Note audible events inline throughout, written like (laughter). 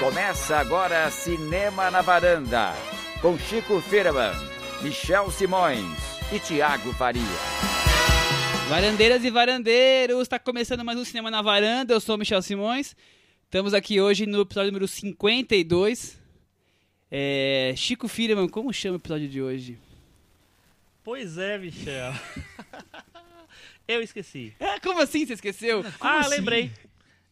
Começa agora Cinema na Varanda, com Chico Firman, Michel Simões e Tiago Faria. Varandeiras e varandeiros, está começando mais um Cinema na Varanda, eu sou o Michel Simões. Estamos aqui hoje no episódio número 52. É, Chico Firman, como chama o episódio de hoje? Pois é, Michel. (laughs) Eu esqueci. Ah, como assim você esqueceu? ah, assim? lembrei.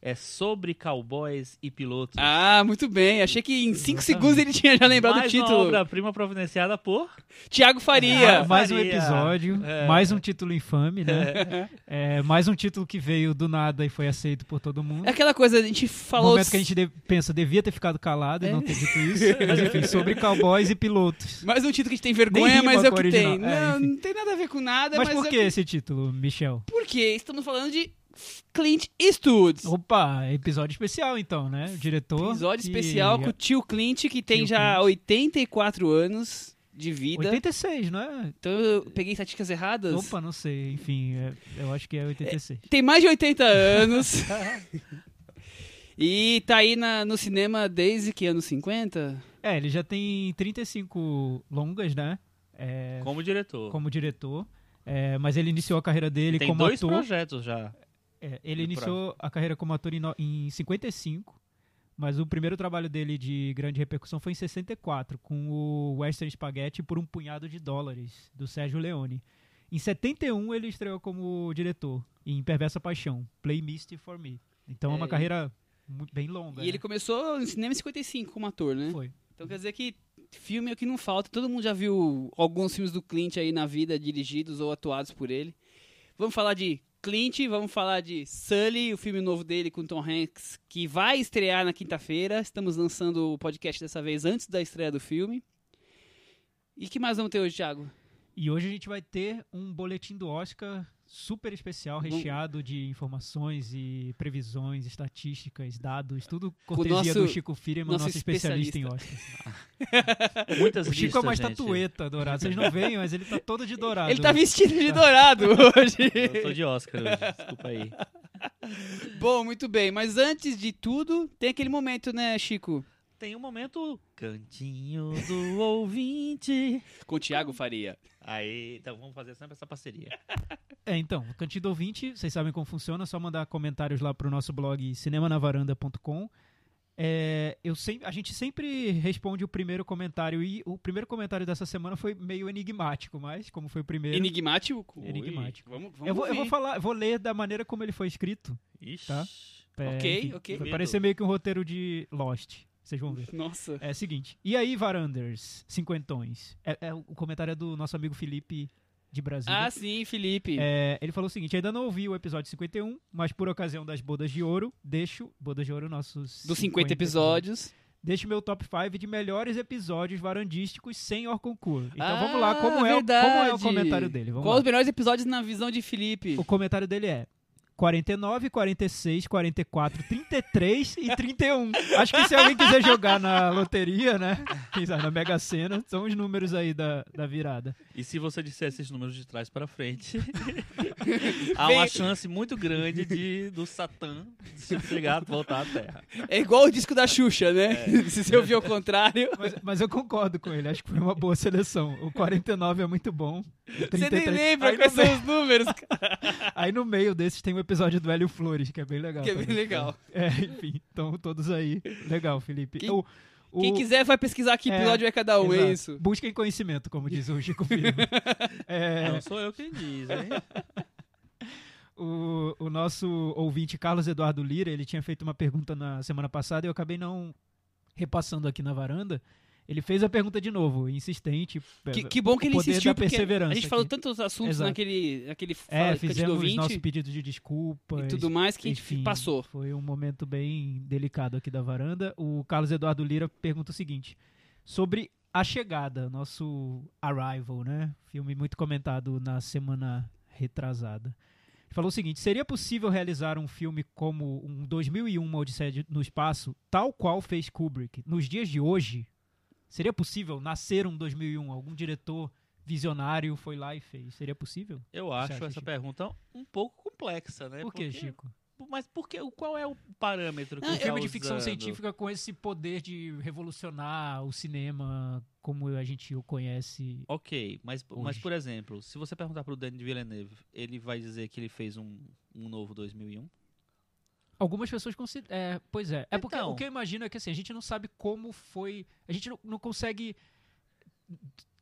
É sobre cowboys e pilotos. Ah, muito bem. Achei que em 5 Exatamente. segundos ele tinha já lembrado mais o uma título. obra-prima providenciada por... Tiago Faria. Ma- mais um Faria. episódio, É. mais um título infame, né? É, mais um título que veio do nada e foi aceito por todo mundo. É aquela coisa, a gente No falou. momento que a gente de- pensa, devia ter ficado calado e não ter dito isso. (laughs) Mas enfim, sobre cowboys e pilotos. Mais um título que a gente tem vergonha, mas é o que o tem. original. É, não, não tem nada a ver com nada, Mas mas, por é que esse título, Michel? Porque estamos falando de Clint Eastwood. Opa, episódio especial então, né? O diretor. Episódio que- especial com o tio Clint, que tem Tio já Clint. 84 anos de vida. 86, não é? Então eu peguei estatísticas erradas. Opa, não sei. Enfim, é- eu acho que é 86. Tem mais de 80 anos. (laughs) e tá aí na- no cinema desde que anos 50? É, ele já tem 35 longas, né? É, Como diretor. como diretor. É, mas ele iniciou a carreira dele Tem como dois ator. projetos já. É, ele iniciou a carreira como ator em, no- em 55, mas o primeiro trabalho dele de grande repercussão foi em 64, com o Western Spaghetti por um punhado de dólares, do Sérgio Leone. Em 71 ele estreou como diretor, em Perversa Paixão, Play Misty for Me. Então é, É, uma e- carreira bem longa. E ele né? começou no cinema em 55 como ator, né? Foi. Então quer dizer que filme é o que não falta. Todo mundo já viu alguns filmes do Clint aí na vida, dirigidos ou atuados por ele. Vamos falar de Clint, vamos falar de Sully, o filme novo dele com Tom Hanks, que vai estrear na quinta-feira. Estamos lançando o podcast dessa vez antes da estreia do filme. E que mais vamos ter hoje, Thiago? E hoje a gente vai ter um boletim do Oscar super especial, recheado de informações e previsões, estatísticas, dados, tudo cortesia nosso- do Chico Firman, nosso nosso, especialista em Oscar. (laughs) Muitas O Chico é uma gente. estatueta dourada. Vocês não veem, mas ele tá todo de dourado. Ele tá vestido de dourado (laughs) hoje. Eu tô de Oscar hoje, desculpa aí. Bom, muito bem. Mas antes de tudo, tem aquele momento, né, Chico? Tem um momento... Cantinho do ouvinte. Com o Thiago Faria. Aí, então vamos fazer sempre essa parceria. (laughs) É, então, Cantinho do Ouvinte, vocês sabem como funciona, é só mandar comentários lá pro nosso blog cinemanavaranda.com. É, eu sempre, a gente sempre responde o primeiro comentário e o primeiro comentário dessa semana foi meio enigmático, mas como foi o primeiro, Enigmático? Enigmático. Ui, Vamos, vamos eu vou, eu vou falar, vou ler da maneira como ele foi escrito. Ixi. Tá. É, Ok, enfim, ok. Vai parecer meio que um roteiro de Lost. Vocês vão ver. Nossa. É o seguinte. E aí, Varanders, cinquentões? É, é, o comentário é do nosso amigo Felipe de Brasília. Ah, sim, Felipe. É, ele falou o seguinte: ainda não ouvi o episódio 51, mas por ocasião das bodas de ouro, deixo. Bodas de ouro, nossos. Dos 50 episódios. Deixo meu top 5 de melhores episódios varandísticos sem Orconcourt. Então Ah, vamos lá, como é, o- como é o verdade. comentário dele? Vamos Qual lá. os melhores episódios na visão de Felipe? O comentário dele é 49, 46, 44, 33 e 31. Acho que se alguém quiser jogar na loteria, né? (laughs) Quem sabe, na Mega Sena, são os números aí da, da virada. E se você disser esses números de trás para frente, (laughs) (laughs) há uma chance muito grande de do Satã se chegar voltar à Terra. É igual o disco da Xuxa, né? É. (laughs) Se você ouvir ao contrário. Mas, mas eu concordo com ele, acho que foi uma boa seleção. O 49 é muito bom. o Você 33 nem lembra aí, quais são meio, os números, (laughs) cara, aí no meio desses tem o episódio do Hélio Flores, que é bem legal. que é bem também. legal. É, enfim, então todos aí. Legal, Felipe. Quem- O- o- Quem quiser vai pesquisar que É, episódio é cada um, é Exato. isso. Busquem conhecimento, como diz o Chico Firmo. É, Não sou eu quem diz, hein? O, o nosso ouvinte Carlos Eduardo Lira, ele tinha feito uma pergunta na semana passada e eu acabei não repassando aqui na varanda. Ele fez a pergunta de novo, insistente. Que, que bom que ele insistiu, porque perseverança a gente falou aqui. tantos assuntos Exato. naquele, naquele É, fizemos ouvinte nosso pedido de desculpas. e tudo mais que Enfim, passou. Foi um momento bem delicado aqui da varanda. O Carlos Eduardo Lira pergunta o seguinte: sobre A Chegada, nosso Arrival, né? Filme muito comentado na semana retrasada. Falou o seguinte: seria possível realizar um filme como um 2001 Uma Odisseia no Espaço, tal qual fez Kubrick, nos dias de hoje? Seria possível nascer um 2001? Algum diretor visionário foi lá e fez? Seria possível? Eu acho acha, essa Chico? pergunta um pouco complexa, né? Por que, Porque Chico? Mas por que, qual é o parâmetro que Não, ele tá filme de ficção científica com esse poder de revolucionar o cinema como a gente o conhece. Ok, mas, mas por exemplo, se você perguntar pro Denis Villeneuve, ele vai dizer que ele fez um, um novo 2001? Algumas pessoas consideram. É, pois é. É porque Então. o que eu imagino é que assim, a gente não sabe como foi. A gente não, não consegue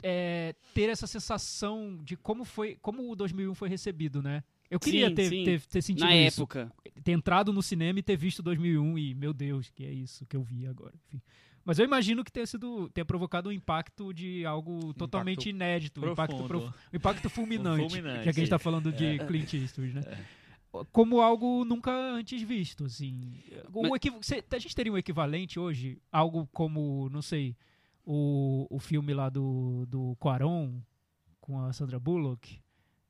é, ter essa sensação de como foi. Como o 2001 foi recebido, né? Eu queria Sim, ter, sim. ter, ter sentido Na isso. época. Ter entrado no cinema e ter visto 2001 e, meu Deus, que é isso que eu vi agora. Enfim. Mas eu imagino que tenha sido. tenha provocado um impacto de algo totalmente inédito. Um impacto, prof- um impacto (laughs) fulminante. Fulminante. Já que a gente tá falando de Clint Eastwood, né? Como algo nunca antes visto, assim. Um Mas- equiv- cê- a gente teria um equivalente hoje? Algo como, não sei, o, o filme lá do, do Quaron com a Sandra Bullock?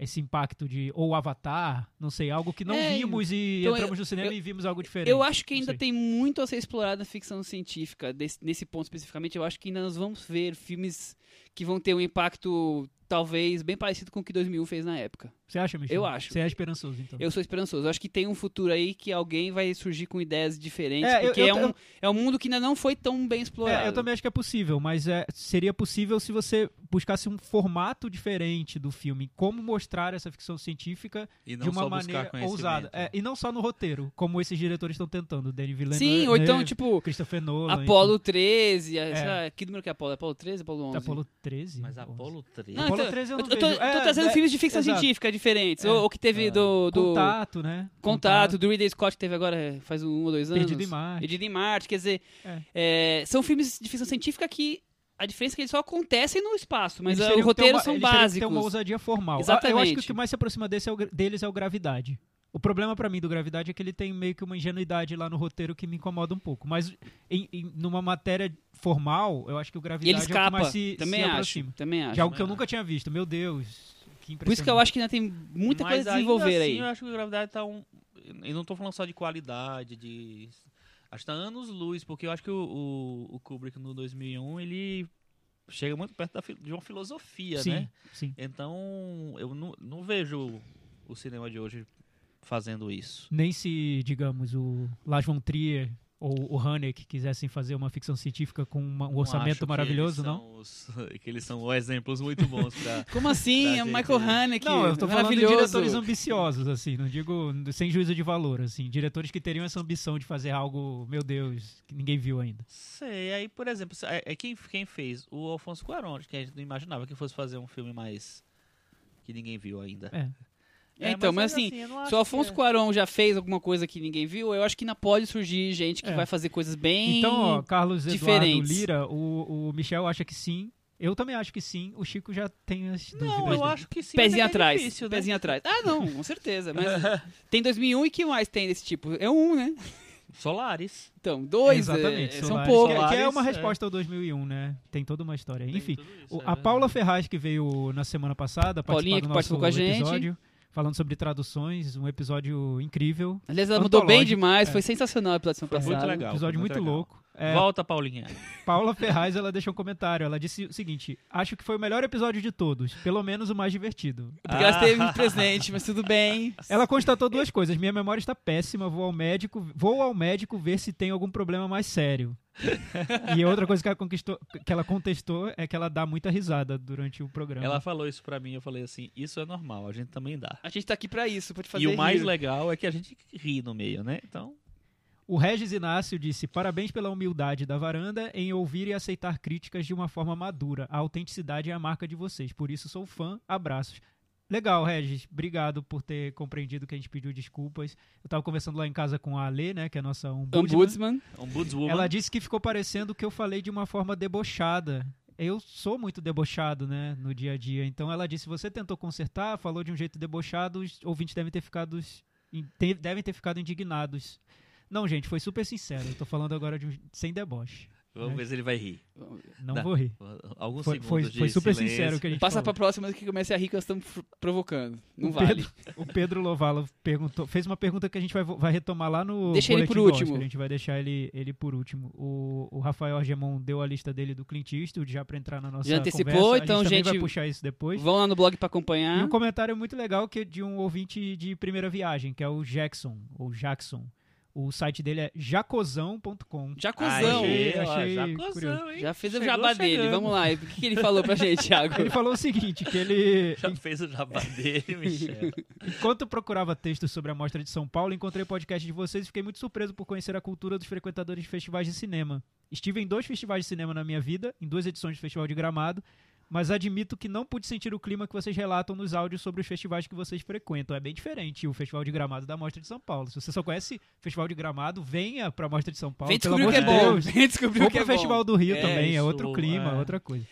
Esse impacto de. Ou Avatar, não sei, algo que não É, vimos e então entramos eu- no cinema eu- e vimos algo diferente. Eu acho que ainda tem muito a ser explorado na ficção científica. Desse- nesse ponto especificamente, eu acho que ainda nós vamos ver filmes que vão ter um impacto, talvez, bem parecido com o que 2001 fez na época. Você acha, Michel? Eu acho. Você é esperançoso, então. Eu sou esperançoso. Eu acho que tem um futuro aí que alguém vai surgir com ideias diferentes, É, eu- porque eu- é, um, eu- é um mundo que ainda não foi tão bem explorado. É, eu também acho que é possível, mas é, seria possível se você buscasse um formato diferente do filme, como mostrar essa ficção científica E não de uma maneira ousada. É, e não só no roteiro, como esses diretores estão tentando, Denis Villeneuve, Sim, ou então, tipo, Christopher Nolan, Apolo 13, É. sei lá, que número que é Apolo? Apolo 13 Apolo 11? enfim. Apolo 13? Mas. Apolo 13. Não, Apolo então, 13 eu não eu tô, vejo. eu tô É, trazendo é, filmes de ficção exato. científica diferentes. É. Ou, ou que teve É. do, do Contato, né? Contato, do Ridley Scott, que teve agora faz um ou dois anos. Perdido em Marte. Perdido em Marte, quer dizer, É. é, são filmes de ficção científica que a diferença é que eles só acontecem no espaço, mas ter roteiros uma- são eles básicos. ter uma ousadia formal. Ah, Eu Exatamente. acho que o que mais se aproxima desse é o deles é o Gravidade. O problema pra mim do Gravidade é que ele tem meio que uma ingenuidade lá no roteiro que me incomoda um pouco. Mas em, em- numa matéria formal, eu acho que o Gravidade ele é o que escapa, mais se, também se acho, aproxima. também acho. De algo que eu Também nunca tinha visto. Meu Deus, que Por isso que eu acho que ainda tem muita Mas coisa a desenvolver assim, aí. Eu acho que o Gravidade tá um. Eu não tô falando só de qualidade, de. Acho que tá anos luz, porque eu acho que o, o, o Kubrick no 2001 ele chega muito perto da de uma filosofia, Sim, né? sim. Então eu não, não vejo o cinema de hoje fazendo isso. Nem se, digamos, o Lars von Trier ou o Haneke quisessem fazer uma ficção científica com uma- um Não acho orçamento que maravilhoso, eles não? são os- (laughs) que eles são exemplos muito bons pra. (laughs) Como assim? Pra É Michael Haneke, Não, eu tô falando de maravilhoso. diretores ambiciosos, assim, não digo sem juízo de valor, assim, diretores que teriam essa ambição de fazer algo, meu Deus, que ninguém viu ainda. Sei, aí, por exemplo, é, é quem, quem fez? O Alfonso Cuarón, que a gente não imaginava que fosse fazer um filme mais. que ninguém viu ainda. É. É, então, mas assim, eu não acho Se o Afonso que é. Cuarón já fez alguma coisa que ninguém viu, eu acho que ainda pode surgir gente que É. vai fazer coisas bem... Então, ó, Carlos Eduardo diferentes. Lira, o, o Michel acha que sim, eu também acho que sim, o Chico já tem as dúvidas. Não, eu dele. acho que sim. Pezinho mas é que é atrás, difícil, né? pezinho atrás. Ah, não, com certeza. Mas (laughs) tem 2001 e que mais tem desse tipo? É um, né? Solaris. Então, dois, Exatamente, é, são Solaris, poucos. Que, que é uma é. resposta ao 2001, né? Tem toda uma história. Tem Enfim, isso, o- é a Paula. Ferraz, que veio na semana passada, Paulinha, que participou nosso com a gente. episódio, falando sobre traduções, um episódio incrível. Aliás, ela mandou bem demais, é. foi sensacional a episódio Foi muito passada. legal. episódio muito muito, legal. louco. É, Volta, Paulinha. (laughs) Paula Ferraz, ela deixou um comentário. Ela disse o seguinte: Acho que foi o melhor episódio de todos, pelo menos o mais divertido. Porque ela esteve presente, mas tudo bem. (laughs) Ela constatou duas coisas. Minha memória está péssima, vou ao médico, vou ao médico ver se tem algum problema mais sério. (laughs) e outra coisa que ela, conquistou, que ela contestou é que ela dá muita risada durante o programa. Ela falou isso pra mim, eu falei assim, isso é normal, a gente também dá. A gente tá aqui pra isso, pra te fazer E o mais rir. legal é que a gente ri no meio, né? Então, O Regis Inácio disse: Parabéns pela humildade da varanda em ouvir e aceitar críticas de uma forma madura. A autenticidade é a marca de vocês. Por isso sou fã. Abraços. Legal, Regis. Obrigado por ter compreendido que a gente pediu desculpas. Eu tava conversando lá em casa com a Ale, né? Que é a nossa ombudsman. Ombudsman. Ombudswoman. Ela disse que ficou parecendo que eu falei de uma forma debochada. Eu sou muito debochado, né, no dia a dia. Então ela disse: você tentou consertar, falou de um jeito debochado, os ouvintes devem ter ficado, devem ter ficado indignados. Não, gente, foi super sincero. Eu tô falando agora de um- sem deboche. Vamos É. ver se ele vai rir. Não Dá. vou rir. Alguns Foi, segundos foi, de foi super silêncio. sincero o que a gente Passa falou. pra próxima que comece a rir que nós estamos provocando. Não o vale. Pedro, o Pedro Lovalo perguntou, fez uma pergunta que a gente vai, vai retomar lá no. Deixa ele por último. Oscar, A gente vai deixar ele, ele por último. O, o Rafael Argemon deu a lista dele do Clint Eastwood já pra entrar na nossa Já antecipou, conversa. então, a gente, também gente, vai puxar isso depois. Vão lá no blog pra E acompanhar. um comentário muito legal que é de um ouvinte de primeira viagem, que é o Jackson, ou Jackson. O site dele é jacozão.com. Ó, achei já curioso. hein? Já fez o jabá dele. chegando. Vamos lá. O que, que ele falou pra gente, (laughs) Thiago? Ele falou o seguinte, que ele, (laughs) Já fez o jabá dele, Michel. (laughs) Enquanto eu procurava textos sobre a Mostra de São Paulo, encontrei o podcast de vocês e fiquei muito surpreso por conhecer a cultura dos frequentadores de festivais de cinema. Estive em dois festivais de cinema na minha vida, em duas edições do Festival de Gramado, mas admito que não pude sentir o clima que vocês relatam nos áudios sobre os festivais que vocês frequentam. É bem diferente o Festival de Gramado da Mostra de São Paulo. Se você só conhece Festival de Gramado, venha pra Mostra de São Paulo. Vem pelo descobrir o amor que é bom. Vem descobrir o que é pro bom. Festival do Rio É, também, é isso, outro clima, é. outra coisa.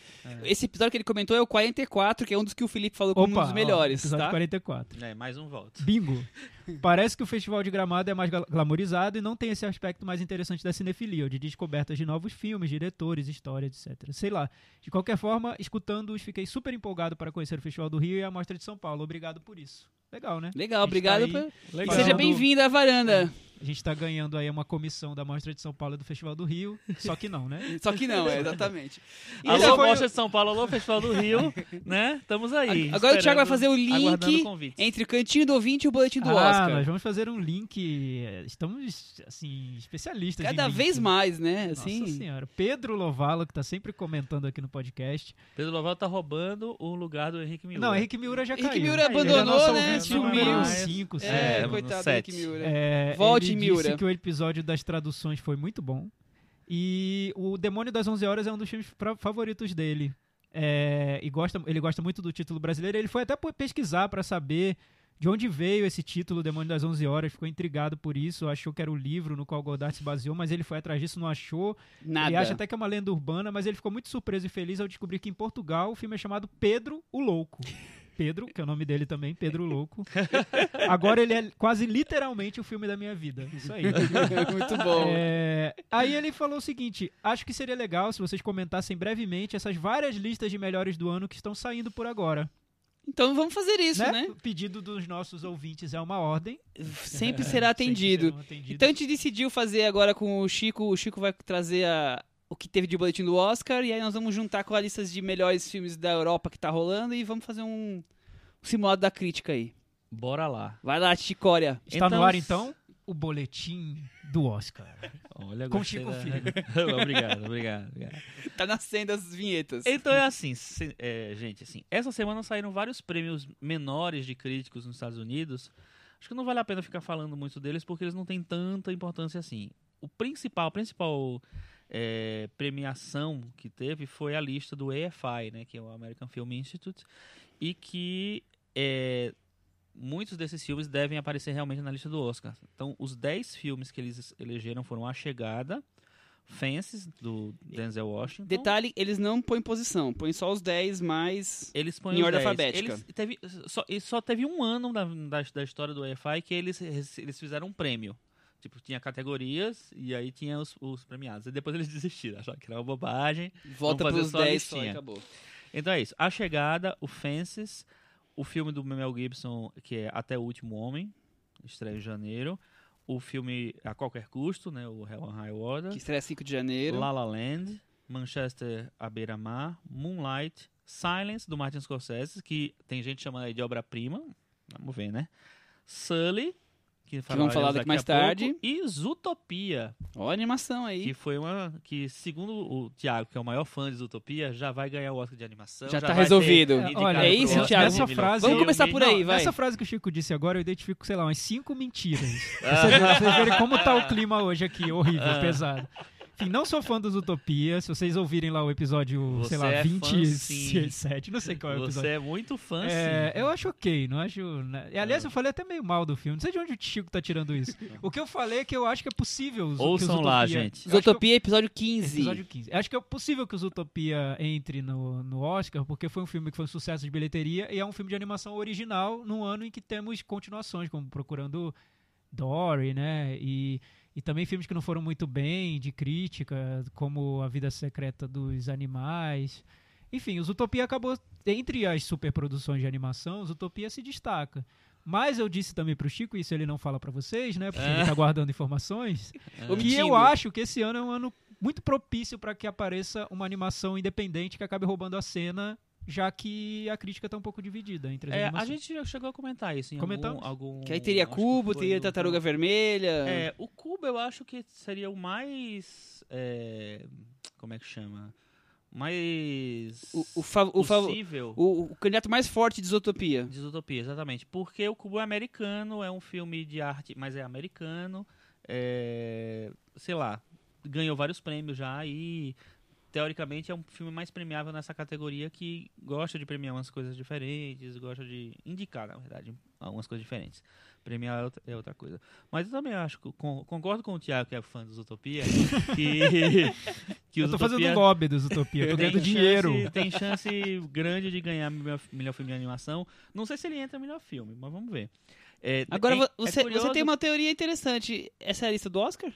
Esse episódio que ele comentou é o 44, que é um dos que o Felipe falou como um Opa, dos ó, melhores, episódio tá? 44. É, mais um voto. Bingo. (laughs) (laughs) Parece que o Festival de Gramado é mais gla- glamorizado e não tem esse aspecto mais interessante da cinefilia, ou de descobertas de novos filmes, diretores, história, etc. Sei lá. De qualquer forma, escutando-os, fiquei super empolgado para conhecer o Festival do Rio e a Mostra de São Paulo. Obrigado por isso. Legal, né? Legal, gente obrigado. tá por- E Legal. seja bem-vindo à varanda. A gente tá ganhando aí uma comissão da Mostra de São Paulo e do Festival do Rio, só que não, né? Só que não, é, exatamente. (laughs) E Esse Alô, foi o- Mostra de São Paulo, alô, Festival do Rio, (laughs) né? Estamos aí. Agora o Thiago vai fazer o link entre o cantinho do ouvinte e o boletim do ah, Oscar. nós vamos fazer um link. eh, Estamos, assim, especialistas Cada link. vez mais, né? Nossa Assim, senhora. Pedro Lovalo, que tá sempre comentando aqui no podcast. Pedro Loval tá roubando o lugar do Henrique Miura. Não, Henrique Miura já Henrique caiu. Miura Ele é abandonou, nosso né? Sumiu. 5, é, 6. É, no coitado do sete. Henrique Miura. É, Volte, ele Miura. disse que o episódio das traduções foi muito bom. E o Demônio das 11 Horas é um dos filmes favoritos dele. É, e gosta, ele gosta muito do título brasileiro. Ele foi até pesquisar pra saber de onde veio esse título, Demônio das 11 Horas. Ficou intrigado por isso. Achou que era o livro no qual Godard se baseou, mas ele foi atrás disso, não achou. Nada. Ele acha até que é uma lenda urbana, mas ele ficou muito surpreso e feliz ao descobrir que em Portugal o filme é chamado Pedro o Louco. Pedro, que é o nome dele também, Pedro Louco. (laughs) Agora ele é quase literalmente o filme da minha vida. Isso aí. (laughs) Muito bom. É, aí ele falou o seguinte: acho que seria legal se vocês comentassem brevemente essas várias listas de melhores do ano que estão saindo por agora. Então vamos fazer isso, né? né? O pedido dos nossos ouvintes é uma ordem. Sempre será (laughs) atendido. Sempre. Então a gente decidiu fazer agora com o Chico. O Chico vai trazer a- o que teve de boletim do Oscar. E aí nós vamos juntar com a lista de melhores filmes da Europa que tá rolando. E vamos fazer um, um simulado da crítica aí. Bora lá. Vai lá, Chicória. Está Então, no ar então o boletim do Oscar. Olha, Com Chico da- Filho. (laughs) obrigado, obrigado, obrigado. Tá nascendo as vinhetas. Então é assim, se- é, gente, assim, essa semana saíram vários prêmios menores de críticos nos Estados Unidos. Acho que não vale a pena ficar falando muito deles porque eles não têm tanta importância assim. O principal, principal é, premiação que teve foi a lista do AFI, né, que é o American Film Institute, e que é, muitos desses filmes devem aparecer realmente na lista do Oscar. Então, os 10 filmes que eles elegeram foram A Chegada, Fences, do Denzel Washington. Detalhe, eles não põem posição, põem só os 10 mais. Eles põem Em ordem 10. alfabética. Eles teve, só, só teve um ano da, da, da história do EFI que eles, eles fizeram um prêmio. Tipo, tinha categorias e aí tinha os, os premiados. E depois eles (laughs) desistiram, acharam que era uma bobagem. Volta fazer pros só a 10 só e acabou. Então é isso. A Chegada, o Fences, o filme do Mel Gibson, que é Até o Último Homem, estreia em janeiro. O filme A Qualquer Custo, né? O Hell and High Water. Que estreia 5 de janeiro. La La Land, Manchester à beira-mar, Moonlight, Silence, do Martin Scorsese, que tem gente chamando aí de obra-prima, vamos ver, né? Sully, que, vamos falar daqui mais a pouco, tarde. e Zootopia, Ó a animação aí. que foi uma que, segundo o Thiago, que é o maior fã de Zootopia, já vai ganhar o Oscar de animação. Já tá vai resolvido. É, olha, é isso, Thiago? Essa frase- Vamos começar por aí, Não, vai. Essa frase que o Chico disse agora, eu identifico, sei lá, umas cinco mentiras. Ah. Vocês, vocês verem como tá o clima hoje aqui, horrível, pesado. Enfim, não sou fã dos Utopia. Se vocês ouvirem lá o episódio, Você sei lá, é fã, 27, não sei qual é o Você episódio. é muito fã, É, sim. eu acho ok, não acho. né? E, aliás, eu falei até meio mal do filme. Não sei de onde o Chico tá tirando isso. (laughs) O que eu falei é que eu acho que é possível. os- Ouçam lá, Utopia- gente. eu acho que eu- episódio 15. Episódio 15. Acho que é possível que os Utopia entre no, no Oscar, porque foi um filme que foi um sucesso de bilheteria e é um filme de animação original num ano em que temos continuações, como Procurando Dory, né? E, E também filmes que não foram muito bem, de crítica, como A Vida Secreta dos Animais. Enfim, os Utopia acabou, entre as superproduções de animação, os Utopia se destaca. Mas eu disse também pro Chico, isso ele não fala pra vocês, né? Porque ele tá guardando informações. (laughs) Que Omitindo. eu acho que esse ano é um ano muito propício para que apareça uma animação independente que acabe roubando a cena, já que a crítica tá um pouco dividida entre as É, a gente já chegou a comentar isso em Comentamos. algum, algum... Que aí teria Cubo, teria Tartaruga Vermelha. É, o Cubo eu acho que seria o mais... é, como é que chama? Mais... O, o, possível o- o candidato mais forte de Isotopia. de Zootopia, exatamente. Porque o Cubo é americano, é um filme de arte, mas é americano. é, sei lá, ganhou vários prêmios já e teoricamente é um filme mais premiável nessa categoria que gosta de premiar umas coisas diferentes, gosta de indicar, na verdade, algumas coisas diferentes. Premiar é outra, é outra coisa. Mas eu também acho, con- concordo com o Thiago, que é fã dos Utopia, (laughs) que, que Eu tô fazendo Zootopia- lobby dos Utopia, tô ganhando chance- dinheiro. Tem chance grande de ganhar melhor, melhor filme de animação. Não sei se ele entra melhor filme, mas vamos ver. É, Agora, é- é você, curioso- você tem uma teoria interessante. Essa é a lista do Oscar?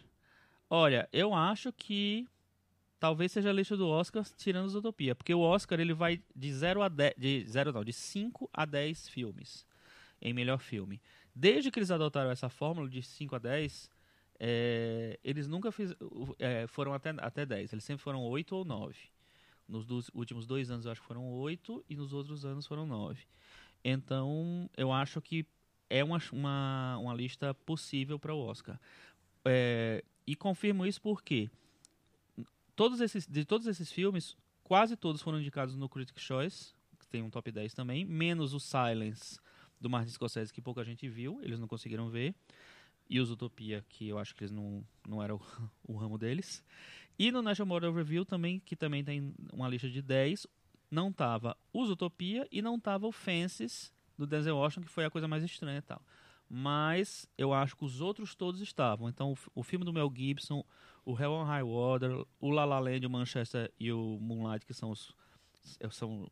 Olha, eu acho que talvez seja a lista do Oscar tirando os Utopia, porque o Oscar ele vai de 0 a 10, de 0 não, de 5 a 10 filmes em melhor filme. Desde que eles adotaram essa fórmula de 5 a 10, é, eles nunca fiz, é, foram até, até 10, eles sempre foram 8 ou 9. Nos dos últimos dois anos eu acho que foram 8 e nos outros anos foram 9. Então eu acho que é uma, uma, uma lista possível para o Oscar. É, e confirmo isso porque todos esses, de todos esses filmes, quase todos foram indicados no Critics' Choice, que tem um top 10 também, menos o Silence do Martin Scorsese, que pouca gente viu, eles não conseguiram ver, e os Utopia, que eu acho que eles não, não era o, (laughs) o ramo deles. E no National Model Review também, que também tem uma lista de 10, não tava os Utopia e não tava o Fences do Denzel Washington, que foi a coisa mais estranha e tal. Mas eu acho que os outros todos estavam. Então, o, o filme do Mel Gibson, o Hell on High Water, o La La Land, o Manchester e o Moonlight, que são os são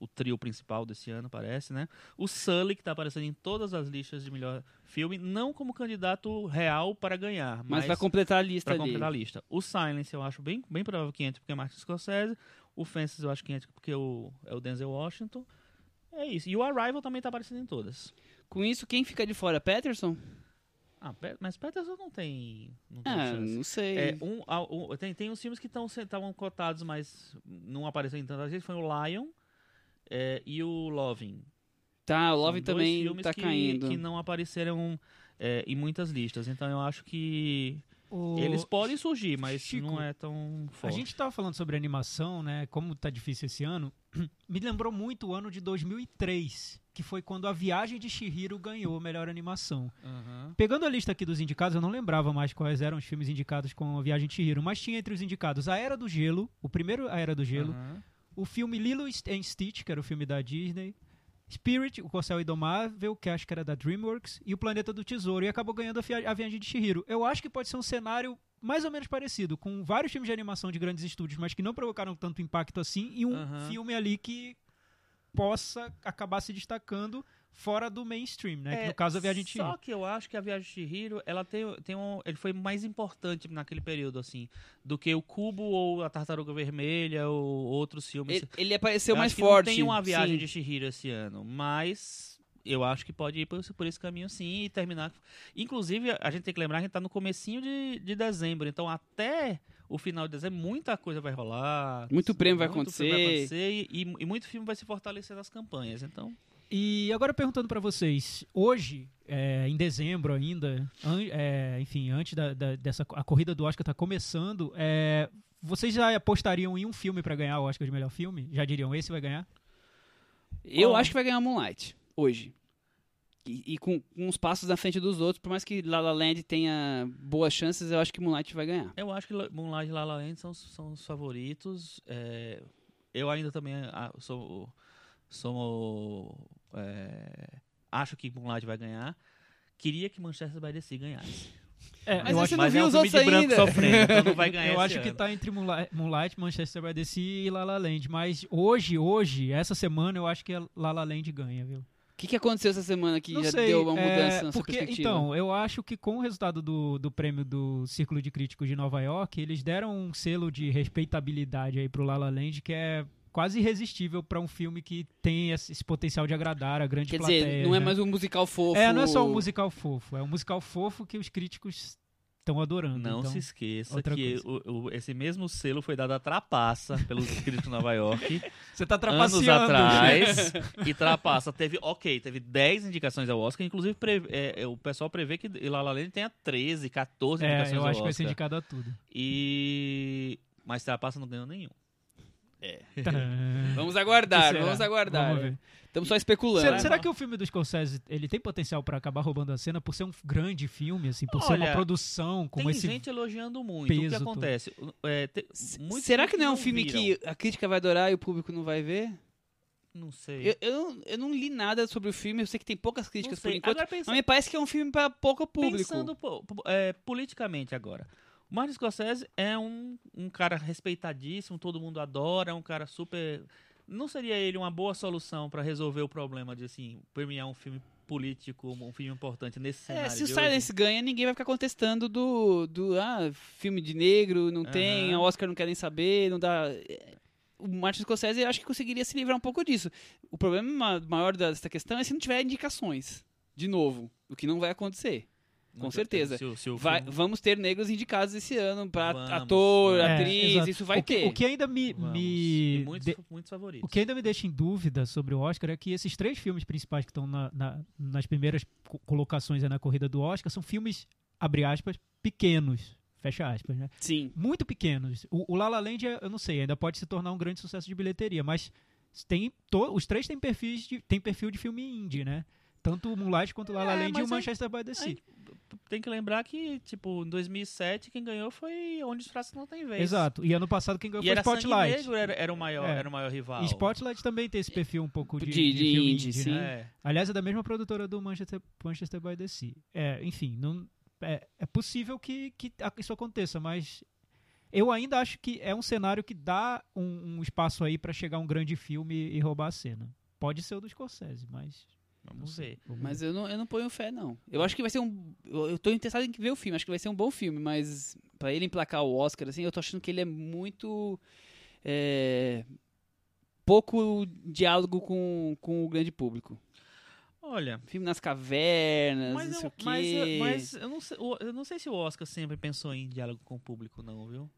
o trio principal desse ano, parece, né? O Sully, que está aparecendo em todas as listas de melhor filme, não como candidato real para ganhar, Mas mas, vai completar a lista para completar a lista. O Silence eu acho bem, bem provável que entre porque é Martin Scorsese. O Fences eu acho que entra porque o, é o Denzel Washington. É isso. E o Arrival também está aparecendo em todas. Com isso, quem fica de fora? Peterson? Ah, mas Peterson não tem, não tem Ah, chance. não sei. É, um, um- tem, tem uns filmes que estavam cotados, mas não apareceram em tantas vezes. Foi o Lion é, e o Loving. Tá, o dois também filmes tá que, caindo. que não apareceram é, em muitas listas. Então eu acho que O- eles podem surgir, mas Chico, não é tão A forte. gente tava falando sobre animação, né? Como tá difícil esse ano. (clears throat) Me lembrou muito o ano de 2003, que foi quando a Viagem de Chihiro ganhou a melhor animação. Aham. Pegando a lista aqui dos indicados, eu não lembrava mais quais eram os filmes indicados com a Viagem de Chihiro, mas tinha entre os indicados A Era do Gelo, o primeiro A Era do Gelo, Aham. o filme Lilo and Stitch, que era o filme da Disney, Spirit, o Corcel Indomável, que acho que era da DreamWorks, e o Planeta do Tesouro, e acabou ganhando a, a Viagem de Chihiro. Eu acho que pode ser um cenário mais ou menos parecido, com vários filmes de animação de grandes estúdios, mas que não provocaram tanto impacto assim, e um filme ali que possa acabar se destacando fora do mainstream, né? que É, no caso a Viagem de Só Chihiro. que eu acho que a Viagem de Chihiro, ela tem, tem um, ele foi mais importante naquele período, assim, do que o Cubo ou a Tartaruga Vermelha ou outros filmes. Ele, ele apareceu Eu mais acho que forte. Não tem uma viagem sim. de Chihiro esse ano, mas eu acho que pode ir por, por esse caminho sim e terminar. Inclusive, a gente tem que lembrar que a gente tá no comecinho de, de dezembro, então até o final de dezembro muita coisa vai rolar. Muito prêmio vai muito acontecer. acontecer e, e muito filme vai se fortalecer nas campanhas, então... E agora perguntando pra vocês, hoje, é, em dezembro ainda, an- é, enfim, antes da, da- dessa a corrida do Oscar tá começando, é, vocês já apostariam em um filme pra ganhar o Oscar de melhor filme? Já diriam esse vai ganhar? Eu acho que vai ganhar Moonlight, hoje. E, e com, com uns passos na frente dos outros, por mais que La La Land tenha boas chances, eu acho que Moonlight vai ganhar. Eu acho que Moonlight e La La Land são, são os favoritos. É, eu ainda também ah, sou, sou é, acho que Moonlight vai ganhar. Queria que Manchester by the Sea ganhasse. É, Mas eu você acho, não Mas viu é um os outros de branco ainda. sofrendo, então não vai (laughs) ganhar eu esse acho que ano. tá entre Moonlight, Manchester by the Sea e La La Land, mas hoje, hoje, essa semana, eu acho que a La La Land ganha, viu? que, que aconteceu essa semana que Não já sei, deu uma é, mudança na sua porque, perspectiva? Então, eu acho que com o resultado do, do prêmio do Círculo de Críticos de Nova York, eles deram um selo de respeitabilidade aí pro La La Land que é quase irresistível pra um filme que tem esse, esse potencial de agradar a grande Quer plateia. dizer, não é né? mais um musical fofo. É, não é só um musical fofo, é um musical fofo que os críticos estão adorando. Não então, se esqueça que o- o- esse mesmo selo foi dado a trapaça pelos críticos de Nova York (laughs) Você tá anos trapaceando. atrás. (laughs) e trapaça teve, ok, teve 10 indicações ao Oscar, inclusive pre- é, é, o pessoal prevê que La La Land tenha 13, 14 É, indicações eu ao acho que vai ser Oscar. indicado a tudo. E mas trapaça não ganhou nenhum. Vamos aguardar, vamos aguardar. Vamos ver. Estamos só especulando. Será, né? será que o filme do Scorsese ele tem potencial pra acabar roubando a cena por ser um grande filme, assim, por ser uma Olha, produção com Tem esse gente elogiando muito. O que acontece? É, te- Será que não é um críticos filme viram. que a crítica vai adorar e o público não vai ver? Não sei. Eu, eu, não, eu não li nada sobre o filme, eu sei que tem poucas Não críticas por enquanto, Agora, pensa- mas me parece que é um filme para pouco público. Pensando é, politicamente agora. O Martin Scorsese é um, um cara respeitadíssimo, todo mundo adora, é um cara super. Não seria ele uma boa solução para resolver o problema de assim premiar um filme político, um filme importante nesse cenário? É, se o Silence ganha, ninguém vai ficar contestando do, do ah, filme de negro, não tem, a Aham. Oscar não quer nem saber, não dá. É, O Martin Scorsese eu acho que conseguiria se livrar um pouco disso. O problema ma- maior dessa questão é se não tiver indicações. De novo, o que não vai acontecer. Com certeza. Se se Vai- vamos ter negros indicados esse ano para ator, vamos. É, atriz, exato. isso vai o que, ter. O que ainda me, me E muitos, de- muitos favoritos. o que ainda me deixa em dúvida sobre o Oscar é que esses três filmes principais que estão na- na- nas primeiras co- colocações aí na corrida do Oscar são filmes abre aspas pequenos fecha aspas, né? Sim. Muito pequenos. O, o La La Land, é- eu não sei, ainda pode se tornar um grande sucesso de bilheteria, mas tem to- os três têm perfis de, têm perfil de filme indie, né? Tanto o Moonlight quanto o La La É, Land e mas o aí- Manchester by the Sea. aí- Tem que lembrar que, tipo, em 2007, quem ganhou foi Onde os Fracos Não Tem Vez. Exato. E ano passado quem ganhou E foi era Spotlight. Negro, era, era, o maior, É. era o maior rival. E Spotlight também tem esse perfil um pouco de, De- de de filme indie, sim. né? É. Aliás, é da mesma produtora do Manchester, Manchester by the Sea. É, enfim, não, é, é possível que, que a- isso aconteça, mas eu ainda acho que é um cenário que dá um, um espaço aí pra chegar um grande filme e roubar a cena. Pode ser o do Scorsese, mas. Vamos ver. Mas eu não, eu não ponho fé, não. Eu acho que vai ser um. Eu eu tô interessado em ver o filme, acho que vai ser um bom filme, mas pra ele emplacar o Oscar, assim, eu tô achando que ele é muito. é, pouco diálogo com, com o grande público. Olha, Filme nas cavernas, mas não sei eu, o quê. mas, eu- mas eu, não sei, eu não sei se o Oscar sempre pensou em diálogo com o público, não, viu?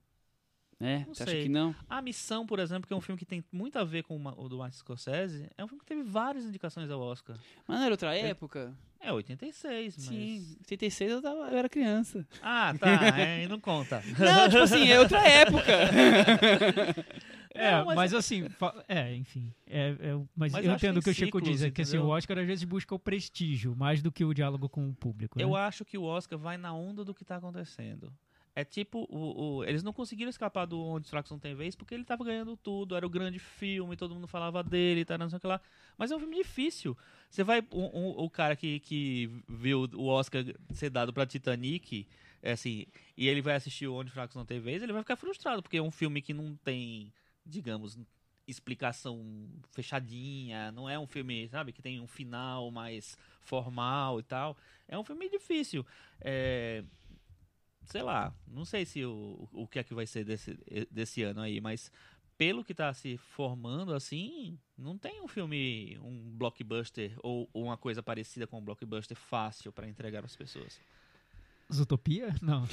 É, não você acha sei. que não? A Missão, por exemplo, que é um filme que tem muito a ver com o do Martin Scorsese, é um filme que teve várias indicações ao Oscar. Mas não era outra época? É 86, mas... Sim, 86 eu, tava, eu era criança. Ah, tá, (laughs) é, não conta. Não, tipo assim, é outra época. (laughs) É, Não, mas, mas- assim, é, enfim. É, é, mas, Mas eu entendo o que o Chico diz, é que assim, o? Oscar às vezes busca o prestígio mais do que o diálogo com o público. né? Eu acho que o Oscar vai na onda do que tá acontecendo. É tipo, o, o- eles não conseguiram escapar do Onde os Fracos Não Tem Vez porque ele tava ganhando tudo, era o grande filme, todo mundo falava dele, tá, não sei o que lá. Mas é um filme difícil. Você vai, um- um- o cara que, que viu o Oscar ser dado pra Titanic, é assim, e ele vai assistir Onde os Fracos Não Tem Vez, ele vai ficar frustrado, porque é um filme que não tem, digamos, explicação fechadinha, não é um filme, sabe, que tem um final mais formal e tal. É um filme difícil. É, sei lá, não sei se o, o que é que vai ser desse, desse ano aí, mas pelo que tá se formando assim, não tem um filme, um blockbuster ou, ou uma coisa parecida com um blockbuster fácil para entregar às pessoas. Zootopia? Não.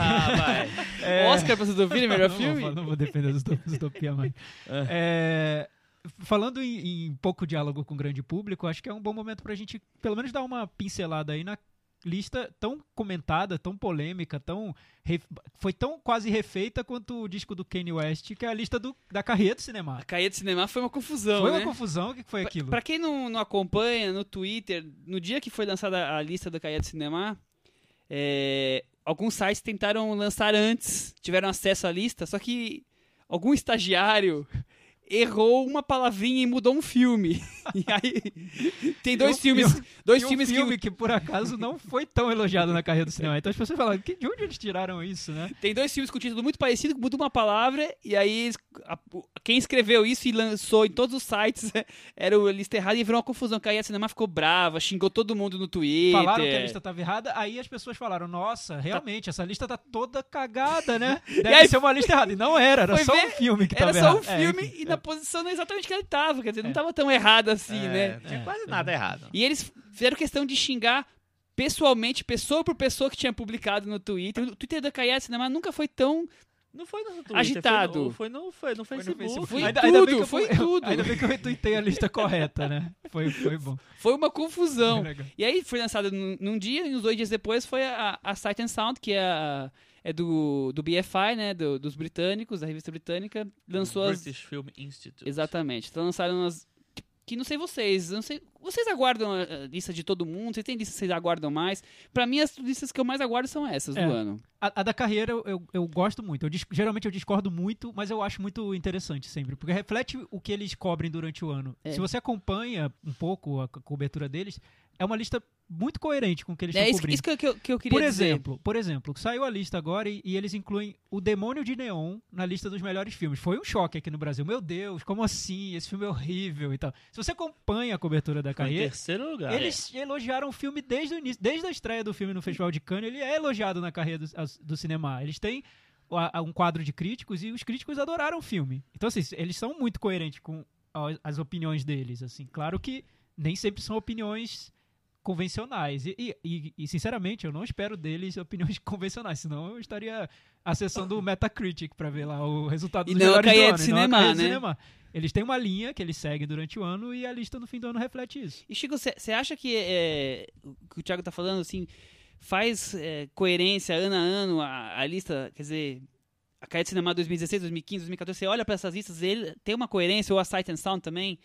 ah, vai. (laughs) Oscar pra Zutopia, melhor não, filme? Vou, não vou defender a Zootopia, Zootopia mais. É, falando em, em pouco diálogo com o grande público, acho que é um bom momento pra gente, pelo menos, dar uma pincelada aí na lista tão comentada, tão polêmica, tão foi tão quase refeita quanto o disco do Kanye West, que é a lista do, da carreira do cinema. A caia de cinema foi uma confusão, Foi né? uma confusão, o que foi aquilo? Pra quem não, não acompanha, no Twitter, no dia que foi lançada a lista do Caia de Cinema, é, alguns sites tentaram lançar antes, tiveram acesso à lista, só que algum estagiário errou uma palavrinha e mudou um filme. (laughs) E aí tem dois E um filmes, filme- dois E um filmes filme que que... por acaso não foi tão elogiado na carreira do cinema. Então as pessoas falam, "Que- de onde eles tiraram isso, né? tem dois filmes com título muito parecido, que muda uma palavra e aí a- quem escreveu isso e lançou em todos os sites (laughs) era o lista errada e virou uma confusão. Que aí a cinema ficou brava, xingou todo mundo no Twitter. Falaram que a lista estava errada, aí as pessoas falaram, nossa, realmente, essa lista tá toda cagada, né? (laughs) Deve aí- ser uma lista errada. E não era, era só ver, um filme que Era tava só um errado. É, filme enfim, e é. Na posição não exatamente que ele tava, quer dizer, não É. tava tão errado assim, É, né? Não tinha É, quase nada errado. E eles fizeram questão de xingar pessoalmente, pessoa por pessoa que tinha publicado no Twitter. O Twitter da Caia Cinema nunca foi tão. Não foi no Twitter, Agitado. Foi no, foi no, foi no Foi no Facebook. Foi ainda, tudo, ainda bem que eu, foi eu- tudo. Ainda bem que eu retuitei a lista correta, né? Foi, foi bom. Foi uma confusão. (laughs) E aí foi lançado num, num dia, e uns dois dias depois foi a, a Sight and Sound, que é, a- é do, do BFI, né? do- dos britânicos, da revista britânica. Lançou as. British Film Institute. Exatamente. Então lançaram as. Que não sei vocês, não sei. Vocês aguardam a lista de todo mundo? Vocês têm lista que vocês aguardam mais? Pra mim, as listas que eu mais aguardo são essas É. do ano. A, a da carreira eu, eu, eu gosto muito. Eu geralmente eu discordo muito, mas eu acho muito interessante sempre. Porque reflete o que eles cobrem durante o ano. É. Se você acompanha um pouco a co- cobertura deles, é uma lista muito coerente com o que eles É estão isso, cobrindo. isso que, eu- que eu, que eu queria Por dizer. exemplo, por exemplo, saiu a lista agora e, e eles incluem O Demônio de Neon na lista dos melhores filmes. Foi um choque aqui no Brasil. Meu Deus, como assim? Esse filme é horrível e tal. Se você acompanha a cobertura da carreira, terceiro lugar. eles elogiaram o filme desde o início, desde a estreia do filme no Festival de Cannes, ele é elogiado na carreira do, do cinema. Eles têm a- a- um quadro de críticos e os críticos adoraram o filme. Então, assim, eles são muito coerentes com as opiniões deles, assim. Claro que nem sempre são opiniões convencionais. E, e- e- sinceramente, eu não espero deles opiniões (laughs) convencionais, senão eu estaria acessando o Metacritic para ver lá o resultado E dos não a melhores do Cahiers ano, de e não a Cinema, Cahiers de né? Cinema. Eles têm uma linha que eles seguem durante o ano e a lista no fim do ano reflete isso. E Chico, você acha que é, o que o Thiago tá falando, assim, faz é, coerência ano a ano a, a lista, quer dizer, a Caia de Cinema 2016, 2015, 2014, você olha pra essas listas, ele tem uma coerência, ou a Sight and Sound também,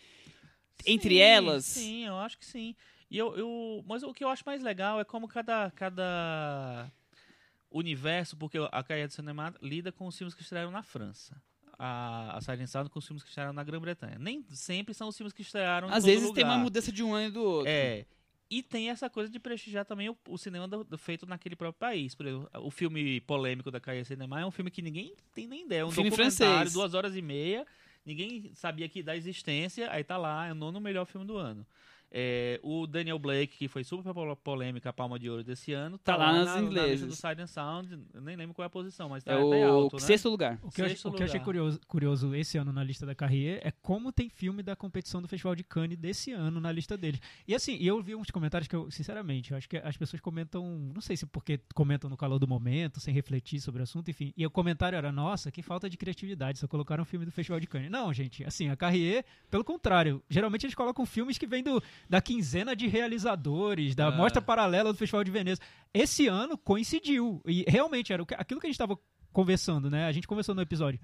entre Sim, elas? Sim, eu acho que sim. E eu, eu, mas o que eu acho mais legal é como cada, cada universo, porque a Caia de Cinema lida com os filmes que estrearam na França. A, a Silent Sound com os filmes que estrearam na Grã-Bretanha. Nem sempre são os filmes que estrearam Às vezes tem lugar. uma mudança de um ano e do outro. É. E tem essa coisa de prestigiar também o, o cinema do- do- feito naquele próprio país. Por exemplo, o filme polêmico da Caia Cinema é um filme que ninguém tem nem ideia. É um Filme documentário, francês. duas horas e meia. Ninguém sabia que da existência. Aí tá lá, é o nono melhor filme do ano. É, o Daniel Blake, que foi super pol- polêmica, a Palma de Ouro desse ano, tá, Tá lá nas na, na lista inglesas. do Silent Sound. Nem lembro qual é a posição, mas tá É até o alto, né? sexto lugar. O que, eu, Sexto o que eu achei lugar. curioso, curioso esse ano na lista da Carrier é como tem filme da competição do Festival de Cannes desse ano na lista deles. E assim, e eu vi uns comentários que eu, sinceramente, eu acho que as pessoas comentam, não sei se porque comentam no calor do momento, sem refletir sobre o assunto, enfim. E o comentário era, nossa, que falta de criatividade, só colocaram um filme do Festival de Cannes. Não, gente, assim, a Carrier, pelo contrário, geralmente eles colocam filmes que vêm do, da quinzena de realizadores, da Ah. mostra paralela do Festival de Veneza. Esse ano coincidiu. E realmente era aquilo que a gente estava conversando, né? A gente conversou no episódio.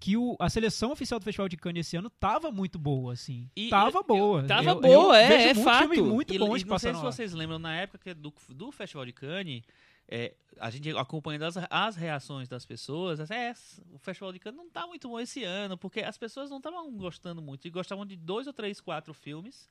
Que o, a seleção oficial do Festival de Cannes esse ano tava muito boa, assim. E tava eu- boa. Tava Eu- boa, eu é, é fato. muito E, bons e não sei se vocês lembram, na época que do, do Festival de Cannes, é, a gente acompanhando as, as reações das pessoas, é, o Festival de Cannes não tá muito bom esse ano, porque as pessoas não estavam gostando muito, e gostavam de dois ou três, quatro filmes,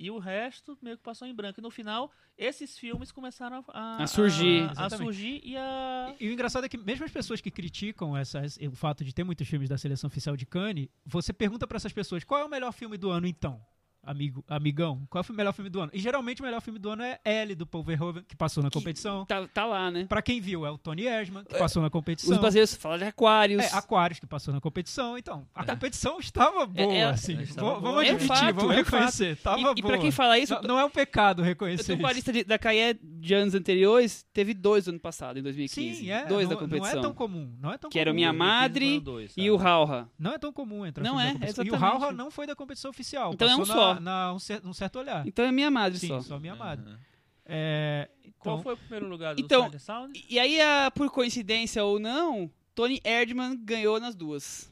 e o resto meio que passou em branco. E no final, esses filmes começaram a, A surgir. a, a surgir e a... E o engraçado é que mesmo as pessoas que criticam essas, o fato de ter muitos filmes da seleção oficial de Cannes, você pergunta pra essas pessoas qual é o melhor filme do ano então? Amigo, amigão, qual foi o melhor filme do ano? E geralmente o melhor filme do ano é L do Paul Verhoeven, que passou na competição. Tá, tá lá, né? Pra quem viu, é o Tony Erdman, que passou na competição. Os brasileiros falam de Aquários. É, Aquários, que passou na competição. Então, a competição estava boa, é- assim. estava V- boa. Vamos É admitir, fato, vamos é reconhecer. Tava e, boa. e pra quem fala isso, não, não é um pecado eu reconhecer tô com a lista de- da Caia de anos anteriores, teve dois no ano passado, em 2015. Sim, é. dois não, da competição. Não é tão comum. Não é tão Que era o comum. Minha 2015 Madre dois, E o Rauha. Não é tão comum entrar Não é. E o. Rauha não foi da competição oficial. Então é um passou só. Na, na um, cer- um certo olhar. Então é Minha Madre Sim, só. só minha amada. Aham. É, Qual então, foi o primeiro lugar do Então, Silent Sound? E aí, a- por coincidência ou não, Tony Erdman ganhou nas duas.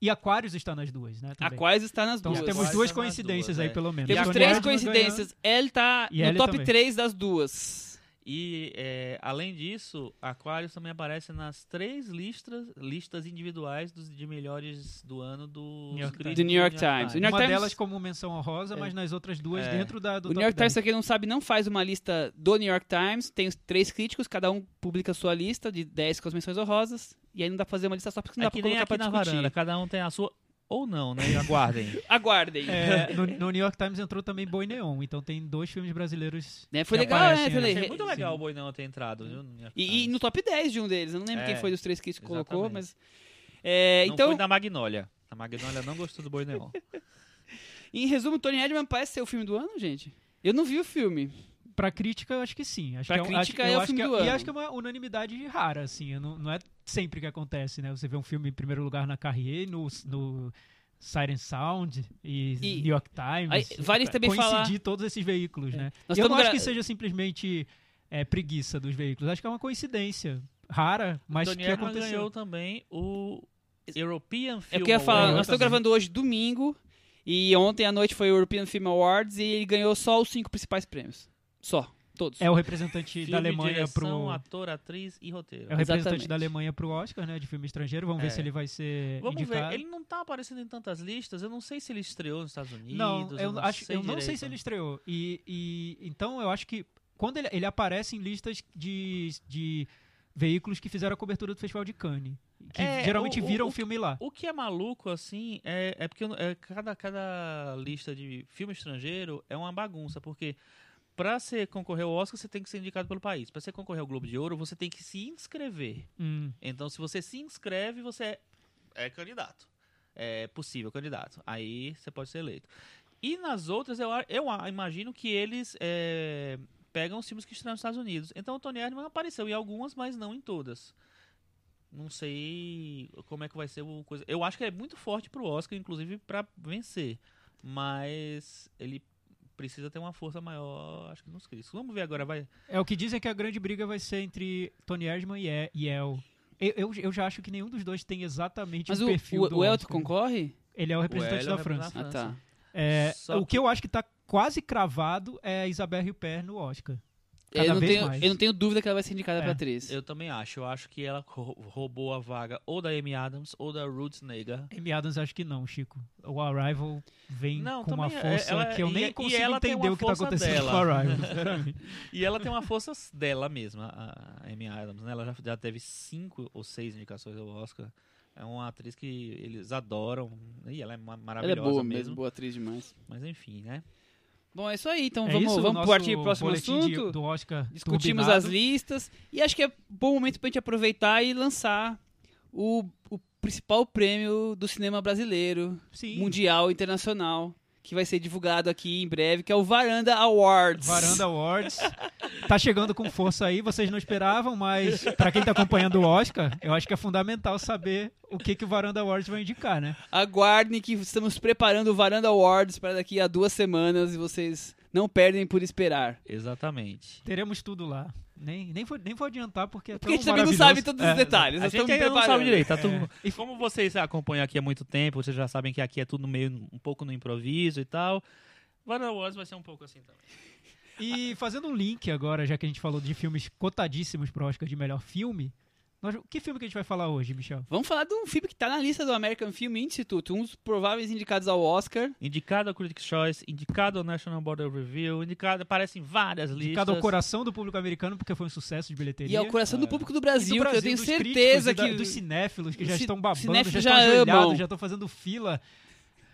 E Aquários está nas duas, né? também. Aquários está nas Então duas. temos Aquários duas está coincidências duas, aí, é. pelo menos. Temos três coincidências. Ele tá E no ele top também. 3 das duas. E, é, além disso, Aquarius também aparece nas três listas, listas individuais dos, de melhores do ano do New York. Do New York Times. O New York Uma Times- delas como menção honrosa, mas nas outras duas É. dentro da, do O New York 10. Times, pra quem não sabe, não faz uma lista do New York Times. Tem os três críticos, cada um publica a sua lista de 10 com as menções honrosas. E aí não dá pra fazer uma lista só porque não É dá pra nem colocar aqui pra na discutir. varanda, cada um tem a sua. Ou não, né? Aguardem. (laughs) Aguardem. É, no, no New York Times entrou também Boi Neon, então tem dois filmes brasileiros. Né, Foi que legal, aparecem, né? Falei, Achei re- muito legal o Boi não ter entrado, viu? no E, e no top 10 de um deles. Eu não lembro É, quem foi dos três que colocou, exatamente. mas. É, Não então, foi da Magnólia. A Magnólia não gostou do Boi Neon. (laughs) em resumo, Tony Edman parece ser o filme do ano, gente. Eu não vi o filme. Pra crítica, eu acho que sim. Acho Pra que é, um- crítica acho, é o acho filme que do E ano. acho que é uma unanimidade rara, assim. Não, não é sempre que acontece, né? Você vê um filme em primeiro lugar na Carrier, no, no Siren Sound e, E- New York Times. Aí, vale também coincidir falar- todos esses veículos, né? Nós E eu não estamos acho gra- que seja simplesmente é, preguiça dos veículos. Acho que é uma coincidência rara, mas Tony que aconteceu. ganhou também o European É Film o que eu ia falar. Award. Nós estamos gravando hoje domingo. E ontem à noite foi o European Film Awards e ele ganhou só os cinco principais prêmios. Só. Todos. É o representante Filme, da Alemanha direção, pro. ator, atriz e roteiro. É o representante Exatamente. da Alemanha pro Oscar, né? De filme estrangeiro. Vamos É. ver se ele vai ser Vamos indicado. ver, ele não tá aparecendo em tantas listas. Eu não sei se ele estreou nos Estados Unidos. Não, eu, não acho, sei eu não sei direito. se ele estreou. E, e- então eu acho que quando ele, ele aparece em listas de, de veículos que fizeram a cobertura do Festival de Cannes, que É, geralmente o- viram o o- filme lá. O que é maluco, assim, é, é porque é, cada, cada lista de filme estrangeiro é uma bagunça, porque pra você concorrer ao Oscar, você tem que ser indicado pelo país. Pra você concorrer ao Globo de Ouro, você tem que se inscrever. Hum, Então, se você se inscreve, você é, é candidato. É possível candidato. Aí você pode ser eleito. E nas outras, eu, eu imagino que eles é, pegam os filmes que estão nos Estados Unidos. Então, o Tony Erdmann apareceu em algumas, mas não em todas. Não sei como é que vai ser o coisa. Eu acho que é muito forte pro Oscar, inclusive, pra vencer. Mas ele precisa ter uma força maior, acho que nos críticos. Vamos ver agora, vai. É o que dizem que a grande briga vai ser entre Tony Erdmann e E- El. Eu, eu, eu já acho que nenhum dos dois tem exatamente Mas o o, perfil o, do o Elton concorre? Ele é o representante é o da representante França. da Ah, França. tá. É, o que eu acho que tá quase cravado é a Isabelle Huppert no Oscar. Cada Eu não, vez tenho, mais. eu não tenho dúvida que ela vai ser indicada É. pra atriz. Eu também acho. Eu acho que ela rou- roubou a vaga ou da Amy Adams ou da Ruth Negga. Amy Adams acho que não, Chico. O Arrival vem Não, com uma é- força ela- que eu e- nem e consigo entender o que tá acontecendo dela. com o Arrival. (laughs) E ela tem uma força dela mesma, a Amy Adams, né? Ela já, já teve cinco ou seis indicações ao Oscar. É uma atriz que eles adoram. E ela é ma- Ela é maravilhosa boa mesmo. mesmo, boa atriz demais. Mas enfim, né? Bom, é isso aí. Então É vamos, isso, vamos partir pro próximo boletim de- assunto. do Oscar Discutimos turbinado. as listas. E acho que é bom momento pra gente aproveitar e lançar o, o principal prêmio do cinema brasileiro, Sim. mundial, internacional, que vai ser divulgado aqui em breve, que é o Varanda Awards. Varanda (laughs) Awards. Tá chegando com força aí, vocês não esperavam, mas pra quem tá acompanhando o Oscar, eu acho que é fundamental saber o que, que o Varanda Awards vai indicar, né? Aguardem que estamos preparando o Varanda Awards para daqui a duas semanas e vocês não perdem por esperar. Exatamente. Teremos tudo lá. Nem, nem, vou, nem vou adiantar porque é Porque a gente também não sabe todos É, os detalhes. A nós gente ainda não sabe direito, tá tudo... É. E como vocês acompanham aqui há muito tempo, vocês já sabem que aqui é tudo meio um pouco no improviso e tal. Vanilla Wars vai ser um pouco assim também. E fazendo um link agora, já que a gente falou de filmes cotadíssimos pro Oscar de melhor filme, nós, que filme que a gente vai falar hoje, Michel? Vamos falar de um filme que está na lista do American Film Institute, um dos prováveis indicados ao Oscar. Indicado ao Critics' Choice, indicado ao National Board of Review, indicado, aparece em várias listas. Indicado ao coração do público americano, porque foi um sucesso de bilheteria. E ao coração do É. público do E do Brasil, que eu tenho críticos certeza e da- que. dos cinéfilos que já estão babando, já cinéfilos estão já ajoelhados, amam. já estão fazendo fila.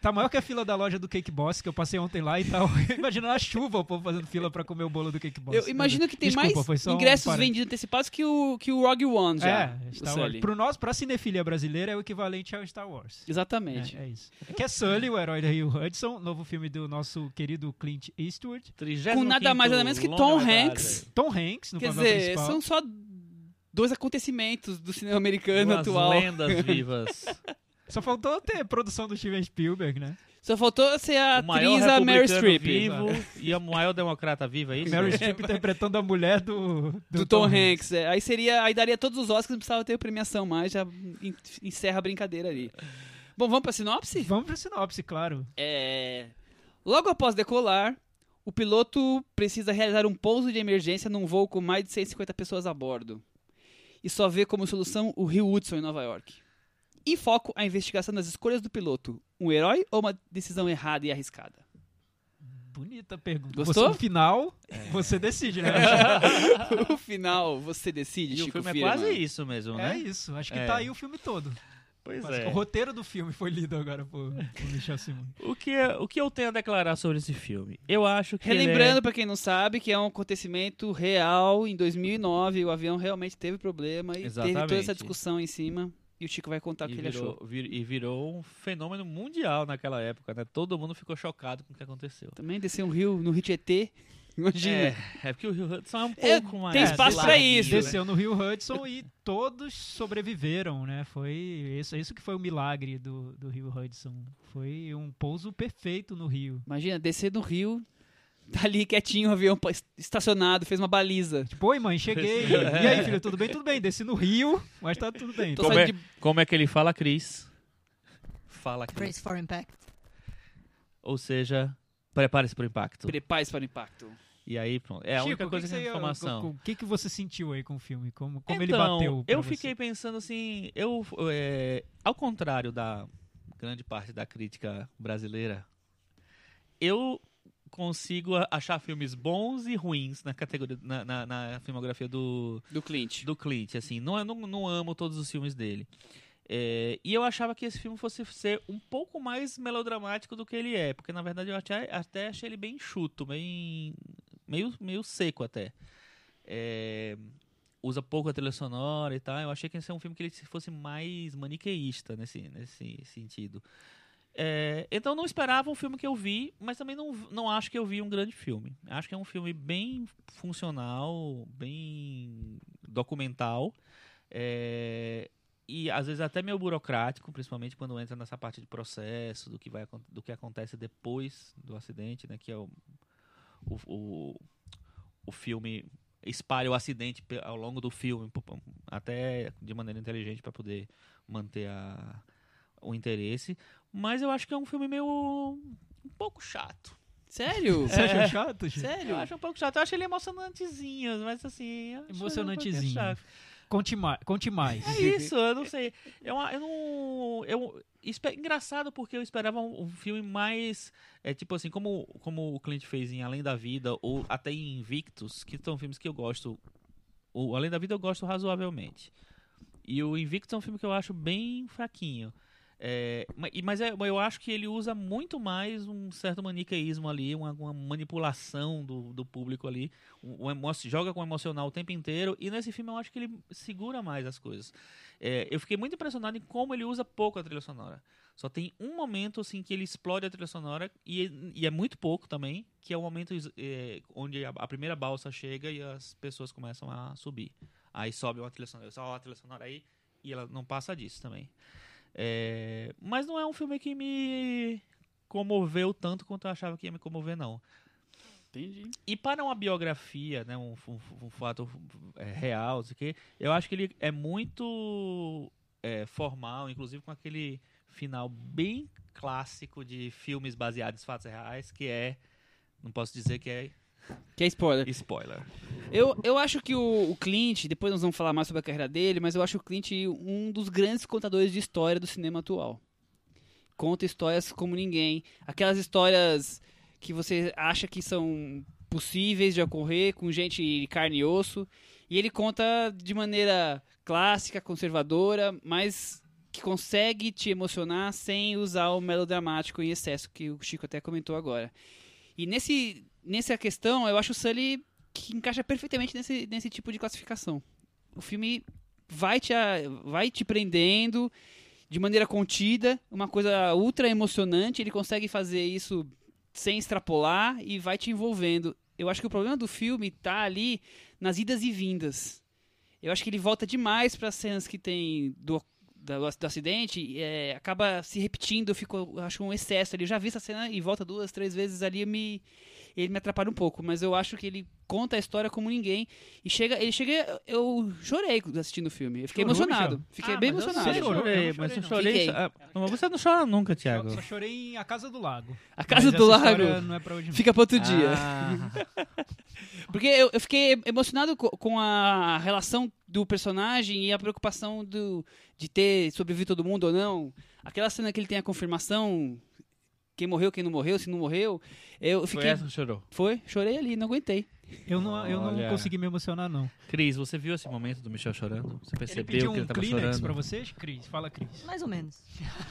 Tá maior que a fila da loja do Cake Boss, que eu passei ontem lá e (laughs) tal. Imagina a chuva o povo fazendo fila pra comer o bolo do Cake Boss. Eu imagino que tem Desculpa, mais um ingressos parênteses. vendidos antecipados que o, que o Rogue One já. É, o Star. Wars. Pro nós, pra cinefilia brasileira, é o equivalente ao Star Wars. Exatamente. É, é isso. Que é Sully, o herói da Rio Hudson, novo filme do nosso querido Clint Eastwood. Com nada mais nada menos que Tom Hanks. Tom Hanks no Quer papel dizer, principal. são só dois acontecimentos do cinema americano Duas atual. lendas vivas. (laughs) Só faltou ter produção do Steven Spielberg, né? Só faltou ser a atriz a Mary Streep. vivo e o maior democrata vivo, é isso? Meryl Streep interpretando a mulher do, Do, Tom, Hanks. é. Aí seria. Aí daria todos os Oscars, não precisava ter premiação mais, já en- encerra a brincadeira ali. Bom, vamos pra sinopse? Vamos pra sinopse, claro. É... Logo após decolar, O piloto precisa realizar um pouso de emergência num voo com mais de 150 pessoas a bordo. E só vê como solução o Rio Hudson em Nova York. Em foco a investigação das escolhas do piloto. Um herói ou uma decisão errada e arriscada? Bonita pergunta. Gostou? Você, no final, você decide, né? (laughs) o final, você decide, E Chico o filme é Firman. quase isso mesmo, é né? isso. Acho que É. tá aí o filme todo. Pois Mas é. O roteiro do filme foi lido agora por, por Michel Simon. O que, o que eu tenho a declarar sobre esse filme? Eu acho que ele Relembrando, é... pra quem não sabe, que é um acontecimento real. Em 2009, o avião realmente teve problema e teve toda essa Exatamente. discussão em cima. E o Chico vai contar o que ele achou. virou, vir- e virou um fenômeno mundial naquela época, né? Todo mundo ficou chocado com o que aconteceu. Também descer um rio no Rio Tietê. (laughs) Imagina. É, é porque o Rio Hudson é um É, pouco mais... tem espaço pra larguinho, isso. né? Desceu no Rio Hudson e todos sobreviveram, né? Foi isso, isso que foi o milagre do, do Rio Hudson. Foi um pouso perfeito no Rio. Imagina, descer no rio, tá ali quietinho, o avião estacionado, fez uma baliza. Tipo, oi mãe, cheguei. E aí, filho, tudo bem? Tudo bem. Desci no Rio, mas tá tudo bem. Como é, de- como é que ele fala, Cris? Fala, Cris. Brace for impact. Ou seja, prepare-se para o impacto. Prepare-se para o impacto. E aí, pronto. É a Chico, única coisa que que, você- informação. O que, que você sentiu aí com o filme? Como, como ele Então, bateu? pra Eu você? fiquei pensando assim, eu, é, ao contrário da grande parte da crítica brasileira, eu consigo achar filmes bons e ruins na categoria na, na- na filmografia do, Do Clint. do Clint. Assim, não, não, não amo todos os filmes dele. É, e eu achava que esse filme fosse ser um pouco mais melodramático do que ele é, porque na verdade eu até, até achei ele bem enxuto, bem meio, meio seco até. É, usa pouco a trilha sonora e tal. Eu achei que esse é um filme que ele fosse mais maniqueísta nesse, nesse sentido. É, então não esperava um filme que eu vi, mas também não, não acho que eu vi um grande filme. Acho que é um filme bem funcional, bem documental. é, e às vezes até meio burocrático, principalmente quando entra nessa parte de processo, do que, vai, do que acontece depois do acidente, né? Que é o, o, o, o filme espalha o acidente ao longo do filme, até de maneira inteligente para poder manter a, o interesse. Mas eu acho que é um filme meio um pouco chato. Sério? (laughs) Você achou chato, Chico? Sério? Eu acho um pouco chato. Eu acho ele emocionantezinho, mas assim. um Emocionantezinho. chato. Conte, ma conte mais. É isso, eu não sei. Eu, eu não. Eu, engraçado porque eu esperava um, um filme mais. É, tipo assim, como, como o Clint fez em Além da Vida, ou até em Invictus, que são filmes que eu gosto. O Além da Vida eu gosto razoavelmente. E o Invictus é um filme que eu acho bem fraquinho. É, ma- mas é- eu acho que ele usa muito mais um certo maniqueísmo ali, uma, uma manipulação do, do público ali, emo- joga com o emocional o tempo inteiro, e nesse filme eu acho que ele segura mais as coisas. É, eu fiquei muito impressionado em como ele usa pouco a trilha sonora. Só tem um momento assim que ele explode a trilha sonora, e, e é muito pouco também, que é o momento é, onde a, a primeira balsa chega e as pessoas começam a subir. Aí sobe uma trilha sonora, só a trilha sonora aí, e ela não passa disso também. É, mas não é um filme que me comoveu tanto quanto eu achava que ia me comover, não. Entendi. E para uma biografia, né, um, um- um fato é, real, isso aqui, eu acho que ele é muito é, formal, inclusive com aquele final bem clássico de filmes baseados em fatos reais, que é, não posso dizer que é Que é spoiler. spoiler. Eu, eu acho que o, o Clint, depois nós vamos falar mais sobre a carreira dele, mas eu acho o Clint um dos grandes contadores de história do cinema atual. Conta histórias como ninguém. Aquelas histórias que você acha que são possíveis de ocorrer com gente de carne e osso. E ele conta de maneira clássica, conservadora, mas que consegue te emocionar sem usar o melodramático em excesso, que o Chico até comentou agora. E nesse, nessa questão, eu acho o Sully que encaixa perfeitamente nesse, nesse tipo de classificação. O filme vai te, vai te prendendo de maneira contida, uma coisa ultra emocionante, ele consegue fazer isso sem extrapolar e vai te envolvendo. Eu acho que o problema do filme tá ali nas idas e vindas. Eu acho que ele volta demais para cenas que tem do, do, do acidente, é, acaba se repetindo, ficou, acho um excesso ali. Eu já vi essa cena e volta duas, três vezes ali, me, ele me atrapalha um pouco, mas eu acho que ele conta a história como ninguém. E chega, ele chega, eu chorei assistindo o filme. Eu fiquei Chorou, emocionado. Michel? Fiquei Ah, bem mas eu emocionado. Chorou? chorei, Eu não mas eu chorei, mas você não chora nunca, Thiago. Só, só chorei em A Casa do Lago. A Casa Mas do essa Lago Não é pra fica para outro dia. Ah, (laughs) Porque eu, eu fiquei emocionado co- com a relação do personagem e a preocupação do, de ter sobrevivido todo mundo ou não. Aquela cena que ele tem a confirmação, quem morreu, quem não morreu, se não morreu. Eu foi fiquei. essa que chorou. Foi, chorei ali, não aguentei. Eu não, eu não consegui me emocionar, não. Cris, você viu esse momento do Michel chorando? Você Ele percebeu pediu que ele um tava Kleenex chorando? pra vocês? Cris, fala, Cris. Mais ou menos.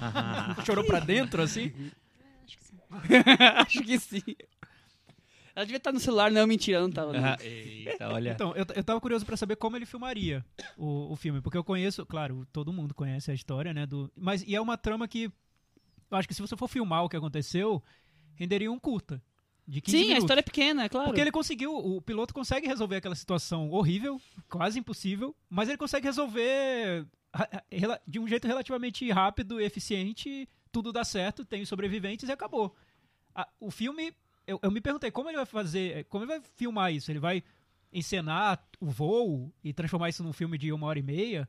Ah, (laughs) Chorou pra dentro, assim? (laughs) Acho que sim. (laughs) Acho que sim. Ela devia estar no celular, não, mentira, não tava. não. ah, eita, olha. Então, eu, eu tava curioso pra saber como ele filmaria o, o filme, porque eu conheço, claro, todo mundo conhece a história, né, do, mas e é uma trama que eu acho que se você for filmar o que aconteceu, renderia um curta de 15 Sim, a minutos. história é pequena, é claro. Porque ele conseguiu, o piloto consegue resolver aquela situação horrível, quase impossível, mas ele consegue resolver ra- rela- de um jeito relativamente rápido e eficiente, tudo dá certo, tem os sobreviventes e acabou. A- o filme, eu, eu me perguntei como ele vai fazer, como ele vai filmar isso? Ele vai encenar o voo e transformar isso num filme de uma hora e meia?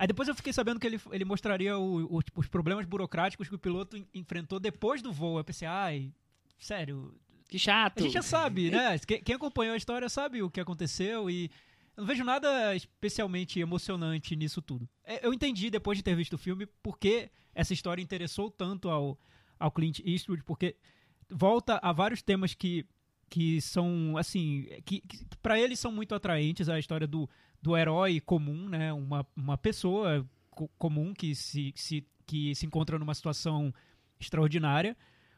Aí depois eu fiquei sabendo que ele, ele mostraria o- o- tipo, os problemas burocráticos que o piloto en- enfrentou depois do voo. Eu pensei, ai, sério, Que chato. a gente já sabe, né? Quem, quem acompanhou a história sabe o que aconteceu e eu não vejo nada especialmente emocionante nisso tudo. É, Eu entendi depois de ter visto o filme porque essa história interessou tanto ao, ao Clint Eastwood, porque volta a vários temas que, que são, assim, que, que para ele são muito atraentes. A história do, do herói comum, né? Uma, uma pessoa co- comum que se, se, que se encontra numa situação extraordinária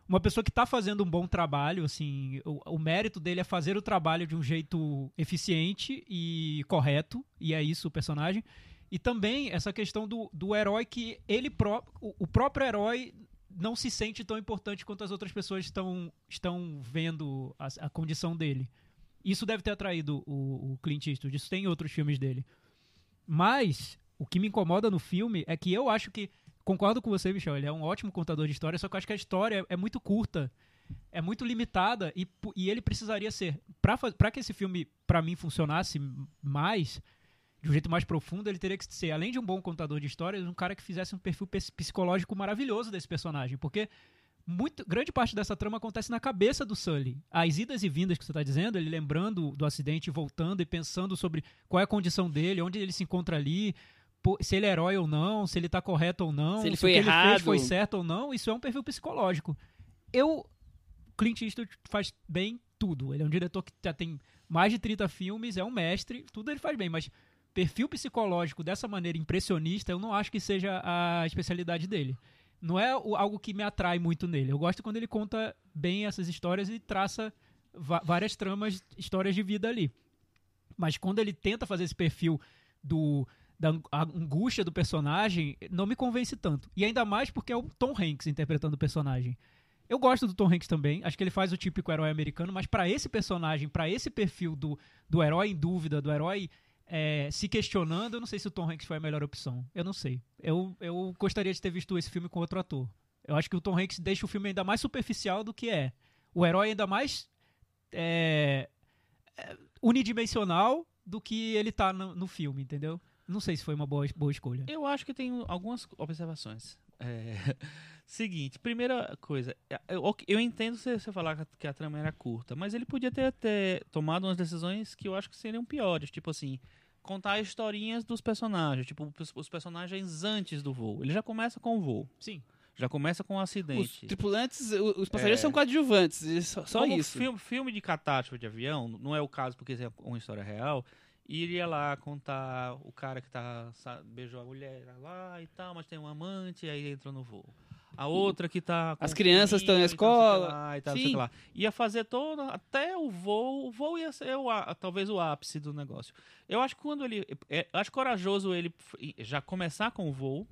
uma pessoa que está fazendo um bom trabalho, assim, o, o mérito dele é fazer o trabalho de um jeito eficiente e correto, e é isso o personagem. E também essa questão do, do herói que ele pró o, o próprio herói não se sente tão importante quanto as outras pessoas estão, estão vendo a, a condição dele. Isso deve ter atraído o, o Clint Eastwood, isso tem em outros filmes dele. Mas o que me incomoda no filme é que eu acho que concordo com você, Michel. Ele é um ótimo contador de história, só que eu acho que a história é muito curta, é muito limitada e, e ele precisaria ser pra que esse filme pra mim funcionasse mais de um jeito mais profundo, ele teria que ser além de um bom contador de histórias, um cara que fizesse um perfil psicológico maravilhoso desse personagem, porque muito, grande parte dessa trama acontece na cabeça do Sully. As idas e vindas que você está dizendo, ele lembrando do acidente, voltando e pensando sobre qual é a condição dele, onde ele se encontra ali, se ele é herói ou não, se ele tá correto ou não, Se ele o foi que ele errado. fez foi certo ou não, isso é um perfil psicológico. Eu Clint Eastwood faz bem tudo. Ele é um diretor que já tem mais de 30 filmes, é um mestre, tudo ele faz bem, mas perfil psicológico dessa maneira impressionista, eu não acho que seja a especialidade dele. Não é algo que me atrai muito nele. Eu gosto quando ele conta bem essas histórias e traça várias tramas, histórias de vida ali. Mas quando ele tenta fazer esse perfil do da angústia do personagem, não me convence tanto. E ainda mais porque é o Tom Hanks interpretando o personagem. Eu gosto do Tom Hanks também, acho que ele faz o típico herói americano, mas pra esse personagem, pra esse perfil do, do herói em dúvida, do herói é, se questionando, eu não sei se o Tom Hanks foi a melhor opção. Eu não sei. Eu, eu gostaria de ter visto esse filme com outro ator. Eu acho que o Tom Hanks deixa o filme ainda mais superficial do que é. O herói ainda mais é, é, unidimensional do que ele tá no, no filme, entendeu? Não sei se foi uma boa, boa escolha. Eu acho que tem algumas observações. É, (laughs) Seguinte, primeira coisa, eu, ok, eu entendo você, você falar que a, que a trama era curta, mas ele podia ter, ter tomado umas decisões que eu acho que seriam piores, tipo assim, contar historinhas dos personagens, tipo os, os personagens antes do voo. Ele já começa com o voo, Sim. já começa com o Os acidente. tripulantes, o- os passageiros É. são coadjuvantes, só, só Como isso. Filme, filme de catástrofe de avião, não é o caso porque é uma história real, iria lá contar o cara que tá, beijou a mulher lá e tal, mas tem um amante, e aí entrou no voo. A outra que tá. com As crianças estão na e escola. lá, e tal, sei Sim. lá. Ia fazer todo. Até o voo. O voo ia ser o, á- talvez o ápice do negócio. Eu acho que quando ele. é, acho corajoso ele já começar com o voo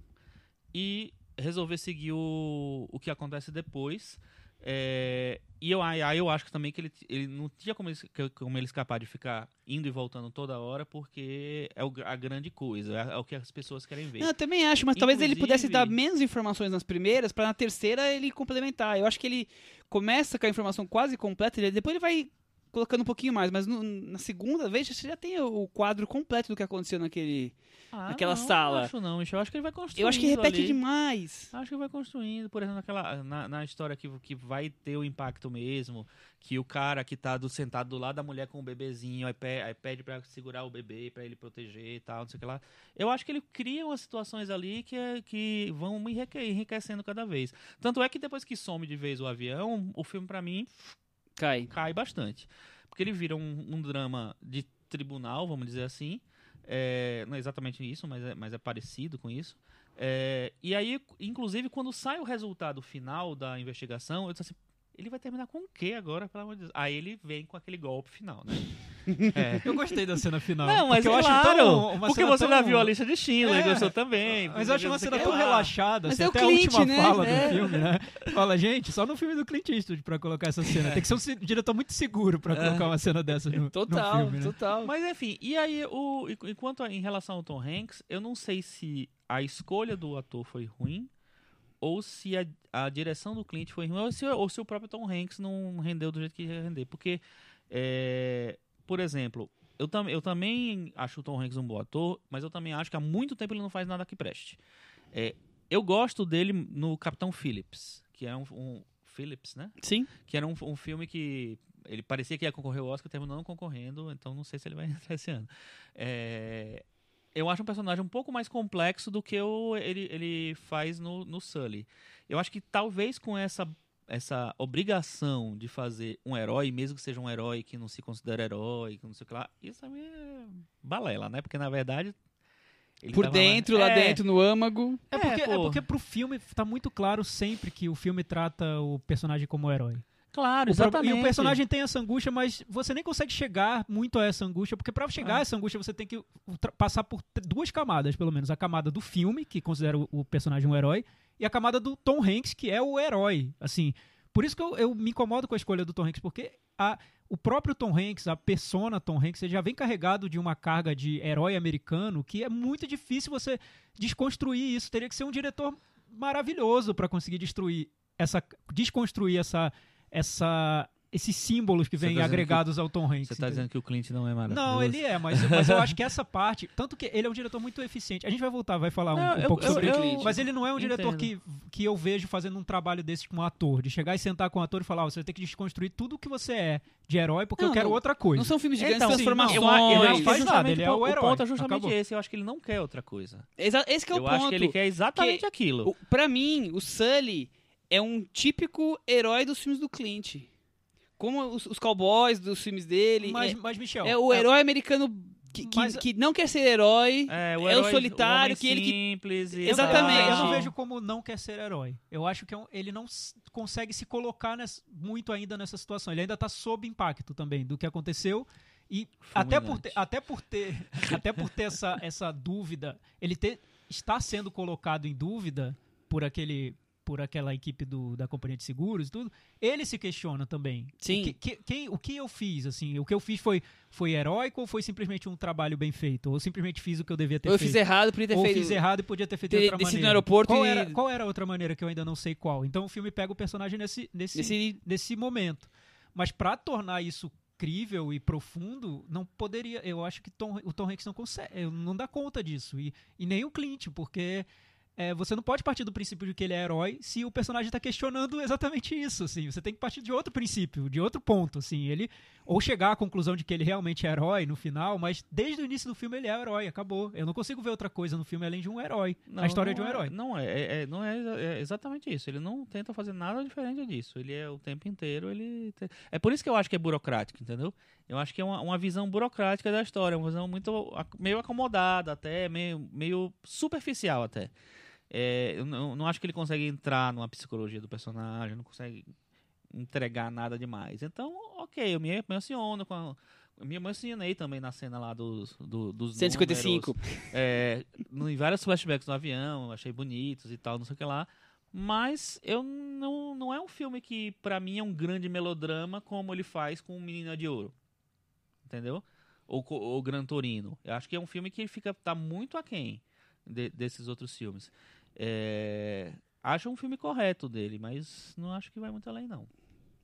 e resolver seguir o, o que acontece depois. É, e eu, aí eu acho que também que ele, ele não tinha como ele, como ele escapar de ficar indo e voltando toda hora, porque é o, a grande coisa, é, é, o que as pessoas querem ver. Não, eu também acho, mas talvez ele Inclusive- pudesse dar menos informações nas primeiras, pra na terceira ele complementar. Eu acho que ele começa com a informação quase completa, ele- depois ele vai colocando um pouquinho mais, mas no- na segunda vez você já tem o quadro completo do que aconteceu naquele. Ah, naquela não, sala. Não acho não. Eu acho que ele vai construindo Eu acho que repete ali. demais. Acho que vai construindo, por exemplo, naquela, na, na história que, que vai ter o impacto mesmo, que o cara que tá do, sentado do lado da mulher com o bebezinho, aí, pe- aí pede pra segurar o bebê, pra ele proteger e tal, não sei o que lá. Eu acho que ele cria umas situações ali que, que vão enrique- enriquecendo cada vez. Tanto é que depois que some de vez o avião, o filme pra mim Cai. cai bastante. Porque ele vira um, um drama de tribunal, vamos dizer assim. É, não é exatamente isso, mas é, mas é parecido com isso. É, e aí, inclusive, quando sai o resultado final da investigação, eu disse assim, ele vai terminar com o quê agora, pelo amor de Deus? Aí ele vem com aquele golpe final, né? É. (laughs) Eu gostei da cena final. Não, mas porque eu acho claro, tão, uma porque cena você tão- já viu a lista de Schindler, É. gostou também. Mas eu acho uma cena tão lá. relaxada, Mas assim, é o até a Clint, última né? fala É. do filme, né? Fala, gente, só no filme do Clint Eastwood pra colocar essa cena. Tem que ser um diretor muito seguro pra colocar uma cena dessa no, no Total, filme, né? total. Mas enfim, e aí, o, enqu- enquanto a- em relação ao Tom Hanks, eu não sei se a escolha do ator foi ruim, ou se a, a direção do Clint foi ruim, ou se, ou se o próprio Tom Hanks não rendeu do jeito que ia render. Porque, é, por exemplo, eu, tam, eu também acho o Tom Hanks um bom ator, mas eu também acho que há muito tempo ele não faz nada que preste. É, eu gosto dele no Capitão Phillips, que é um, um Phillips, né? Sim. que era um, um filme que ele parecia que ia concorrer ao Oscar, terminou não concorrendo, então não sei se ele vai (laughs) entrar esse ano. É, eu acho um personagem um pouco mais complexo do que o, ele, ele faz no, no Sully. Eu acho que talvez com essa, essa obrigação de fazer um herói, mesmo que seja um herói que não se considera herói, que não sei o que lá, isso também é balela, né? Porque na verdade. ele Por lá- dentro, lá É, dentro, no âmago. É porque, é, pô. porque pro filme tá muito claro sempre que o filme trata o personagem como herói. Claro, O exatamente. e o personagem tem essa angústia, mas você nem consegue chegar muito a essa angústia, porque pra chegar Ah. a essa angústia você tem que passar por duas camadas, pelo menos. A camada do filme, que considera o, o personagem um herói, e a camada do Tom Hanks, que é o herói. Assim, por isso que eu, eu me incomodo com a escolha do Tom Hanks, porque a, o próprio Tom Hanks, a persona Tom Hanks, ele já vem carregado de uma carga de herói americano que é muito difícil você desconstruir isso. Teria que ser um diretor maravilhoso para conseguir destruir essa, desconstruir essa, essa, esses símbolos que vêm tá agregados ao Tom Hanks. Você tá entendeu? dizendo que o Clint não é maravilhoso? Não, ele é, mas, (laughs) mas eu acho que essa parte. Tanto que ele é um diretor muito eficiente. A gente vai voltar, vai falar um, Não, um eu- pouco eu- sobre eu- Clint. Mas ele não é um diretor que, que eu vejo fazendo um trabalho desse com um ator. De chegar e sentar com o ator e falar: "Ó, você tem que desconstruir tudo o que você é de herói, porque Não, eu quero não- outra coisa. Não são filmes de grandes Então, transformações. Eu, eu Ele não que faz é nada, justamente ele é o o herói. ponto é justamente Acabou. esse. Eu acho que ele não quer outra coisa. Exa- Esse que é o eu ponto. acho que ele quer exatamente Que- aquilo. O- Pra mim, o Sully é um típico herói dos filmes do Clint. Como os, os cowboys dos filmes dele. mas, é, mas, Michel. é o herói americano que, que, Mas- que não quer ser herói. É, é o solitário, que ele que- simples e Exatamente. Eu não tal. vejo como não quer ser herói. Eu acho que é ele não consegue se colocar ness- muito ainda nessa situação. Ele ainda está sob impacto também do que aconteceu. E até por, ter, até por ter, (laughs) até por ter essa, essa dúvida, ele ter, está sendo colocado em dúvida por aquele por aquela equipe do, da companhia de seguros e tudo, ele se questiona também. Sim. O que, que- quem, o que eu fiz, assim, o que eu fiz foi, foi heróico ou foi simplesmente um trabalho bem feito? Ou simplesmente fiz o que eu devia ter Ou eu feito? fiz errado, podia ter ou feito. fiz errado e podia ter feito de ter outra descido maneira. no aeroporto qual, e- era, qual era a outra maneira que eu ainda não sei qual? Então o filme pega o personagem nesse, nesse, Nesse- nesse momento. Mas pra tornar isso crível e profundo, não poderia. Eu acho que Tom- o Tom Hanks não consegue, não dá conta disso. E, e nem o Clint, porque é, você não pode partir do princípio de que ele é herói se o personagem está questionando exatamente isso. Assim. Você tem que partir de outro princípio, de outro ponto. Assim. Ele, ou chegar à conclusão de que ele realmente é herói no final, mas desde o início do filme ele é herói, acabou. Eu não consigo ver outra coisa no filme além de um herói. Não, a história não de um é- herói. Não é, é- é- não é, é exatamente isso. Ele não tenta fazer nada diferente disso. Ele é o tempo inteiro, ele te- é por isso que eu acho que é burocrático, entendeu? Eu acho que é uma, uma visão burocrática da história, uma visão muito meio acomodada até, meio, meio superficial até. É, eu não, não acho que ele consegue entrar numa psicologia do personagem, não consegue entregar nada demais. Então, ok, eu me emociono com a, eu me emocionei também na cena lá dos, do, dos 155. números, é, em vários flashbacks no avião, achei bonitos e tal, não sei o que lá. Mas eu não, não é um filme que, pra mim, é um grande melodrama como ele faz com o Menina de Ouro. Entendeu? Ou o Gran Torino. Eu acho que é um filme que fica tá muito aquém de- desses outros filmes. É, acho um filme correto dele, mas não acho que vai muito além, não.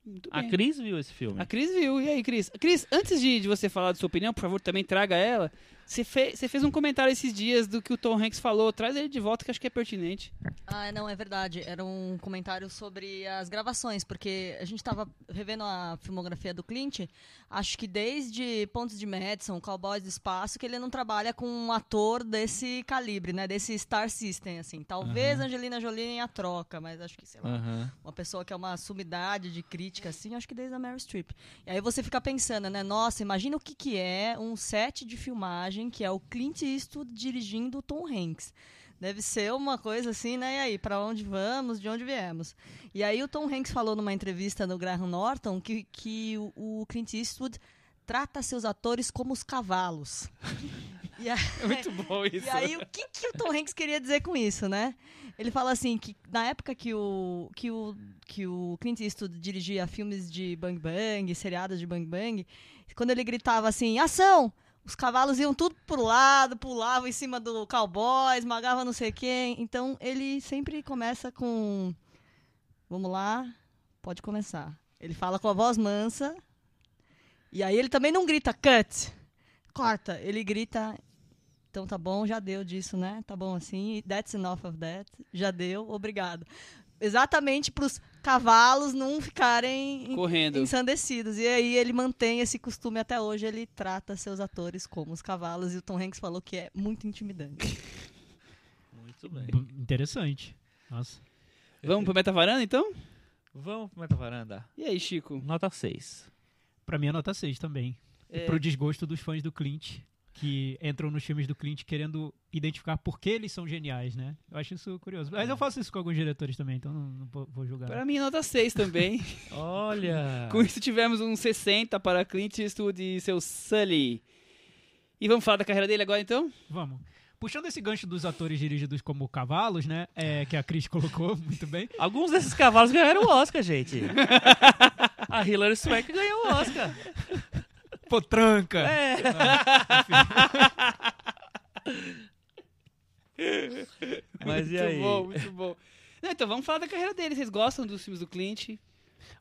Muito A bem. Cris viu esse filme. A Cris viu. E aí, Cris? Cris, antes de, de você falar da sua opinião, por favor, também traga ela. Você, fe- você fez um comentário esses dias do que o Tom Hanks falou. Traz ele de volta que acho que é pertinente. Ah, não, é verdade. Era um comentário sobre as gravações, porque a gente tava revendo a filmografia do Clint, acho que desde Pontos de Madison, Cowboys do Espaço, que ele não trabalha com um ator desse calibre, né? Desse Star System, assim. Talvez Angelina Jolie em a troca, mas acho que, sei lá, Aham. uma pessoa que é uma sumidade de crítica, assim, acho que desde a Meryl Streep. E aí você fica pensando, né? Nossa, imagina o que, que é um set de filmagem que é o Clint Eastwood dirigindo o Tom Hanks. Deve ser uma coisa assim, né? E aí, pra onde vamos, de onde viemos? E aí o Tom Hanks falou numa entrevista no Graham Norton que, que o, o Clint Eastwood trata seus atores como os cavalos. (laughs) E aí- É muito bom isso. (laughs) e aí, o que, que o Tom Hanks queria dizer com isso, né? Ele fala assim, que na época que o, que o, que o Clint Eastwood dirigia filmes de Bang Bang, seriados de Bang Bang, quando ele gritava assim, ação! Os cavalos iam tudo pro lado, pulavam em cima do cowboy, esmagavam não sei quem. Então, ele sempre começa com... Vamos lá, pode começar. Ele fala com a voz mansa. E aí ele também não grita cut, corta. Ele grita então tá bom, já deu disso, né? Tá bom assim. That's enough of that. Já deu, obrigado. Exatamente para os cavalos não ficarem en- Correndo. ensandecidos. E aí ele mantém esse costume até hoje. Ele trata seus atores como os cavalos. E o Tom Hanks falou que é muito intimidante. (laughs) Muito bem. B- Interessante. Nossa. Vamos pro Metavaranda, então? Vamos pro Metavaranda. E aí, Chico? Nota 6. Pra mim é nota 6 também. É, Pro desgosto dos fãs do Clint, que entram nos filmes do Clint querendo identificar por que eles são geniais, né? Eu acho isso curioso. Mas eu faço isso com alguns diretores também, então não, não vou- julgar. Pra mim, nota 6 também. (laughs) Olha! (laughs) Com isso, tivemos um 60 para Clint Eastwood e seu Sully. E vamos falar da carreira dele agora, então? Vamos. Puxando esse gancho dos atores dirigidos como cavalos, né? É, que a Cris colocou (laughs) muito bem. Alguns desses cavalos ganharam o Oscar, gente. A Hilary Swank ganhou o Oscar. Potranca! É. (laughs) Mas e muito aí? bom, muito bom. Não, então, vamos falar da carreira dele. Vocês gostam dos filmes do Clint?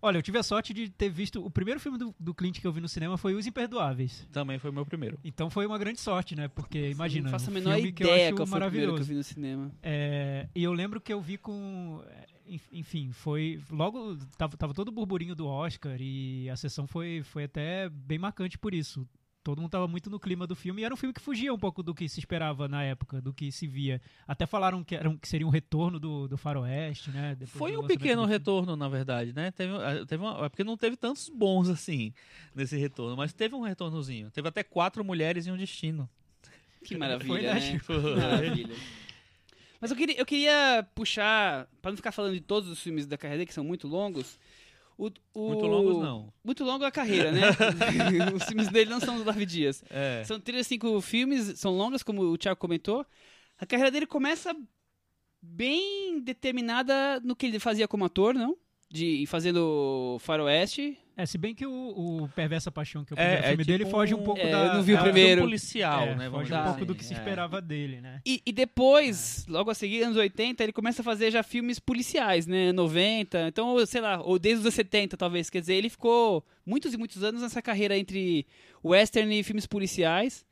Olha, eu tive a sorte de ter visto. O primeiro filme do, do Clint que eu vi no cinema foi Os Imperdoáveis. Também foi o meu primeiro. Então foi uma grande sorte, né? Porque, imagina, não faço a menor filme que eu ideia acho qual foi o primeiro que eu maravilhoso. vi no cinema. É, e eu lembro que eu vi com. é, enf- Enfim, foi. Logo. Tava, tava todo o burburinho do Oscar e a sessão foi, foi até bem marcante por isso. Todo mundo tava muito no clima do filme e era um filme que fugia um pouco do que se esperava na época, do que se via. Até falaram que, era um- que seria um retorno do, do Faroeste, né? depois Foi um pequeno retorno, na verdade, né? Teve, ah, teve uma, é porque não teve tantos bons assim nesse retorno, mas teve um retornozinho. Teve até quatro mulheres e um destino. Que maravilha, Foi, né, né? Maravilha. Mas eu queria, eu queria puxar, pra não ficar falando de todos os filmes da carreira que são muito longos. O- o- Muito longos, não. Muito longo a carreira, né? (laughs) os filmes dele não são do Davi Dias. É. São 35 filmes, são longas, como o Thiago comentou. A carreira dele começa bem determinada no que ele fazia como ator, não? De fazendo faroeste. É, se bem que o, o Perversa Paixão, que é o É, primeiro é filme dele, tipo foge um pouco É, da. eu não vi o É um primeiro. policial, É, né? Foge um pouco do assim, que se é. esperava dele, né? E, e depois, logo a seguir, anos 80, ele começa a fazer já filmes policiais, né? 90, então, sei lá, ou desde os 70, talvez. Quer dizer, ele ficou muitos e muitos anos nessa carreira entre western e filmes policiais,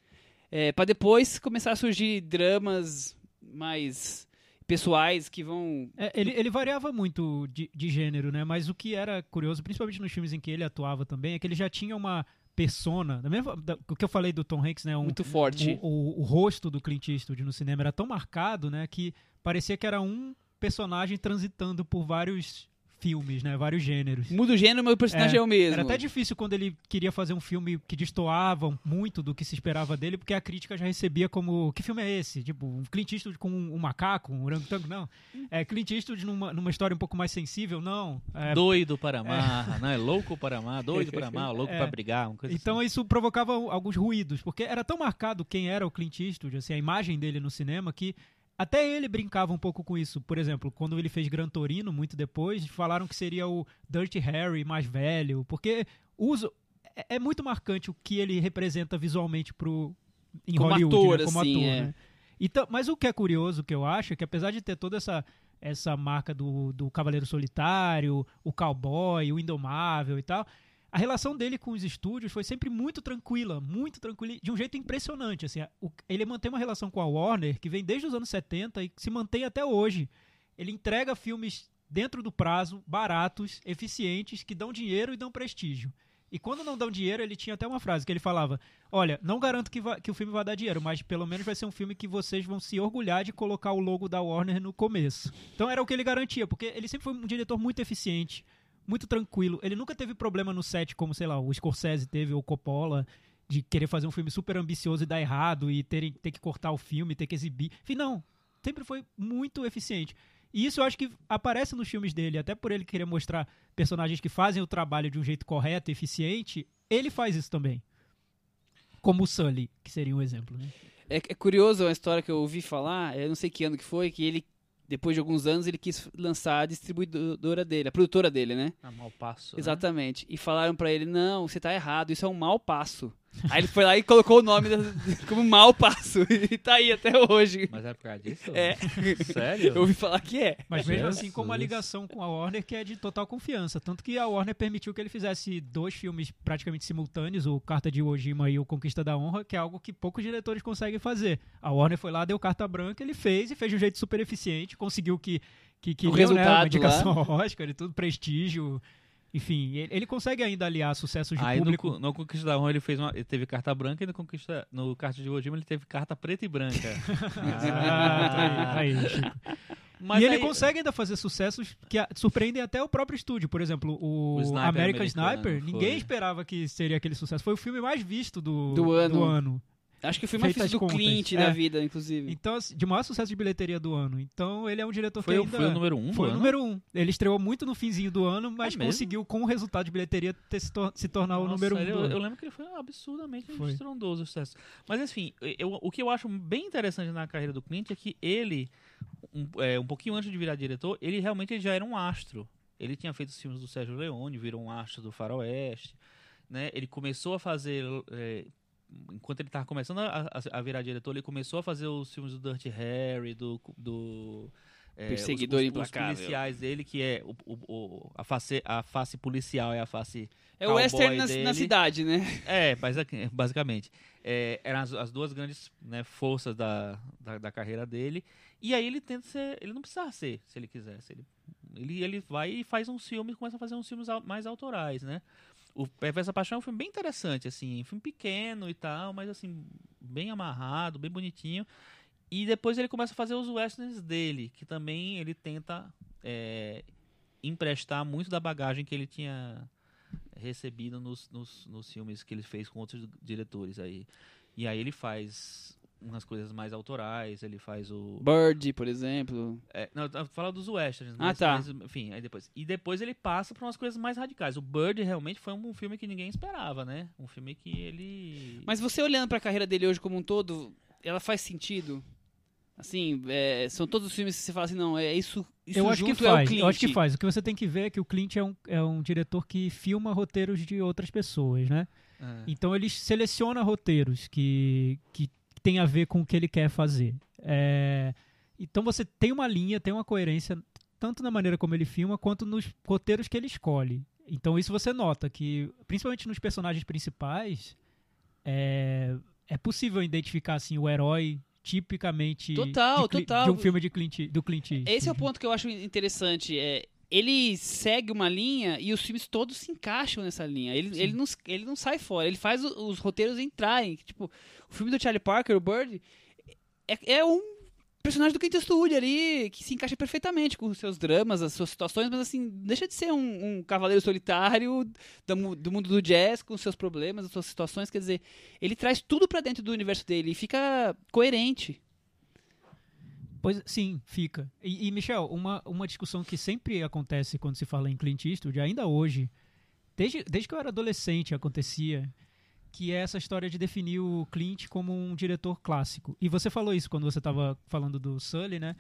é, para depois começar a surgir dramas mais pessoais que vão. É, ele, ele variava muito de, de gênero, né? Mas o que era curioso, principalmente nos filmes em que ele atuava também, é que ele já tinha uma persona, da mesma, da- o que eu falei do Tom Hanks, né? Um, Muito forte. O, o- o rosto do Clint Eastwood no cinema era tão marcado, né? Que parecia que era um personagem transitando por vários filmes, né? Vários gêneros. Muda o gênero, mas o personagem é, o mesmo. Era até difícil quando ele queria fazer um filme que destoava muito do que se esperava dele, porque a crítica já recebia como que filme é esse? Tipo, um Clint Eastwood com um, um macaco, um orangotango? Não. É, Clint Eastwood numa, numa história um pouco mais sensível? Não. É, Doido para amar, não é louco para amar, doido para amar, (laughs) louco É. para brigar, então assim. isso provocava alguns ruídos, porque era tão marcado quem era o Clint Eastwood, assim, a imagem dele no cinema, que até ele brincava um pouco com isso. Por exemplo, quando ele fez Gran Torino, muito depois, falaram que seria o Dirty Harry mais velho, porque uso, é, é muito marcante o que ele representa visualmente pro, em Como Hollywood, ator, né? como assim, ator. é. Né? Então, mas o que é curioso, que eu acho, é que apesar de ter toda essa, essa marca do, do Cavaleiro Solitário, o Cowboy, o Indomável e tal, a relação dele com os estúdios foi sempre muito tranquila, muito tranquila, de um jeito impressionante. Assim, ele mantém uma relação com a Warner que vem desde os anos 70 e se mantém até hoje. Ele entrega filmes dentro do prazo, baratos, eficientes, que dão dinheiro e dão prestígio. E quando não dão dinheiro, ele tinha até uma frase que ele falava: Olha, não garanto que, que o filme vai dar dinheiro, mas pelo menos vai ser um filme que vocês vão se orgulhar de colocar o logo da Warner no começo. Então era o que ele garantia, porque ele sempre foi um diretor muito eficiente, muito tranquilo. Ele nunca teve problema no set, como, sei lá, o Scorsese teve, ou o Coppola, de querer fazer um filme super ambicioso e dar errado, e ter, ter que cortar o filme, ter que exibir. Enfim, não. Sempre foi muito eficiente. E isso eu acho que aparece nos filmes dele, até por ele querer mostrar personagens que fazem o trabalho de um jeito correto eficiente, ele faz isso também. Como o Sully, que seria um exemplo, né? É, é curioso uma história que eu ouvi falar, eu não sei que ano que foi, que ele, depois de alguns anos, ele quis lançar a distribuidora dele, a produtora dele, né? A mal passo. né? Exatamente. E falaram pra ele, não, você tá errado, isso é um mau passo. Aí ele foi lá e colocou o nome da- (laughs) como mau passo. (laughs) E tá aí até hoje. Mas é por causa disso? É. Sério? Eu ouvi falar que é. Mas mesmo Jesus. assim, com uma ligação com a Warner que é de total confiança. Tanto que a Warner permitiu que ele fizesse dois filmes praticamente simultâneos, o Carta de Iwo Jima e o Conquista da Honra, que é algo que poucos diretores conseguem fazer. A Warner foi lá, deu carta branca, ele fez e fez de um jeito super eficiente, conseguiu que, que, que O deu, né, resultado uma indicação ao Oscar e tudo, prestígio. Enfim, ele, ele consegue ainda aliar sucessos de Aí no, público. co- no Conquista da Honra ele fez uma, ele teve carta branca e no Conquista no Carta de Ojima ele teve carta preta e branca. (laughs) Ah, aí, aí, Chico. Mas e ele aí- consegue ainda fazer sucessos que surpreendem até o próprio estúdio. Por exemplo, o, O Sniper American Sniper, foi. ninguém esperava que seria aquele sucesso. Foi o filme mais visto do, Do ano. ano. Acho que o filme mais as difícil do contas. Clint É. na vida, inclusive. Então, assim, de maior sucesso de bilheteria do ano. Então, ele é um diretor foi, que o- ainda... foi o número um Foi o ano? número um. Ele estreou muito no finzinho do ano, mas É conseguiu, com o resultado de bilheteria, ter se, tor- se tornar o Nossa, número um ele- eu, eu lembro que ele foi absurdamente Foi. estrondoso o sucesso. Mas enfim, eu- o que eu acho bem interessante na carreira do Clint é que ele, um, é, um pouquinho antes de virar diretor, ele realmente já era um astro. Ele tinha feito os filmes do Sérgio Leone, virou um astro do Faroeste. Né? Ele começou a fazer. é, enquanto ele estava começando a, a- virar diretor, ele começou a fazer os filmes do Dirty Harry, do. do é, Perseguidor os, os, Implacável. Os policiais dele, que é o, o- o- a, face, a face policial é a face É o western na, na cidade, né? é, basic- basicamente. É, eram as, as duas grandes né, forças da, da, da carreira dele. E aí ele tenta ser. Ele não precisa ser, se ele quisesse. Ele, ele, ele vai e faz uns filmes, começa a fazer uns filmes mais autorais, né? O Perversa Paixão é um filme bem interessante, assim, um filme pequeno e tal, mas assim, bem amarrado, bem bonitinho. E depois ele começa a fazer os westerns dele, que também ele tenta é, emprestar muito da bagagem que ele tinha recebido nos, nos, nos filmes que ele fez com outros diretores aí. E aí ele faz umas coisas mais autorais, ele faz o... Bird, por exemplo. É, não, eu falo dos westerns. Ah, tá. mas, enfim, aí depois. E depois ele passa para umas coisas mais radicais. O Bird realmente foi um filme que ninguém esperava, né? Um filme que ele... Mas você olhando pra carreira dele hoje como um todo, ela faz sentido? Assim, é, são todos os filmes que você fala assim, não, é isso, isso Eu acho que é o faz, Clint. eu acho que faz. O que você tem que ver é que o Clint é um, é um diretor que filma roteiros de outras pessoas, né? É. Então ele seleciona roteiros que, que tem a ver com o que ele quer fazer. É, então você tem uma linha, tem uma coerência, tanto na maneira como ele filma, quanto nos roteiros que ele escolhe. Então isso você nota que, principalmente nos personagens principais, é, é possível identificar assim, o herói tipicamente Total, de, total. de um filme de Clint, do Clint Esse é o Eastwood. ponto que eu acho interessante. É, ele segue uma linha e os filmes todos se encaixam nessa linha. Ele, Sim. ele, não, ele não sai fora, ele faz os roteiros entrarem. Tipo, o filme do Charlie Parker, o Bird, é, é um personagem do Clint Eastwood ali que se encaixa perfeitamente com os seus dramas, as suas situações, mas assim, deixa de ser um, um cavaleiro solitário mu- do mundo do jazz com os seus problemas, as suas situações. Quer dizer, ele traz tudo pra dentro do universo dele e fica coerente. Pois sim, fica. E, e, Michel, uma, uma discussão que sempre acontece quando se fala em Clint Eastwood, ainda hoje, desde, desde que eu era adolescente acontecia, que é essa história de definir o Clint como um diretor clássico. E você falou isso quando você estava falando do Sully, né?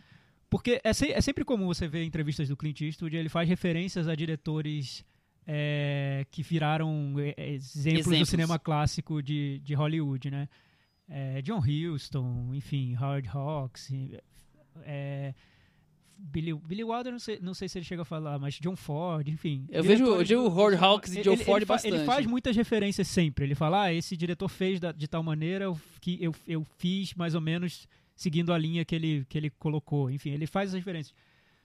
Porque é, se- é sempre comum você ver entrevistas do Clint Eastwood, ele faz referências a diretores é, que viraram é, é, exemplos, do Exemplos. cinema clássico de, de Hollywood, né? É, John Huston, enfim, Howard Hawks, é, Billy, Billy Wilder, não sei, não sei se ele chega a falar, mas John Ford, enfim. Eu vejo- eu o Howard Hawks e ele- John ele Ford Ele bastante. faz muitas referências sempre. Ele fala, ah, esse diretor fez da- de tal maneira que eu, eu fiz mais ou menos seguindo a linha que ele, que ele colocou. Enfim, ele faz as referências.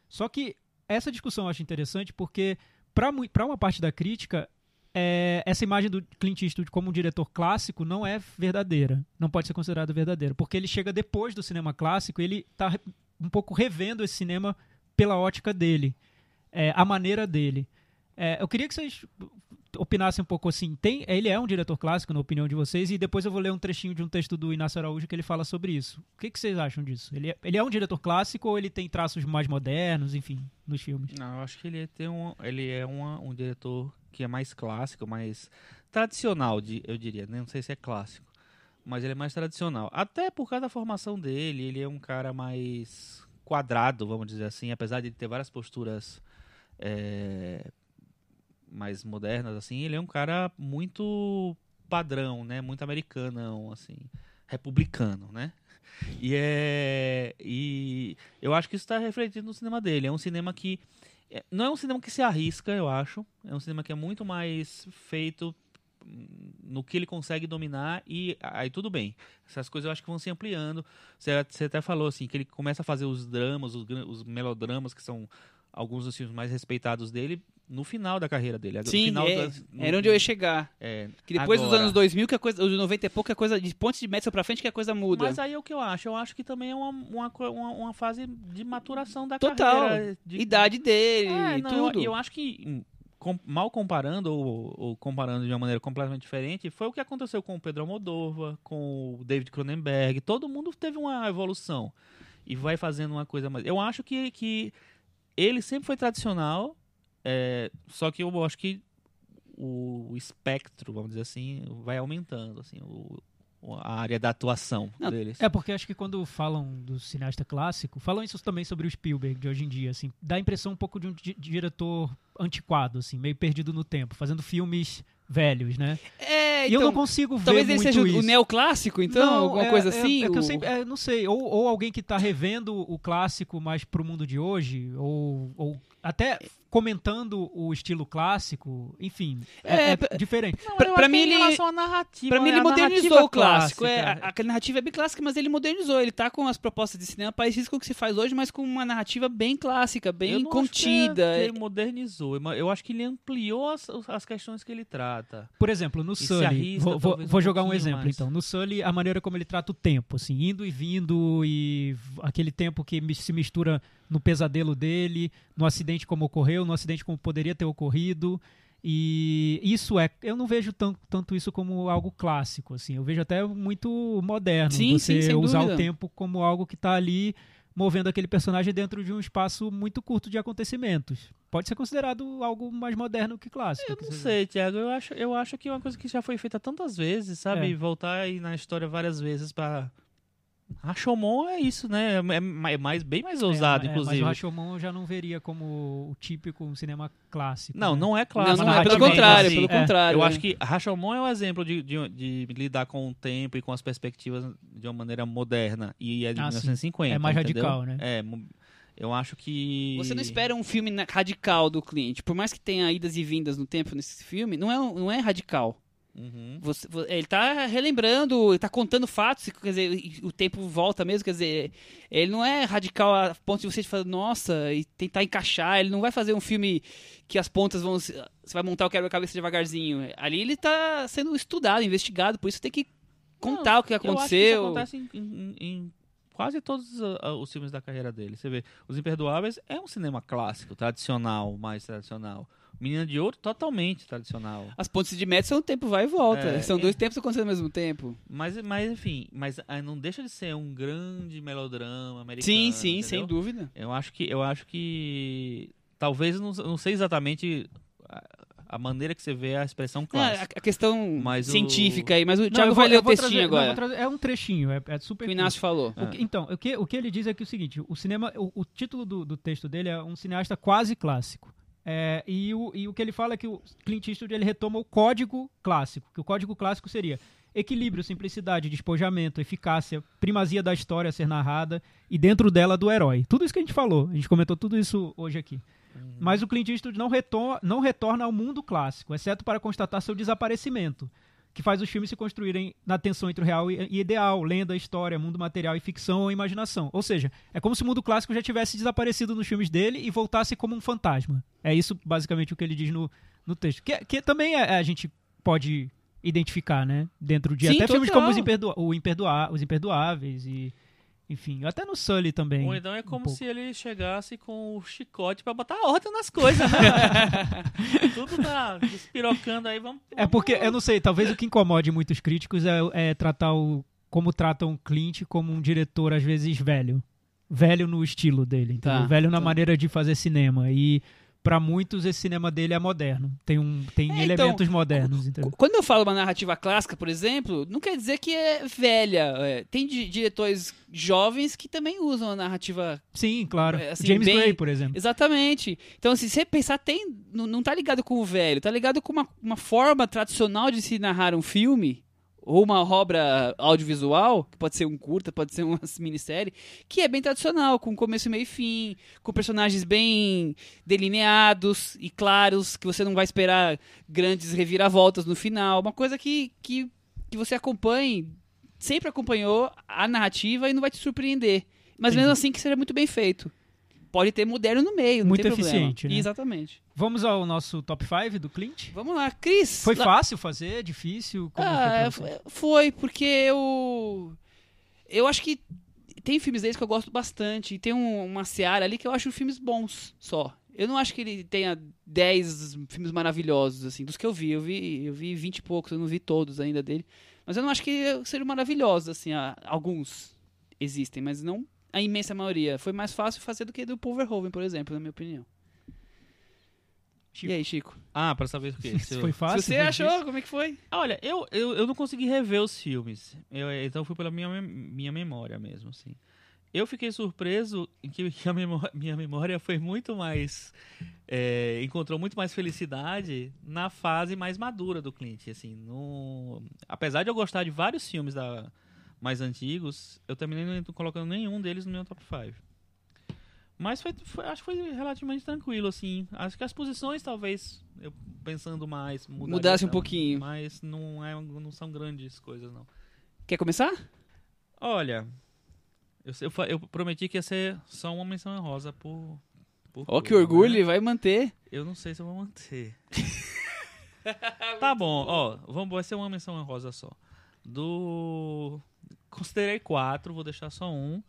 Só que essa discussão eu acho interessante porque, para uma parte da crítica, é, essa imagem do Clint Eastwood como um diretor clássico não é verdadeira. Não pode ser considerada verdadeira. Porque ele chega depois do cinema clássico ele está um pouco revendo esse cinema pela ótica dele, é, a maneira dele. É, eu queria que vocês opinassem um pouco assim. Tem, ele é um diretor clássico, na opinião de vocês, e depois eu vou ler um trechinho de um texto do Inácio Araújo que ele fala sobre isso. O que, que vocês acham disso? Ele é, ele é um diretor clássico ou ele tem traços mais modernos, enfim, nos filmes? Não, eu acho que ele tem um, ele é uma- um diretor que é mais clássico, mais tradicional, de- eu diria. né? Não sei se é clássico, mas ele é mais tradicional. Até por causa da formação dele, ele é um cara mais quadrado, vamos dizer assim, apesar de ter várias posturas é, mais modernas, assim, ele é um cara muito padrão, né? Muito americanão, assim, republicano, né? E é e eu acho que isso está refletido no cinema dele. É um cinema que é, não é um cinema que se arrisca, eu acho. É um cinema que é muito mais feito no que ele consegue dominar e aí tudo bem. Essas coisas eu acho que vão se ampliando. Você, você até falou assim que ele começa a fazer os dramas, os, os melodramas que são alguns dos filmes mais respeitados dele no final da carreira dele. Sim, final é, das- no- era onde eu ia chegar. é, Que depois dos agora. anos 2000, que a coisa, os 90 e pouco, que a coisa de pontos de Madison pra frente, que a coisa muda. Mas aí é o que eu acho. Eu acho que também é uma, uma, uma, uma fase de maturação da Total. carreira. De, Idade dele, É, não, eu- tudo. Eu, acho que, hum, com- mal comparando ou, ou comparando de uma maneira completamente diferente, foi o que aconteceu com o Pedro Almodóvar, com o David Cronenberg. Todo mundo teve uma evolução e vai fazendo uma coisa mais. Eu acho que, que ele sempre foi tradicional, é, só que eu acho que o, espectro, vamos dizer assim, vai aumentando, assim, o, a área da atuação Não, deles. É porque acho que quando falam do cineasta clássico, falam isso também sobre o Spielberg de hoje em dia, assim, dá a impressão um pouco de um di- diretor antiquado, assim, meio perdido no tempo, fazendo filmes velhos, né? É, e eu não então, consigo ver talvez ele seja o- isso. o neoclássico, então, Não, alguma é- coisa é- assim. É, eu o- sempre, é, não sei, ou, ou alguém que está revendo o clássico mais pro mundo de hoje, ou, ou até comentando o estilo clássico, enfim, é, É, é pra- diferente. Acho mim ele- relação à narrativa, Pra mim, né? ele modernizou o clássico. É, a- aquela narrativa é bem clássica, mas ele modernizou. Ele tá com as propostas de cinema parecidas com o que se faz hoje, mas com uma narrativa bem clássica, Eu bem não acho que é- contida. que ele modernizou. Eu- Eu acho que ele ampliou as, as questões que ele trata. Por exemplo, no se Sully, arrisca, vou, vou- um jogar um exemplo mais. então. No Sully, a maneira como ele trata o tempo, assim, indo e vindo, e aquele tempo que se mistura no pesadelo dele, no acidente como ocorreu, no acidente como poderia ter ocorrido. E isso é. Eu não vejo tanto, tanto isso como algo clássico, assim. Eu vejo até muito moderno. Sim, você sim, usar dúvida. o tempo como algo que está ali movendo aquele personagem dentro de um espaço muito curto de acontecimentos. Pode ser considerado algo mais moderno que clássico. Eu que não seja. sei, Thiago. Eu acho, eu acho que é uma coisa que já foi feita tantas vezes, sabe? É. Voltar aí na história várias vezes pra. Rashomon é isso, né? É, é mais, bem mais ousado, É, é, inclusive. Mas o Rashomon eu já não veria como o típico um cinema clássico. Não, né? não é Não, clássico. não é, pelo contrário, assim. pelo É, contrário. Eu é. acho que Rashomon é um exemplo de, de, de lidar com o tempo e com as perspectivas de uma maneira moderna. E é de Ah, sim. 1950. É mais entendeu? radical, né? É, eu acho que. Você não espera um filme radical do cliente. Por mais que tenha idas e vindas no tempo nesse filme, não é, não é radical. Uhum. Você- vo- ele tá relembrando, ele tá contando fatos, quer dizer, o tempo volta mesmo, quer dizer, ele não é radical a ponto de você falar, nossa, e tentar encaixar, ele não vai fazer um filme que as pontas vão, você vai montar o quebra-cabeça devagarzinho. Ali ele tá sendo estudado, investigado, por isso tem que contar o que aconteceu. acontece em, em- em quase todos ah, ah, os filmes da carreira dele. Você vê, Os Imperdoáveis é um cinema clássico, tradicional, mais tradicional. Menina de Ouro, totalmente tradicional. As pontes de Madison, o tempo vai e volta. É, São é. dois tempos acontecendo ao mesmo tempo. Mas, mas enfim, mas ah, não deixa de ser um grande melodrama americano. sim, sim, entendeu? sem dúvida. Eu acho que eu acho que talvez não, não sei exatamente a, a maneira que você vê a expressão Ah, clássica. a, a questão Mas o- científica aí, mas o Não, Thiago vou- vai ler o textinho trazer- não, agora. vou trazer- é um trechinho, é, é super o. Inácio falou. Ah. O que- então, o que, o que ele diz é que é o seguinte: o cinema, o, o título do, do texto dele é um cineasta quase clássico. É, e, o, e o que ele fala é que o Clint Eastwood ele retoma o código clássico, que o código clássico seria equilíbrio, simplicidade, despojamento, eficácia, primazia da história a ser narrada e dentro dela do herói. Tudo isso que a gente falou, a gente comentou tudo isso hoje aqui. Mas o Clint Eastwood não, retor não retorna ao mundo clássico, exceto para constatar seu desaparecimento, que faz os filmes se construírem na tensão entre o real e, e ideal, lenda, história, mundo material e ficção ou imaginação. Ou seja, é como se o mundo clássico já tivesse desaparecido nos filmes dele e voltasse como um fantasma. É isso basicamente o que ele diz no, no texto. Que, que também é- a gente pode identificar, né? Dentro de Sim, até filmes como os, Imperdoa o Imperdoa os Imperdoáveis e... Enfim, até no Sully também. Ou então é como pouco. se ele chegasse com o chicote pra botar ordem nas coisas, né? (laughs) Tudo tá despirocando aí, vamos. É porque, eu não sei, talvez o que incomode muitos críticos é, é tratar o. como tratam o Clint como um diretor, às vezes, velho. Velho no estilo dele, entendeu? Tá, velho na tá. maneira de fazer cinema. E pra muitos esse cinema dele é moderno. Tem, um, tem É, então, elementos modernos, entendeu? Quando eu falo uma narrativa clássica, por exemplo, não quer dizer que é velha. É, tem di- diretores jovens que também usam a narrativa. Sim, claro. é, assim, James bem- Gray, por exemplo. Exatamente. Então, se você pensar, tem, não, não tá ligado com o velho, tá ligado com uma, uma forma tradicional de se narrar um filme. Ou uma obra audiovisual, que pode ser um curta, pode ser (laughs) uma minissérie, que é bem tradicional, com começo, meio e fim, com personagens bem delineados e claros, que você não vai esperar grandes reviravoltas no final. Uma coisa que, que, que você acompanhe, sempre acompanhou a narrativa e não vai te surpreender. Mas mesmo assim que seja muito bem feito. Pode ter moderno no meio, não Muito eficiente, né? Exatamente. Vamos ao nosso top 5 do Clint? Vamos lá, Cris. Foi lá- fácil fazer? Difícil? Como Ah, foi é, foi- foi, porque eu. Eu acho que tem filmes deles que eu gosto bastante. E tem um- uma seara ali que eu acho filmes bons só. Eu não acho que ele tenha 10 filmes maravilhosos, assim, dos que eu vi. Eu vi, eu vi 20 e poucos, eu não vi todos ainda dele. Mas eu não acho que sejam maravilhosos, assim. Alguns existem, mas não a imensa maioria. Foi mais fácil fazer do que do Paul Verhoeven, por exemplo, na minha opinião. Chico. E aí, Chico? Ah, pra saber o quê? (laughs) Se eu- Foi fácil? Se você Foi achou, difícil? como é que foi? Olha, eu, eu, eu não consegui rever os filmes. Eu, então fui pela minha, minha memória mesmo, assim. Eu fiquei surpreso em que, a memó- minha memória foi muito mais. é, encontrou muito mais felicidade na fase mais madura do Clint. Assim, no, apesar de eu gostar de vários filmes da, mais antigos, eu terminei não colocando nenhum deles no meu top 5. Mas foi, foi- acho que foi relativamente tranquilo, assim. Acho que as posições, talvez, eu pensando mais, Mudasse um pouquinho. Mas não, é, não são grandes coisas, não. Quer começar? Olha, eu, eu, eu prometi que ia ser só uma menção honrosa por. por Ó, que orgulho, né? vai manter. Eu não sei se eu vou manter. (laughs) tá bom, ó, vamos, vai ser uma menção honrosa só. Do. Considerei quatro, vou deixar só um.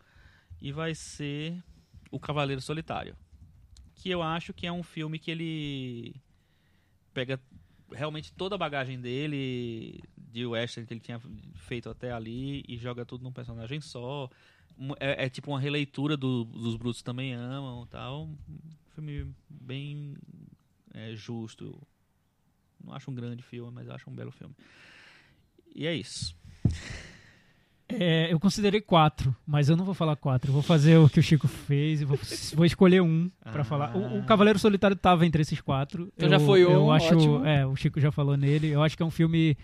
E vai ser O Cavaleiro Solitário. Que eu acho que é um filme que ele pega realmente toda a bagagem dele, de western que ele tinha feito até ali, e joga tudo num personagem só. É, é tipo uma releitura do, dos Brutos Também Amam tal. Um filme bem é, justo. Não acho um grande filme, mas acho um belo filme. E é isso. (laughs) É, eu considerei quatro, mas eu não vou falar quatro. Eu vou fazer o que o Chico fez e vou, (laughs) vou escolher um pra Ah. falar. O, o Cavaleiro Solitário tava entre esses quatro. Então eu, já foi eu um, acho, ótimo. É, o Chico já falou nele. Eu acho que é um filme.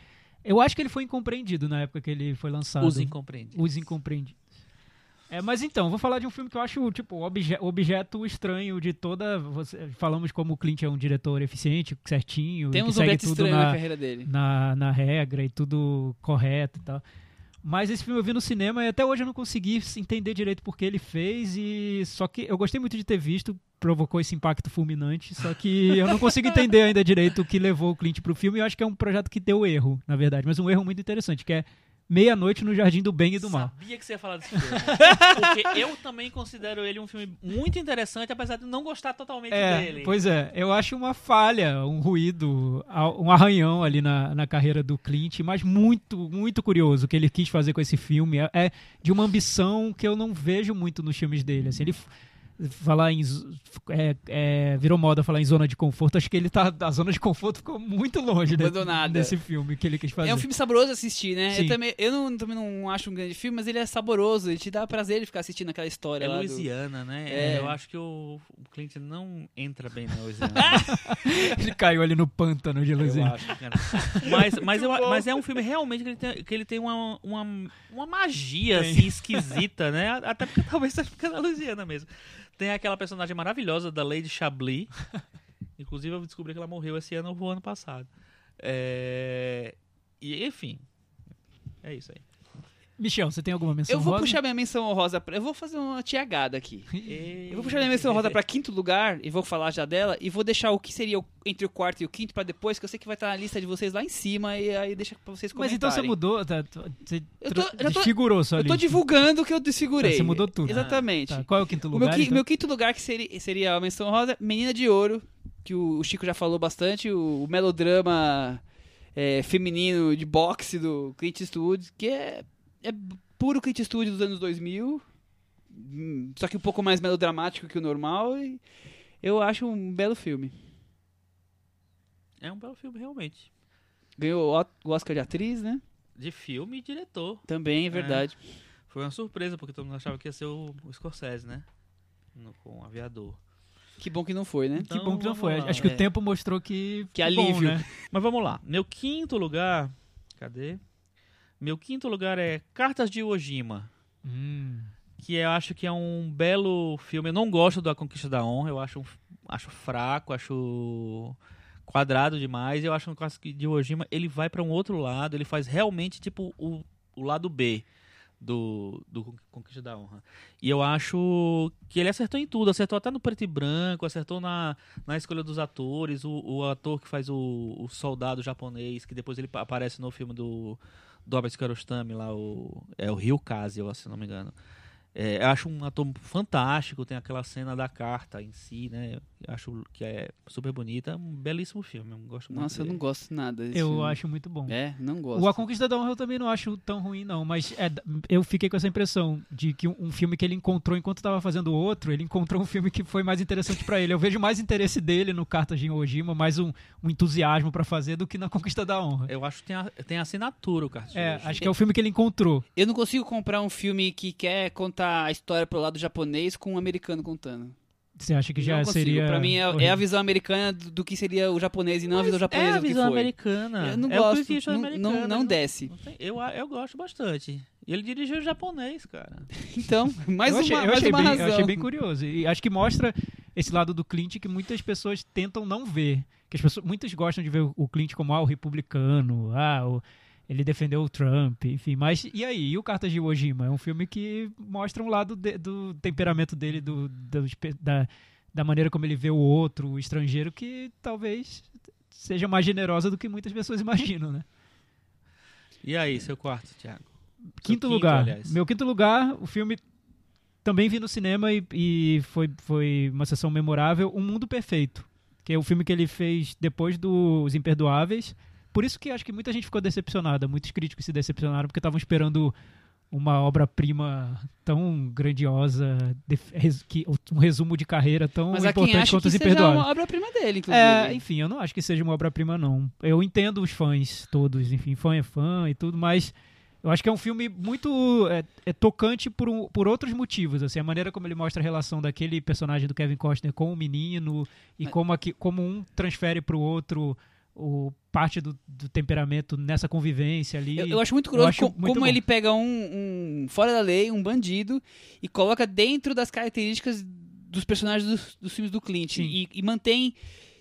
Eu acho que ele foi incompreendido na época que ele foi lançado. Os incompreendidos. Os incompreendidos. É, mas então, vou falar de um filme que eu acho, tipo, obje objeto estranho de toda. Você, falamos como o Clint é um diretor eficiente, certinho, Tem uns objetos estranhos na na, carreira dele. na, na regra e tudo correto e tal. Mas esse filme eu vi no cinema e até hoje eu não consegui entender direito por que ele fez e só que eu gostei muito de ter visto, provocou esse impacto fulminante, só que eu não consigo entender ainda direito o que levou o Clint pro filme. E eu acho que é um projeto que deu erro, na verdade, mas um erro muito interessante, que é Meia-Noite no Jardim do Bem e do Mal. Sabia que você ia falar desse filme. (laughs) Porque eu também considero ele um filme muito interessante, apesar de não gostar totalmente É, dele. pois é, eu acho uma falha, um ruído, um arranhão ali na, na carreira do Clint, mas muito, muito curioso o que ele quis fazer com esse filme. É, é de uma ambição que eu não vejo muito nos filmes dele. Assim, ele, falar em. É, é, virou moda falar em zona de conforto. Acho que ele tá. A zona de conforto ficou muito longe de- Abandonada. desse filme que ele quis fazer. É um filme saboroso assistir, né? Sim. Eu, também, eu não, também não acho um grande filme, mas ele é saboroso. Ele te dá prazer de ficar assistindo aquela história É lá. do- Louisiana, né? É. Eu acho que o, o Clint não entra bem na Louisiana. (laughs) Ele caiu ali no pântano de eu Luzinha. acho, cara. Mas, mas, eu, mas é um filme realmente que ele tem, que ele tem uma, uma, uma magia assim, esquisita, né? Até porque talvez seja porque é na Louisiana mesmo. Tem aquela personagem maravilhosa da Lady Chablis. (laughs) Inclusive, eu descobri que ela morreu esse ano ou ano passado. É... E, enfim. É isso aí. Michel, você tem alguma menção Eu vou rosa? puxar minha menção honrosa. Pra... Eu vou fazer uma tiagada aqui. Eu vou puxar minha menção honrosa pra quinto lugar e vou falar já dela. E vou deixar o que seria o- entre o quarto e o quinto pra depois, que eu sei que vai estar na lista de vocês lá em cima. E aí deixa pra vocês Mas comentarem. então você mudou, tá, tu- você Eu tô- tro- desfigurou sua Eu tô divulgando o que eu desfigurei. Tá, você mudou tudo. Exatamente. Tá, qual é o quinto O lugar? meu, qui- então? meu quinto lugar que seria, seria a menção rosa, Menina de Ouro, que o, o Chico já falou bastante, o, o melodrama é, feminino de boxe do Clint Eastwood, que é, é puro Clint Eastwood dos anos 2000, hum, só que um pouco mais melodramático que o normal, e eu acho um belo filme. É um belo filme, realmente. Ganhou o Oscar de atriz, né? De filme e diretor. Também, é verdade. Foi uma surpresa, porque todo mundo achava que ia ser o, o Scorsese, né? No- com o Aviador. Que bom que não foi, né? Que Então, bom que não vamos foi. lá. Acho que É. o tempo mostrou que. Que bom, alívio. né? Mas vamos lá. Meu quinto lugar. Cadê? Meu quinto lugar é Cartas de Iwo Jima. Hum. Que eu acho que é um belo filme. Eu não gosto da Conquista da Honra. Eu acho, acho fraco, acho quadrado demais. Eu acho que o de Iwo Jima ele vai pra um outro lado. Ele faz realmente tipo o, o lado B do, do Conquista da Honra. E eu acho que ele acertou em tudo. Acertou até no preto e branco, acertou na, na escolha dos atores. O, o ator que faz o, o soldado japonês, que depois ele pa- aparece no filme do, do Albert Kiarostami lá, o, é o Kazi, eu, se não me engano. É, eu acho um ator fantástico, tem aquela cena da carta em si, né? Eu acho que é super bonita. Um belíssimo filme, eu gosto muito Nossa, eu dele. não gosto nada desse Eu filme. acho muito bom. É, não gosto. O A Conquista da Honra eu também não acho tão ruim, não. Mas é, eu fiquei com essa impressão de que um, um filme que ele encontrou enquanto estava fazendo outro, ele encontrou um filme que foi mais interessante pra ele. Eu vejo mais interesse dele no Cartas de Ojima, mais um, um entusiasmo pra fazer do que na Conquista da Honra. Eu acho que tem, a, tem assinatura o Cartas de É, acho que é o filme que ele encontrou. Eu não consigo comprar um filme que quer contar a história pro lado japonês com um americano contando. Você acha que já não consigo. seria. Pra mim é, é a visão americana do, do que seria o japonês e não a visão japonesa é a do que visão foi. americana. Eu não é o gosto, Clint não, Eastwood não, não ele desce. não tem- eu, eu gosto bastante. E ele dirigiu japonês, cara. (laughs) Então, mais eu uma, achei, eu mais achei uma bem, razão. Eu achei bem curioso. E acho que mostra esse lado do Clint que muitas pessoas tentam não ver. Que as pessoas, muitos gostam de ver o- o Clint como ah, o republicano, ah, o- ele defendeu o Trump, enfim. Mas e aí? E o Cartas de Iwo Jima? É um filme que mostra um lado de- do temperamento dele, do, do da, da maneira como ele vê o outro, o estrangeiro, que talvez seja mais generosa do que muitas pessoas imaginam, né? E aí, seu quarto, Thiago? Quinto, quinto, lugar. aliás. Meu quinto lugar, o filme também vi no cinema e, e foi, foi uma sessão memorável, Um Mundo Perfeito, que é o filme que ele fez depois dos Imperdoáveis. Por isso que acho que muita gente ficou decepcionada, muitos críticos se decepcionaram porque estavam esperando uma obra-prima tão grandiosa, que, um resumo de carreira tão Mas importante quanto seja Imperdoáveis. uma obra-prima dele, inclusive. É, enfim, eu não acho que seja uma obra-prima, não. Eu entendo os fãs todos, enfim, fã é fã e tudo, mas eu acho que é um filme muito é, é tocante por, um- por outros motivos, assim, a maneira como ele mostra a relação daquele personagem do Kevin Costner com o menino e Mas- como, aqui, como um transfere pro outro o parte do, do temperamento nessa convivência ali. Eu, eu acho muito curioso acho co- muito como bom. ele pega um, um fora da lei, um bandido, e coloca dentro das características dos personagens dos, dos filmes do Clint. E, e mantém,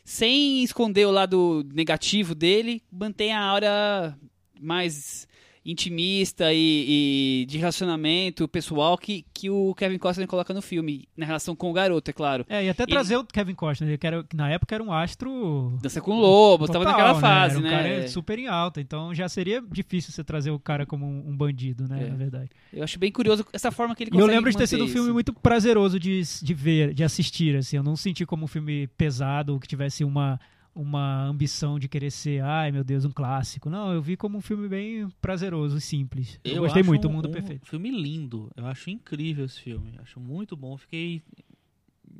sem esconder o lado negativo dele, mantém a aura mais intimista e, e de relacionamento pessoal que, que o Kevin Costner coloca no filme, na relação com o garoto, é claro. É, e até Ele- trazer o Kevin Costner, que, era, que na época era um astro Dança com o Lobo, tava Total, naquela né? fase, Era um né? cara super em alta, então já seria difícil você trazer o cara como um, um bandido, né, É. na verdade. Eu acho bem curioso essa forma que ele E eu consegue lembro de ter sido um filme muito prazeroso de, de ver, de assistir, assim, eu não senti como um filme pesado, ou que tivesse uma, uma ambição de querer ser, ai meu Deus, um clássico. Não, eu vi como um filme bem prazeroso e simples. Eu, gostei acho muito, O Mundo um Perfeito. filme lindo. Eu acho incrível esse filme. Acho muito bom. Fiquei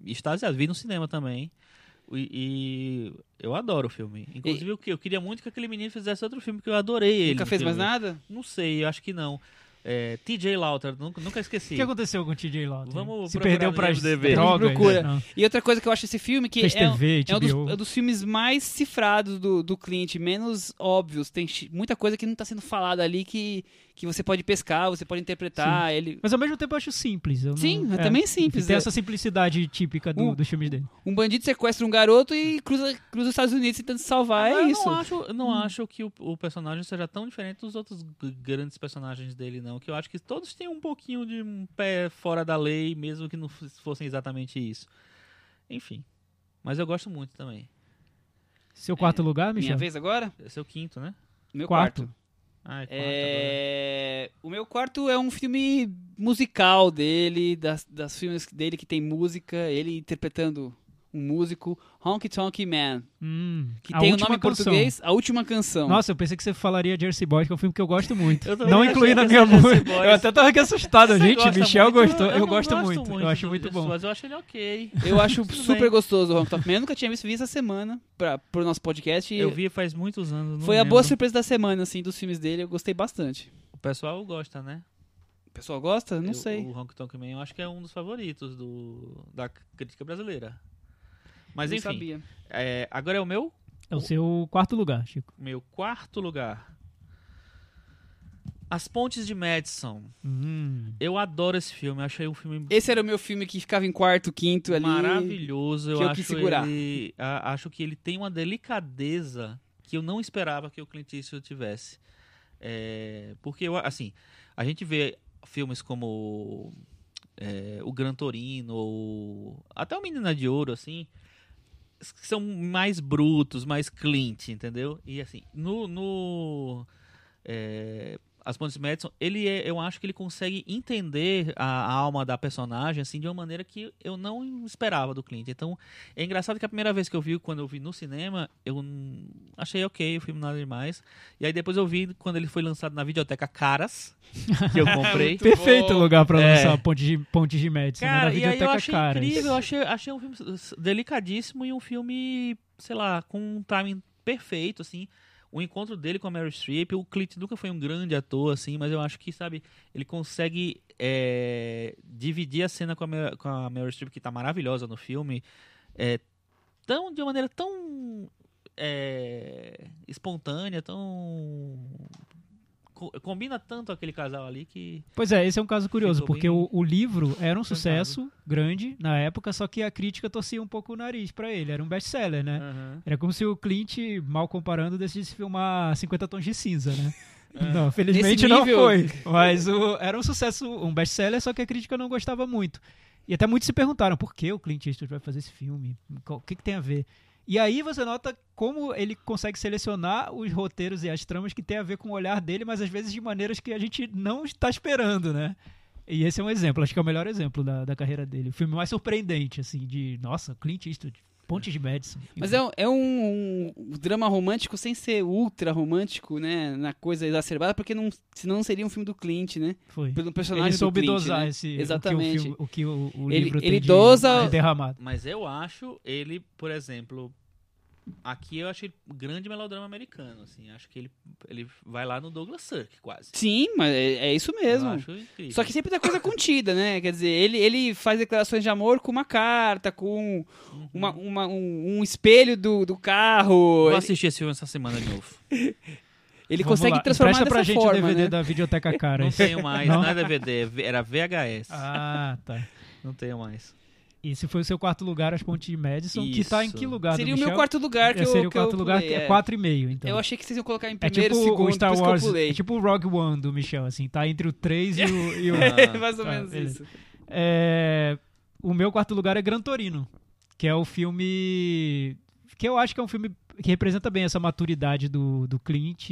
extasiado. Vi no cinema também. E, e eu adoro o filme. Inclusive, eu, eu queria muito que aquele menino fizesse outro filme, que eu adorei ele. Nunca fez mais filme. nada? Não sei, eu acho que não. É, TJ Lauter, nunca, nunca O esqueci. que aconteceu com o TJ Lauter? Vamos Se perdeu no pra IMDb. drogas? Procura. Não. E outra coisa que eu acho esse filme que Fez é, um- TV, é um dos, é um dos filmes mais cifrados do, do Clint, menos óbvios. Tem muita coisa que não tá sendo falada ali que, que você pode pescar, você pode interpretar. Ele, Mas ao mesmo tempo eu acho simples. eu não- Sim, é também simples, Tem é. essa simplicidade típica do- O- dos filmes dele. um bandido sequestra um garoto e cruza, cruza os Estados Unidos tentando salvar. Mas é eu isso. Não acho, eu não acho que o, o personagem seja tão diferente dos outros grandes personagens dele, não. Que eu acho que todos têm um pouquinho de um pé fora da lei, mesmo que não fossem exatamente isso. Enfim. Mas eu gosto muito também. Seu quarto lugar, Minha Michel? vez agora? É o quinto, né? Meu Quarto. quarto. Ah, é quarto agora. É... O meu quarto é um filme musical dele, das, das filmes dele que tem música, ele interpretando um músico, Honky Tonk Man, Hum, que a tem o última nome em português, A Última Canção. Nossa, eu pensei que você falaria Jersey Boys, que é um filme que eu gosto muito. Eu não incluí na minha música. Eu até tava aqui assustado, Você gente. gosta Michel muito? gostou. Eu, não gosto muito. Eu do acho muito bom. Mas eu acho ele ok. Eu acho (laughs) super bem. gostoso o Honky Tonk Man. Eu nunca tinha visto, vi essa semana pra, pro nosso podcast. Eu vi faz muitos anos. não Foi a lembro. boa surpresa da semana, assim, dos filmes dele. Eu gostei bastante. O pessoal gosta, né? O pessoal gosta? Não Eu- sei. O Honky Tonk Man eu acho que é um dos favoritos do, da crítica brasileira. Mas não enfim, sabia. é, agora é o meu, É o seu quarto lugar, Chico. meu quarto lugar. As Pontes de Madison. Hum. Eu adoro esse filme. Eu achei um filme Esse era o meu filme que ficava em quarto, quinto ali. maravilhoso. Eu que eu acho quis segurar. ele, a- acho que ele tem uma delicadeza que eu não esperava que o Clint Eastwood tivesse. É, porque eu, assim, a gente vê filmes como é, o Gran Torino ou até o Menina de Ouro, assim, que são mais brutos, mais Clint, entendeu? E assim, no, no é, As Pontes de Madison, ele é, eu acho que ele consegue entender a, a alma da personagem assim de uma maneira que eu não esperava do Clint. Então, é engraçado que a primeira vez que eu vi, quando eu vi no cinema, eu achei ok, o filme nada demais. E aí depois eu vi quando ele foi lançado na videoteca Caras, que eu (laughs) comprei. Perfeito bom. lugar pra É. lançar Ponte de, Ponte de Madison. né? Cara, na e aí eu videoteca achei Caras. incrível, eu achei, achei um filme delicadíssimo e um filme, sei lá, com um timing perfeito, assim. O encontro dele com a Meryl Streep, o Clint nunca foi um grande ator, assim, mas eu acho que, sabe, ele consegue é, dividir a cena com a, Mer- com a Meryl Streep, que tá maravilhosa no filme, é, tão, de uma maneira tão é, espontânea, tão... co- Combina tanto aquele casal ali que Pois é, esse é um caso curioso, porque o, o livro era um sucesso grande na época, só que a crítica torcia um pouco o nariz pra ele. Era um best-seller, né? Aham. Era como se o Clint, mal comparando, decidisse filmar 50 tons de cinza, né? (laughs) Não, felizmente não foi. Mas o- era um sucesso, um best-seller, só que a crítica não gostava muito. E até muitos se perguntaram por que o Clint Eastwood vai fazer esse filme? O que, que tem a ver? E aí você nota como ele consegue selecionar os roteiros e as tramas que tem a ver com o olhar dele, mas às vezes de maneiras que a gente não está esperando, né? E esse é um exemplo, acho que é o melhor exemplo da, da carreira dele. O filme mais surpreendente, assim, de, nossa, Clint Eastwood, Pontes de Madison. Mas é, um- é um, um drama romântico sem ser ultra romântico, né? Na coisa exacerbada, porque não, senão não seria um filme do Clint, né? Foi. Pelo personagem Ele soube do Clint, dosar né? esse, Exatamente. o que o, filme- o, que o, o Ele- livro ele tem de- dosa- de derramado. Mas eu acho ele, por exemplo, aqui eu um grande melodrama americano, assim, acho que ele, ele vai lá no Douglas Sirk, quase. Sim, mas é, é isso mesmo. Eu acho incrível. Só que sempre tem coisa contida, né? Quer dizer, ele, ele faz declarações de amor com uma carta, com Uhum. uma, uma- um, um espelho do, do carro. Vou Ele, assistir esse filme essa semana de novo. (laughs) ele Vamos consegue lá. transformar Empresta pra dessa gente forma, o DVD né? da Videoteca Cara. Não tenho mais, Não? não é DVD, era VHS. Ah, tá. Não tenho mais. Esse foi o seu quarto lugar, as Pontes de Madison, que tá em Isso. que lugar Seria o meu quarto lugar que É, eu Seria o quarto lugar, pulei, que é é. 4,5, então. Eu achei que vocês iam colocar em É primeiro, tipo segundo, o Star por isso que eu Wars, pulei. é tipo o Rogue One do Michel, assim, tá entre o 3 e o... e o- (laughs) Ah. Mais ou Tá, menos beleza. isso. É, o meu quarto lugar é Gran Torino, que é o filme que eu acho que é um filme que representa bem essa maturidade do, do Clint,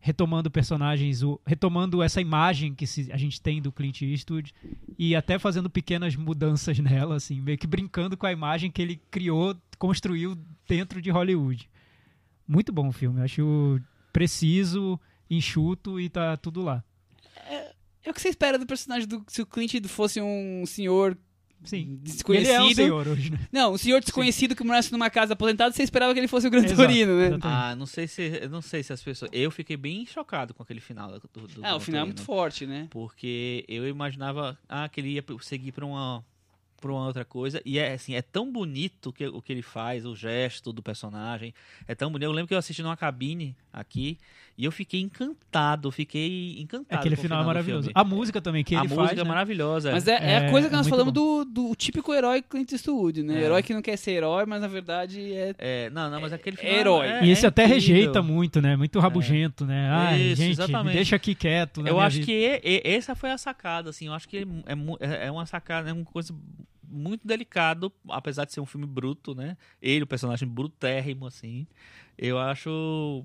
retomando personagens, o- retomando essa imagem que se- a gente tem do Clint Eastwood e até fazendo pequenas mudanças (laughs) nela, assim, meio que brincando com a imagem que ele criou, construiu dentro de Hollywood. Muito bom o filme, acho preciso, enxuto e tá tudo lá. É o que você espera do personagem do. Se o Clint fosse um senhor Sim. desconhecido. Ele é um senhor hoje, né? Não, um senhor desconhecido que morasse numa casa aposentada, você esperava que ele fosse o Gran Torino, né? exatamente. Ah, não sei se, eu não sei se as pessoas. Eu fiquei bem chocado com aquele final do, do Ah, o final é muito forte, né? Porque eu imaginava ah, que ele ia seguir para uma para uma outra coisa e é assim é tão bonito que, o que ele faz o gesto do personagem é tão bonito eu lembro que eu assisti numa cabine aqui e eu fiquei encantado fiquei encantado Aquele final é maravilhoso. A música também que a ele música faz, é né? maravilhosa Mas é, é a É, coisa que é nós falamos do, do típico herói Clint Eastwood, né? É. Herói que não quer ser herói, mas na verdade é. É, não, não, mas aquele É final herói. é- E esse é até incrível. rejeita muito, né? Muito rabugento, né? Ai, Isso, gente, me exatamente. deixa aqui quieto. na Eu minha acho vida. que e- e- essa foi a sacada, assim. Eu acho que é, é é uma sacada, é uma coisa muito delicado, apesar de ser um filme bruto, né? Ele, o personagem brutérrimo, assim. Eu acho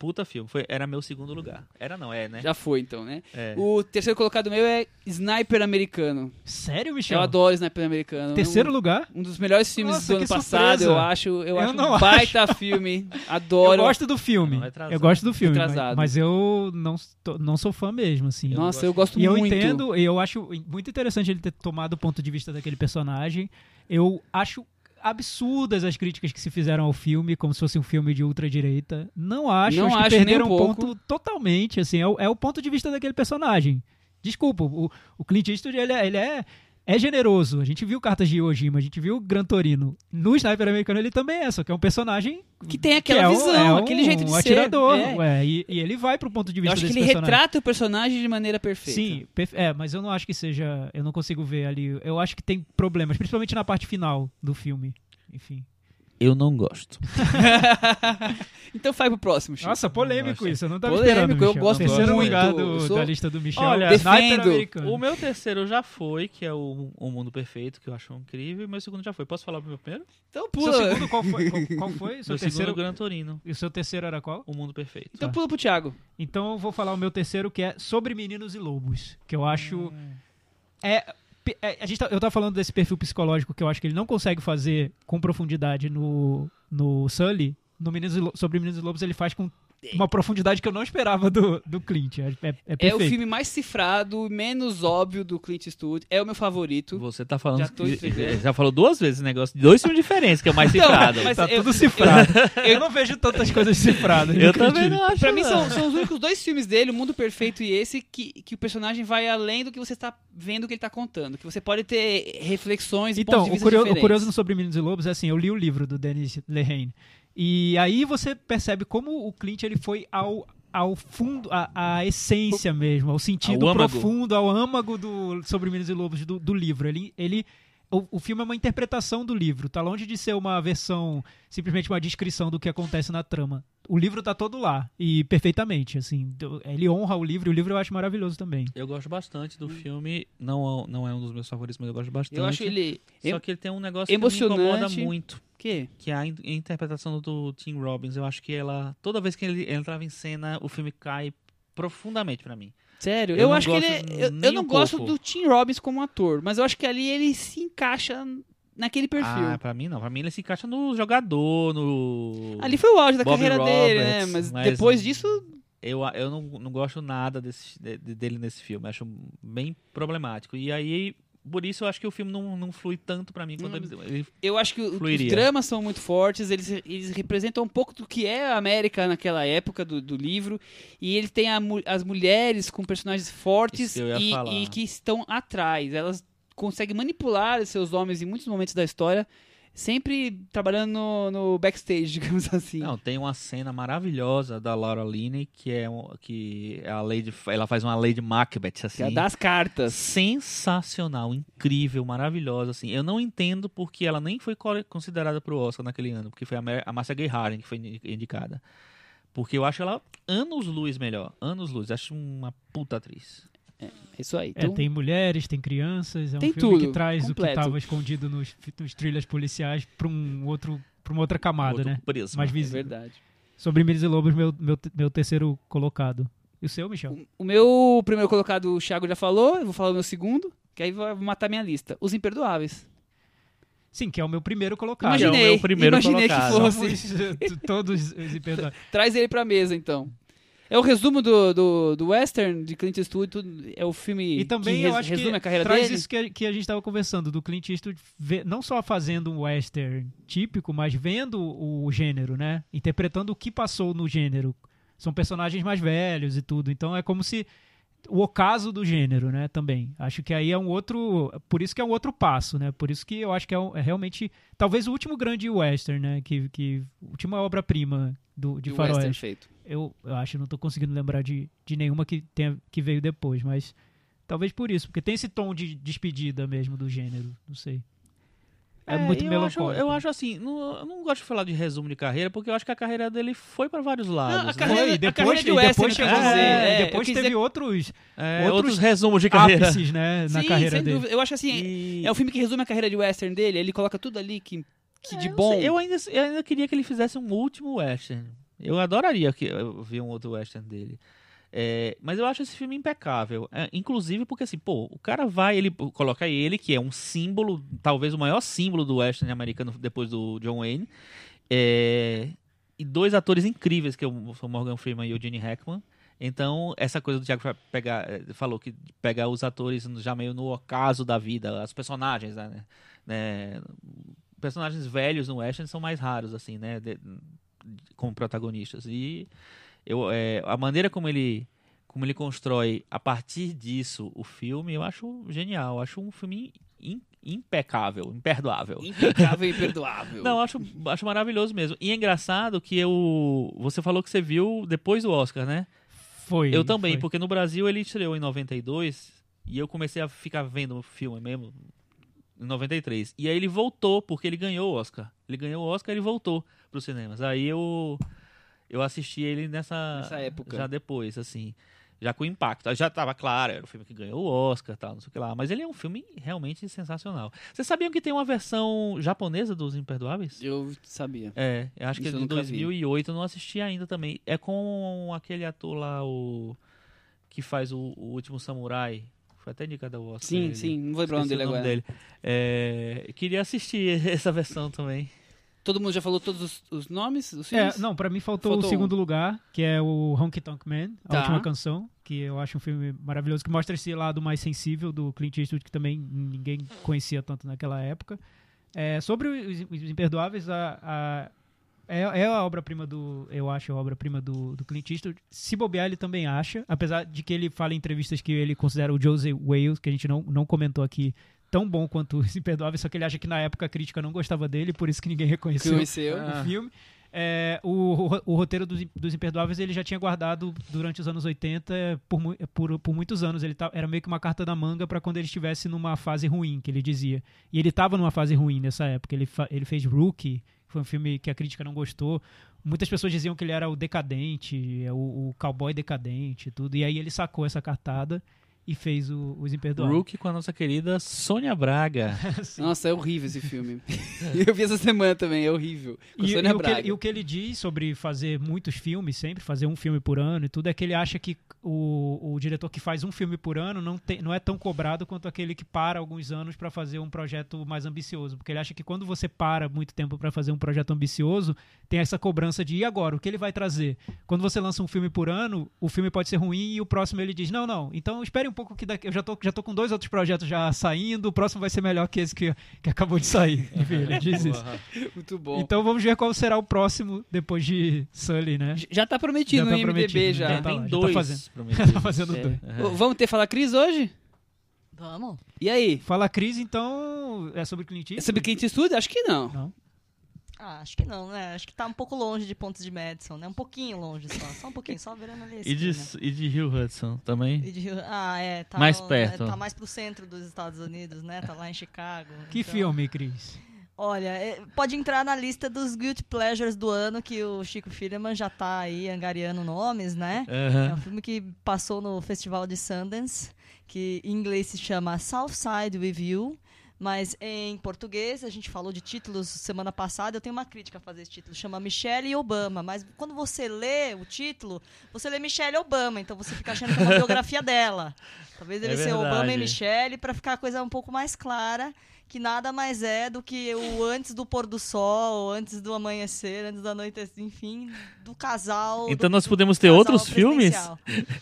puta filme. Foi, era meu segundo lugar. Era não, é, né? Já foi, então, né? É. O terceiro colocado meu é Sniper Americano. Sério, Michel? Eu adoro Sniper Americano. Terceiro um, lugar? um dos melhores filmes Nossa, do ano passado, surpresa. eu acho. Eu, Eu acho não um baita (laughs) filme. Adoro. Eu gosto do filme. Não, retrasado. eu gosto do filme, mas, Retrasado. mas eu não, tô- não sou fã mesmo, assim. Eu Nossa, eu gosto E eu muito. entendo, e eu acho muito interessante ele ter tomado o ponto de vista daquele personagem. Eu acho absurdas as críticas que se fizeram ao filme, como se fosse um filme de ultradireita. Não acho, Não acho que acho nem perderam um pouco. ponto totalmente, assim, é o, é o ponto de vista daquele personagem. Desculpa, o, o Clint Eastwood, ele é, ele é, é generoso. A gente viu Cartas de Iwo Jima, a gente viu Gran Torino. No Sniper Americano ele também é, só que é um personagem Que tem aquela é um- visão, é um aquele jeito de atirador, ser. É. ué, e, e ele vai pro ponto de Eu vista acho que ele personagem. retrata o personagem de maneira perfeita. Sim, é, mas eu não acho que seja. Eu não consigo ver ali. Eu acho que tem problemas, principalmente na parte final do filme. Enfim. Eu não gosto. (laughs) então vai pro próximo, Chico. Nossa, polêmico Nossa. isso. Eu não tava Polêmico, esperando. eu Michel. gosto Terceiro muito. lugar do- Eu sou- da lista do Michel. Olha, defendo. O meu terceiro já foi, que é o, o Mundo Perfeito, que eu acho incrível, e o meu segundo já foi. Posso falar pro meu primeiro? Então Seu pula. segundo qual foi? Qual, qual foi? O seu meu terceiro. segundo Gran Torino, E o seu terceiro era qual? O Mundo Perfeito. Então pula pro Thiago. Então eu vou falar o meu terceiro, que é Sobre Meninos e Lobos. Que eu acho. Hum. É, é, a gente tá- eu tava falando desse perfil psicológico que eu acho que ele não consegue fazer com profundidade no, no Sully. No Meninos e Lo- Sobre Meninos e Lobos ele faz com uma profundidade que eu não esperava do, do Clint. É, é, é É perfeito. o filme mais cifrado, menos óbvio do Clint Eastwood. É o meu favorito. Você tá falando. Já tô que- já falou duas vezes esse negócio. Dois filmes diferentes, que é o mais Então, cifrado. mas Tá eu- tudo cifrado. Eu, não vejo tantas coisas cifradas. Eu não também acredito. não acho. Pra mim são, não. são os únicos dois filmes dele, O Mundo Perfeito e esse, que, que o personagem vai além do que você está vendo que ele tá contando. Que você pode ter reflexões e Então, pontos de o, curio- o curioso Sobre Meninos e Lobos é assim, eu li o livro do Denis Lehane. E aí você percebe como o Clint ele foi ao, ao fundo, à, à essência mesmo, ao sentido Ao profundo, ao âmago do Sobre Meninos e Lobos do, do livro. Ele, ele o, o filme é uma interpretação do livro, tá longe de ser uma versão, simplesmente uma descrição do que acontece na trama. O livro tá todo lá, e perfeitamente, assim, ele honra o livro, e o livro eu acho maravilhoso também. Eu gosto bastante do filme. Não, não é um dos meus favoritos, mas eu gosto bastante. Eu acho ele Só que ele tem um negócio que me emocionante. incomoda muito. Que Que é a in- interpretação do Tim Robbins. Eu acho que ela. Toda vez que ele entrava em cena, o filme cai profundamente pra mim. Sério, Eu eu, acho que ele é- eu, eu não um gosto pouco. do Tim Robbins como ator, mas eu acho que ali ele se encaixa naquele perfil. Ah, pra mim não. Pra mim ele se encaixa no jogador, no. ali foi o auge da Bob carreira dele, né? Roberts, Mas, mas- depois disso, Eu, eu não, não gosto nada desse, de- de- dele nesse filme. Acho bem problemático. E aí, por isso eu acho que o filme não, não flui tanto pra mim quando Hum, ele, ele- eu acho que o- os Fluiria. dramas são muito fortes, eles, eles representam um pouco do que é a América naquela época do, do livro, e ele tem a as mulheres com personagens fortes e, e que estão atrás. Elas conseguem manipular seus homens em muitos momentos da história, sempre trabalhando no, no backstage, (laughs) digamos assim. Não, tem uma cena maravilhosa da Laura Linney, que é que é a Lady, ela faz uma Lady Macbeth Que assim. é das cartas. sensacional, incrível, maravilhosa assim. Eu não entendo porque ela nem foi co- considerada pro Oscar naquele ano, porque foi a, Mar a Marcia Gay Harden que foi indi- indicada. Porque eu acho ela anos luz melhor, anos luz. Acho uma puta atriz. É isso aí. É, Então, tem mulheres, tem crianças, é um Tem filme que tudo, traz o que completo. estava escondido nos, nos trilhas policiais para um outro, pra uma outra camada, Outro né? prisma. Mais é visível. verdade. Sobre Meninos e Lobos, meu, meu, meu terceiro colocado. E o seu, Michel? O meu primeiro colocado, o Thiago já falou, eu vou falar o meu segundo, que aí vai matar minha lista. Os Imperdoáveis. Sim, que é o meu primeiro colocado. Que é o Imaginei, meu primeiro imaginei colocado. que fosse. Todos os (laughs) imperdoáveis. Traz ele pra mesa, então. É o resumo do, do, do western de Clint Eastwood, tudo, é o filme E também que eu res- acho resume que a carreira traz dele. isso que a, que a gente estava conversando, do Clint Eastwood não só fazendo um western típico, mas vendo o gênero, né? Interpretando o que passou no gênero. São personagens mais velhos e tudo. Então é como se o ocaso do gênero, né? Também. Acho que aí é um outro. Por isso que é um outro passo, né? Por isso que eu acho que é, um- é realmente. Talvez o último grande western, né? Que, que última obra-prima do, de de western faroeste. Eu, eu acho, não tô conseguindo lembrar de, de nenhuma que, tenha, que veio depois, mas talvez por isso, porque tem esse tom de despedida mesmo do gênero, não sei. É, muito eu acho, melancólico. eu acho assim, não- eu não gosto de falar de resumo de carreira, porque eu acho que a carreira dele foi pra vários lados. Não, a né? carreira- Foi, a depois, carreira de western, depois eu chegou, quis dizer, é, é, depois teve dizer- outros É, outros outros resumos de carreira. ápices, né, na Sim, carreira sem dele. dúvida. Eu acho assim, E- é o filme que resume a carreira de western dele, ele coloca tudo ali que, que de É, eu bom. sei, Eu ainda, eu ainda queria que ele fizesse um último western. Eu adoraria que eu ver um outro western dele. É, mas eu acho esse filme impecável. É, inclusive porque, assim, pô, o cara vai, ele coloca ele, que é um símbolo, talvez o maior símbolo do western americano depois do John Wayne. É, e dois atores incríveis, que é o o Morgan Freeman e o Gene Hackman. Então, essa coisa do Thiago pegar, eh, falou que pegar os atores já meio no ocaso da vida, as personagens, né? né, personagens velhos no western são mais raros assim né de- como protagonistas e eu é, a maneira como ele como ele constrói a partir disso o filme eu acho genial eu acho um filme im- impecável imperdoável Impecável e (laughs) imperdoável. não, acho, acho maravilhoso mesmo. E é engraçado que eu. Você falou que você viu depois do Oscar, né? Foi. Eu também, foi. porque no Brasil ele estreou em 92 e eu comecei a ficar vendo o filme mesmo em 93. E aí ele voltou, porque ele ganhou o Oscar. Ele ganhou o Oscar e ele voltou pros cinemas. Aí eu eu assisti ele nessa Nessa época. já depois, assim, já com impacto. Já tava claro, era o filme que ganhou o Oscar, tal, não sei o que lá, mas ele é um filme realmente sensacional. Vocês sabiam que tem uma versão japonesa dos Imperdoáveis? Eu sabia. É, eu acho que Isso nunca vi. 2008, eu não assisti ainda também. É com aquele ator lá, o que faz o, o Último Samurai. Foi até indicado ao Oscar. Sim, ele. sim, não vou lembrar o nome dele o agora. dele. É, queria assistir (laughs) essa versão também. Todo mundo já falou todos os, os nomes dos É, filmes? não, pra mim faltou, Faltou o um. segundo lugar, que é o Honky Tonk Man, a Tá. última canção, que eu acho um filme maravilhoso, que mostra esse lado mais sensível do Clint Eastwood, que também ninguém conhecia tanto naquela época. É, sobre os, os Imperdoáveis, a, a- é, é a obra-prima do, eu acho, a obra-prima do, do Clint Eastwood. Se bobear, ele também acha, apesar de que ele fala em entrevistas que ele considera o Joseph Wales, que a gente não, não comentou aqui, tão bom quanto os (laughs) Imperdoáveis, só que ele acha que na época a crítica não gostava dele, por isso que ninguém reconheceu Conheceu. o filme. É, o, ro- o roteiro dos, dos Imperdoáveis ele já tinha guardado durante os anos 80 por, por, por muitos anos. Ele tá- era meio que uma carta da manga para quando ele estivesse numa fase ruim, que ele dizia. E ele estava numa fase ruim nessa época. Ele, ele fez Rookie, foi um filme que a crítica não gostou. Muitas pessoas diziam que ele era o decadente, é o, o cowboy decadente tudo. E aí ele sacou essa cartada e fez o- os Imperdoáveis. Rookie com a nossa querida Sônia Braga. (laughs) Nossa, é horrível esse filme. (laughs) eu vi essa semana também, é horrível. Com a E, Sônia e o que, Braga. ele- e o que ele diz sobre fazer muitos filmes sempre, fazer um filme por ano e tudo, é que ele acha que o, o diretor que faz um filme por ano não, tem, não é tão cobrado quanto aquele que para alguns anos para fazer um projeto mais ambicioso. Porque ele acha que quando você para muito tempo para fazer um projeto ambicioso, tem essa cobrança de e agora? O que ele vai trazer? Quando você lança um filme por ano, o filme pode ser ruim e o próximo ele diz: não, não, então espere um pouco que daqui, eu já tô, já tô com dois outros projetos já saindo, o próximo vai ser melhor que esse que, que acabou de sair. (laughs) Enfim, ele diz isso. Muito bom. Então vamos ver qual será o próximo depois de Sully, né? Já tá prometido Já tá no prometido, já. né? Já tá tem já tá dois. fazendo. (laughs) prometidos. Tá fazendo É, dois. é. Ô, Vamos ter Fala Cris hoje? Vamos. E aí? Fala Cris, então, é sobre Clint É Eastwood? sobre Clint Eastwood? Acho que não. Não. Ah, acho que não, né? Acho que tá um pouco longe de Pontos de Madison, né? Um pouquinho longe só. Só um pouquinho, só virando ali a E de, e de Hugh Hudson também. E de Rio- Ah, é. Tá Mais no- perto. Tá mais pro centro dos Estados Unidos, né? Tá lá em Chicago. Que então- filme, Cris? Olha, é, pode entrar na lista dos Guilty Pleasures do ano, que o Chico Firman já tá aí angariando nomes, né? É Aham. um filme que passou no Festival de Sundance, que em inglês se chama South Side With You, mas em português, a gente falou de títulos semana passada, eu tenho uma crítica a fazer esse título, chama Michelle Obama, mas quando você lê o título, você lê Michelle Obama, então você fica achando que é uma (laughs) biografia dela. Talvez É deve ser Obama e. Michelle, para ficar a coisa um pouco mais clara, que nada mais é do que o antes do pôr do sol, antes do amanhecer, antes da noite, enfim, do casal. Então do- nós podemos ter outros filmes?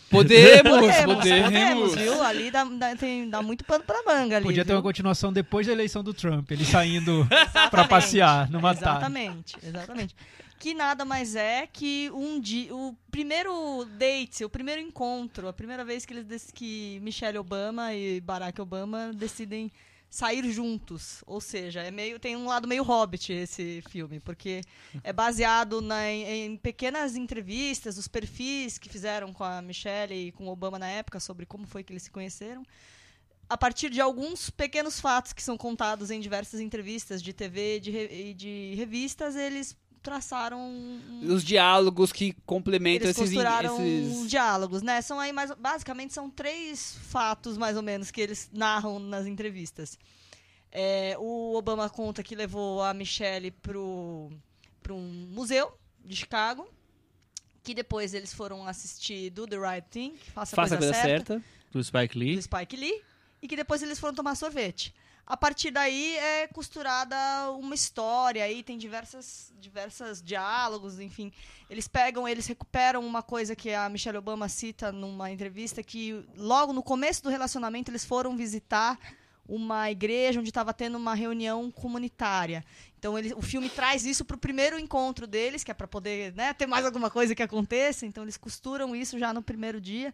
Podemos, Podemos, podemos. podemos, viu? Ali dá, dá- tem- dá muito pano pra manga ali. Podia ter uma viu? continuação depois da eleição do Trump, ele saindo pra passear numa tarde. Exatamente, exatamente. Que nada mais é que um dia, o primeiro date, o primeiro encontro, a primeira vez que eles que Michelle Obama e Barack Obama decidem sair juntos. Ou seja, é meio tem um lado meio Hobbit esse filme, porque é baseado na- em, em pequenas entrevistas, os perfis que fizeram com a Michelle e com o Obama na época sobre como foi que eles se conheceram a partir de alguns pequenos fatos que são contados em diversas entrevistas de TV e de, re- e de revistas, eles traçaram Os diálogos que complementam eles esses, esses... diálogos, né? São aí mais basicamente são três fatos mais ou menos que eles narram nas entrevistas. É, o Obama conta que levou a Michelle pro para um museu de Chicago, que depois eles foram assistir Do the Right Thing, faça, Faça a a coisa, coisa certa certa. Do Spike Lee. do Spike Lee e que depois eles foram tomar sorvete. A partir daí é costurada uma história aí tem diversas diversas diálogos, enfim. Eles pegam, eles recuperam uma coisa que a Michelle Obama cita numa entrevista que logo no começo do relacionamento eles foram visitar uma igreja onde estava tendo uma reunião comunitária. Então ele, o filme traz isso para o primeiro encontro deles, que é para poder né, ter mais alguma coisa que aconteça. Então eles costuram isso já no primeiro dia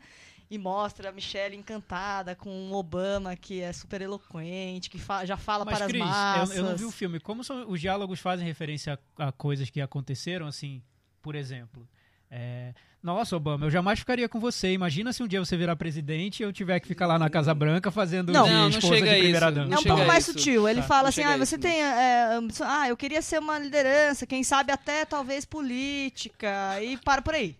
e mostra a Michelle encantada com o Obama, que é super eloquente, que fa- já fala Mas, para Cris, as massas. eu, eu não vi o filme. Como são- os diálogos fazem referência a, a coisas que aconteceram, assim, por exemplo? é, Nossa, Obama, eu jamais ficaria com você. Imagina se um dia você virar presidente e eu tiver que ficar lá na Casa Branca fazendo Não, de não, não esposa chega de primeira isso. dama. É Não um pouco mais isso. sutil. Ele Tá, fala não assim: ah, você isso, tem. é, ah, eu queria ser uma liderança, quem sabe até talvez política. E para por aí.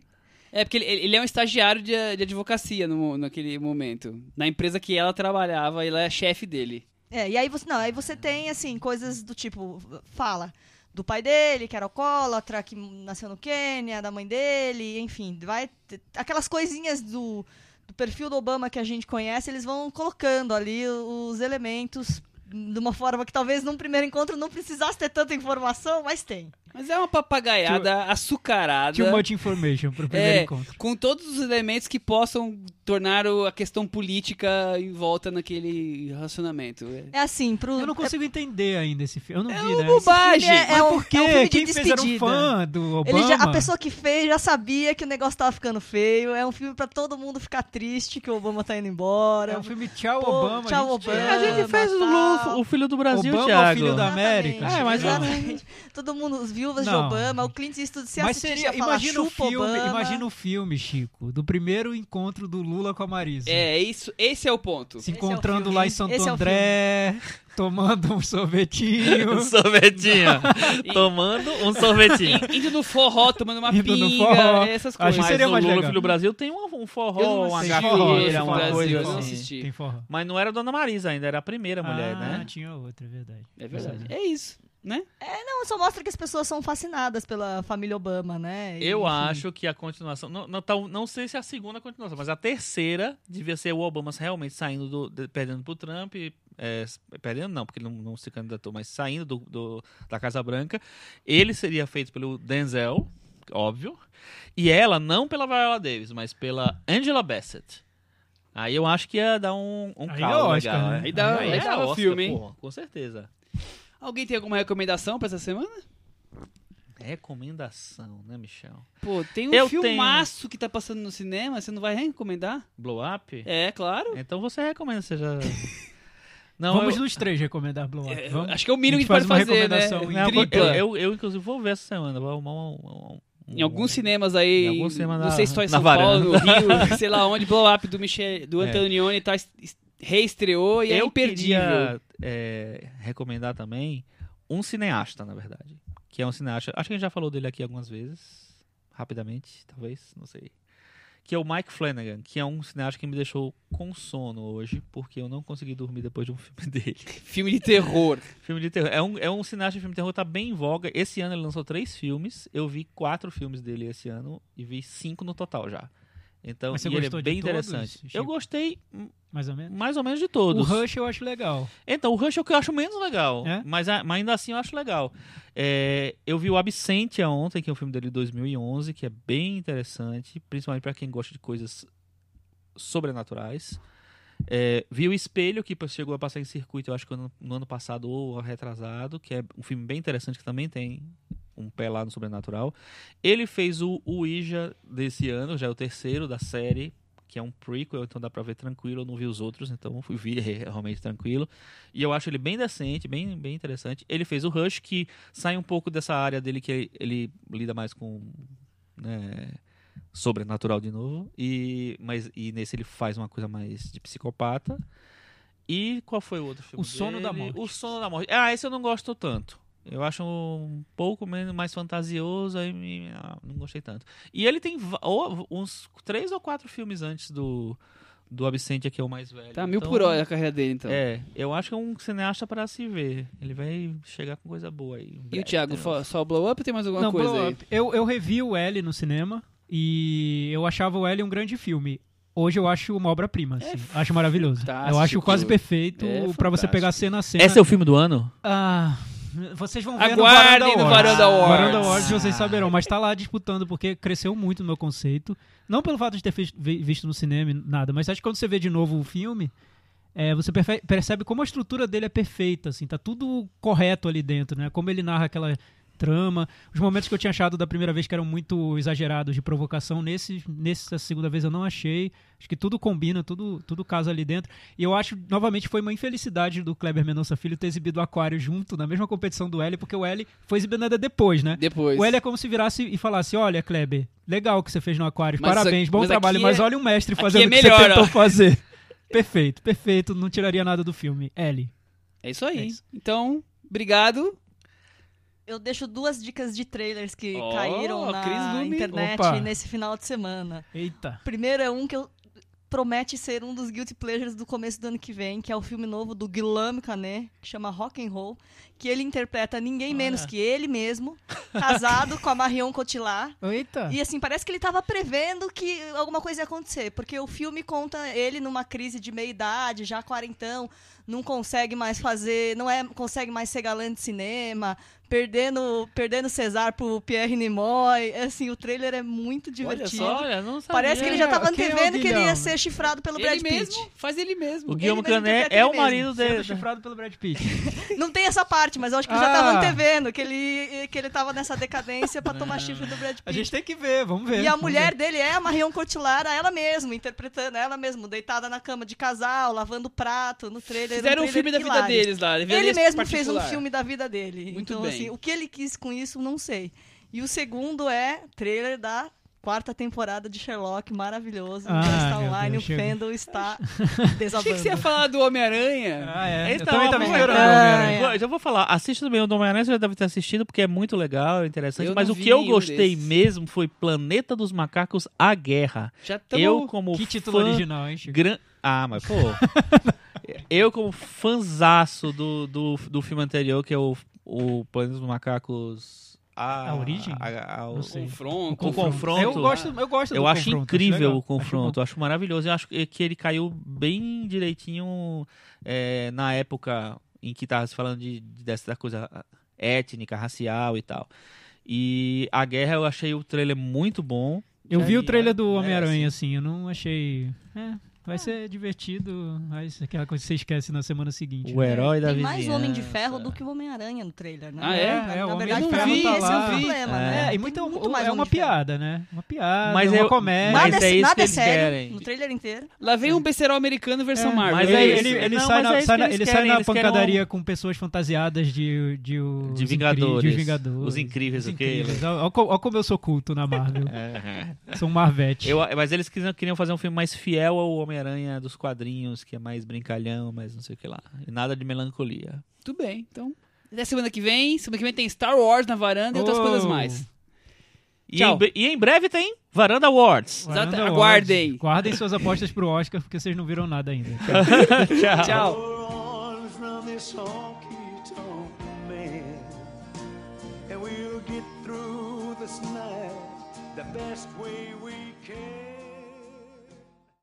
É, porque ele, ele é um estagiário de, de advocacia no, naquele momento. Na empresa que ela trabalhava, ele é chefe dele. É, e aí você. Não, aí você tem, assim, coisas do tipo. Fala do pai dele, que era alcoólatra, que nasceu no Quênia, da mãe dele, enfim, vai. Aquelas coisinhas do, do perfil do Obama que a gente conhece, eles vão colocando ali os elementos de uma forma que talvez num primeiro encontro não precisasse ter tanta informação, mas tem. Mas é uma papagaiada açucarada. Too much information pro primeiro É, encontro. com todos os elementos que possam tornar o- a questão política em volta naquele relacionamento. É, É assim, pro. Eu não consigo entender ainda esse filme. Eu não é vi, uma né? bobagem. filme é- Mas um- por quê? é um filme de Quem fez era um despedida. fã do Obama? Ele já- a pessoa que fez já sabia que o negócio tava ficando feio. É um filme pra todo mundo ficar triste que o Obama tá indo embora. É um filme Tchau Pô, Obama. tchau, gente. Obama. A gente fez o, Natal. o Filho do Brasil, Obama é o Thiago. filho da América. É, mas exatamente. Todo mundo, os viúvas de Não. Obama, o Clint Eastwood se Mas seria, falar, imagina o "Chupa filme, Obama". imagina o filme, Chico, do primeiro encontro do Lula com a Marisa. é isso, esse é o ponto. Se Esse é o encontrando filme. lá em Santo Esse é o André, tomando um sorvetinho. (laughs) Um sorvetinho. (laughs) Tomando um sorvetinho. Indo no forró, tomando uma Indo no pinga, forró. essas Acho coisas. que Mas seria o mais Lula legal. Filho do Brasil tem um, um Eu não forró, uma esse uma Brasil, coisa eu não assim. assisti. Tem forró. Mas não era a Dona Marisa ainda, era a primeira mulher, ah, né? tinha outra, é verdade. É verdade. É isso, né? Não, só mostra que as pessoas são fascinadas pela família Obama, né? E, Eu enfim. acho que a continuação. Não, não, tal- não sei se é a segunda continuação, mas a terceira devia ser o Obama realmente saindo do. de- perdendo pro Trump. é, s- perdendo não, porque ele não, não se candidatou, mas saindo do, do- da Casa Branca. Ele seria feito pelo Denzel, óbvio. E ela, não pela Viola Davis, mas pela Angela Bassett. Aí eu acho que ia dar um, um Aí é Oscar, legal. né? é. Aí dá- Aí aí é Oscar, filme, hein? porra, com certeza. Alguém tem alguma recomendação pra essa semana? Recomendação, né, Michel? Pô, tem um Eu filmaço que tá passando no cinema, você não vai recomendar? Blow Up? É, claro. Então você recomenda, você já. (laughs) Não, Vamos eu, nos três recomendar Blow Up. É, Vamos? Acho que é o mínimo A que a gente pode faz uma fazer, né? recomendação em não, eu, Tripla. eu, eu, inclusive, vou ver essa semana. Vou arrumar um, um- um- Em alguns cinemas aí, Em alguns cinemas não na- sei se só em na São Paulo, no. Rio, (laughs) sei lá onde, Blow Up do, Michel, do É. Antonioni tá, es- es- reestreou e é eu imperdível. queria é, recomendar também um cineasta, na verdade. Que é um cineasta. Acho que a gente já falou dele aqui algumas vezes. Rapidamente, talvez, não sei. Que é o Mike Flanagan, que é um cineasta que me deixou com sono hoje, porque eu não consegui dormir depois de um (laughs) filme dele. Filme de terror. (laughs) Filme de terror. É um, é um cineasta de filme de terror que tá bem em voga. Esse ano ele lançou três filmes. Eu vi quatro filmes dele esse ano e vi cinco no total já. Então, Mas você ele é bem interessante. Eu gostei Mais ou menos. mais ou menos de O todos. Rush eu acho legal. Então, o Rush é o que eu acho menos legal. É? Mas, mas ainda assim eu acho legal. É, eu vi o Absentia ontem, que é um filme dele de 2011, que é bem interessante, principalmente para quem gosta de coisas sobrenaturais. É, vi o Espelho, que chegou a passar em circuito, eu acho que no, no ano passado ou retrasado, que é um filme bem interessante, que também tem um pé lá no sobrenatural. Ele fez o Ouija desse ano, já é o terceiro da série, que é um prequel, então dá pra ver tranquilo. Eu não vi os outros, então fui ver (laughs) realmente tranquilo. E eu acho ele bem decente, bem, bem interessante. Ele fez o Rush, que sai um pouco dessa área dele que ele, ele lida mais com né, sobrenatural de novo. E, mas, e nesse ele faz uma coisa mais de psicopata. E qual foi o outro filme? O Sono da dele? Morte. O Sono da Morte. Ah, esse eu não gosto tanto. Eu acho um pouco menos mais fantasioso, aí me- ah, não gostei tanto. E ele tem ou- uns três ou quatro filmes antes do, do Absentia, que é o mais velho. Tá mil Então, por hora a carreira dele, então. É, eu acho que é um cineasta para se ver. Ele vai chegar com coisa boa aí. E o Thiago, só o Blow Up ou tem mais alguma Não, coisa Blow aí? Up. Eu, eu revi o L no cinema e eu achava o L um grande filme. Hoje eu acho uma obra-prima, assim. acho maravilhoso. Eu acho quase perfeito É pra você pegar cena a cena. Esse é o filme do ano? Ah, vocês vão ver Aguardem no no Varanda Varanda Awards. Awards. Varanda Awards vocês saberão, mas tá lá disputando porque cresceu muito no meu conceito. Não pelo fato de ter visto no cinema e nada, mas acho que quando você vê de novo o filme, é, você percebe como a estrutura dele é perfeita, assim, tá tudo correto ali dentro, né? Como ele narra aquela trama, os momentos que eu tinha achado da primeira vez que eram muito exagerados de provocação, nesse, nessa segunda vez eu não achei. Acho que tudo combina, tudo, tudo casa ali dentro. E eu acho, novamente, foi uma infelicidade do Kleber Mendonça Filho ter exibido o Aquário junto na mesma competição do L, porque o L foi exibido depois, né? Depois. O L é como se virasse e falasse: Olha, Kleber, legal o que você fez no Aquário, Mas parabéns, bom mas trabalho, aqui mas é- olha o mestre aqui fazendo é o que melhor, você tentou ó." fazer. (laughs) perfeito, perfeito, não tiraria nada do filme. L. É isso aí. É isso. Então, obrigado. Eu deixo duas dicas de trailers que Ó, caíram na internet Opa. nesse final de semana. Eita. Primeiro é um que eu promete ser um dos guilty pleasures do começo do ano que vem, que é o filme novo do Guillaume Canet, que chama Rock and Roll, que ele interpreta ninguém menos que ele mesmo, casado com a Marion Cotillard. (laughs) Eita. E assim, parece que ele estava prevendo que alguma coisa ia acontecer, porque o filme conta ele numa crise de meia idade, já quarentão, não consegue mais fazer, não é, consegue mais ser galã de cinema, perdendo, perdendo César pro Pierre Nimoy. Assim, o trailer é muito divertido. Olha, não sabia. Parece que ele já tava é antevendo que ele ia ser chifrado pelo Ele Brad Pitt. mesmo, faz ele mesmo. O Guilherme mesmo Canet é ele o mesmo, marido Sendo dele. chifrado pelo Brad Pitt. (laughs) Não tem essa parte, mas eu acho que ele já Ah. tava antevendo que ele, que ele tava nessa decadência pra tomar chifre do Brad Pitt. A gente tem que ver, vamos ver. E a mulher ver. dele é a Marion Cotillard, ela mesma, interpretando ela mesma, deitada na cama de casal, lavando prato no trailer. Fizeram um trailer filme da vida hilário. deles lá. vida Ele mesmo fez um particular. filme da vida dele. Muito então, bem. Assim, o que ele quis com isso, não sei. E o segundo é trailer da quarta temporada de Sherlock, maravilhoso. Ah, já está online, Deus, o. Fendel está (laughs) Achei que desabando. você ia falar do Homem-Aranha. Ah, é. eu Então, também tava vamos esperando. lembrar. Homem-Aranha. Vou- Já vou falar, assista também o do Homem-Aranha, você já deve ter assistido, porque é muito legal, é interessante. Eu mas o que eu gostei desses. mesmo foi Planeta dos Macacos, A Guerra. Já. Eu, como Que título fã original, hein, Chico? gran... Ah, mas pô... (laughs) eu, como fanzaço do, do, do filme anterior, que é o, o Planeta dos Macacos... A, A origem? a- a- o-. Confronto. O confronto. Eu gosto, eu gosto Eu do acho confronto, incrível legal, o acho confronto, eu acho maravilhoso. Eu acho que ele caiu bem direitinho é, na época em que estava se falando de, de- dessa coisa étnica, racial e tal. E a guerra eu achei o trailer muito bom. Eu vi E o trailer do é, Homem-Aranha, assim. assim, eu não achei. É, vai ser divertido, mas aquela coisa que você esquece na semana seguinte. O né? herói da Tem vizinhança. mais Homem de Ferro do que o Homem-Aranha no trailer, né? Ah, é? Na, É, o na Homem verdade, de pra Ferro mim, tá lá. é o problema, É. né? É, e muito, muito mais é uma Homem de piada, né? Uma piada, Mas uma eu- comédia. mas Nada, é isso nada que é sério querem. no trailer inteiro. Lá vem um besterol americano versão É, Marvel. mas ele, é ele, isso. ele Não, sai, mas na, é sai na- ele sai na pancadaria um- com pessoas fantasiadas de, de, os De Vingadores. de os Vingadores. Os incríveis, Os o quê? incríveis. Olha co- olha como eu sou culto na Marvel. (laughs) Sou um Marvete. Eu, mas eles queriam, fazer um filme mais fiel ao Homem-Aranha dos quadrinhos, que é mais brincalhão, mais não sei o que lá. E nada de melancolia. Tudo bem, então. Até semana que vem. Semana que vem tem Star Wars na varanda e outras Oh. coisas mais. E Tchau. em, e em breve tem Varanda Awards. Varanda Awards. aguardem. Guardem suas apostas pro Oscar, porque vocês não viram nada ainda. (laughs) Tchau. night the best way we.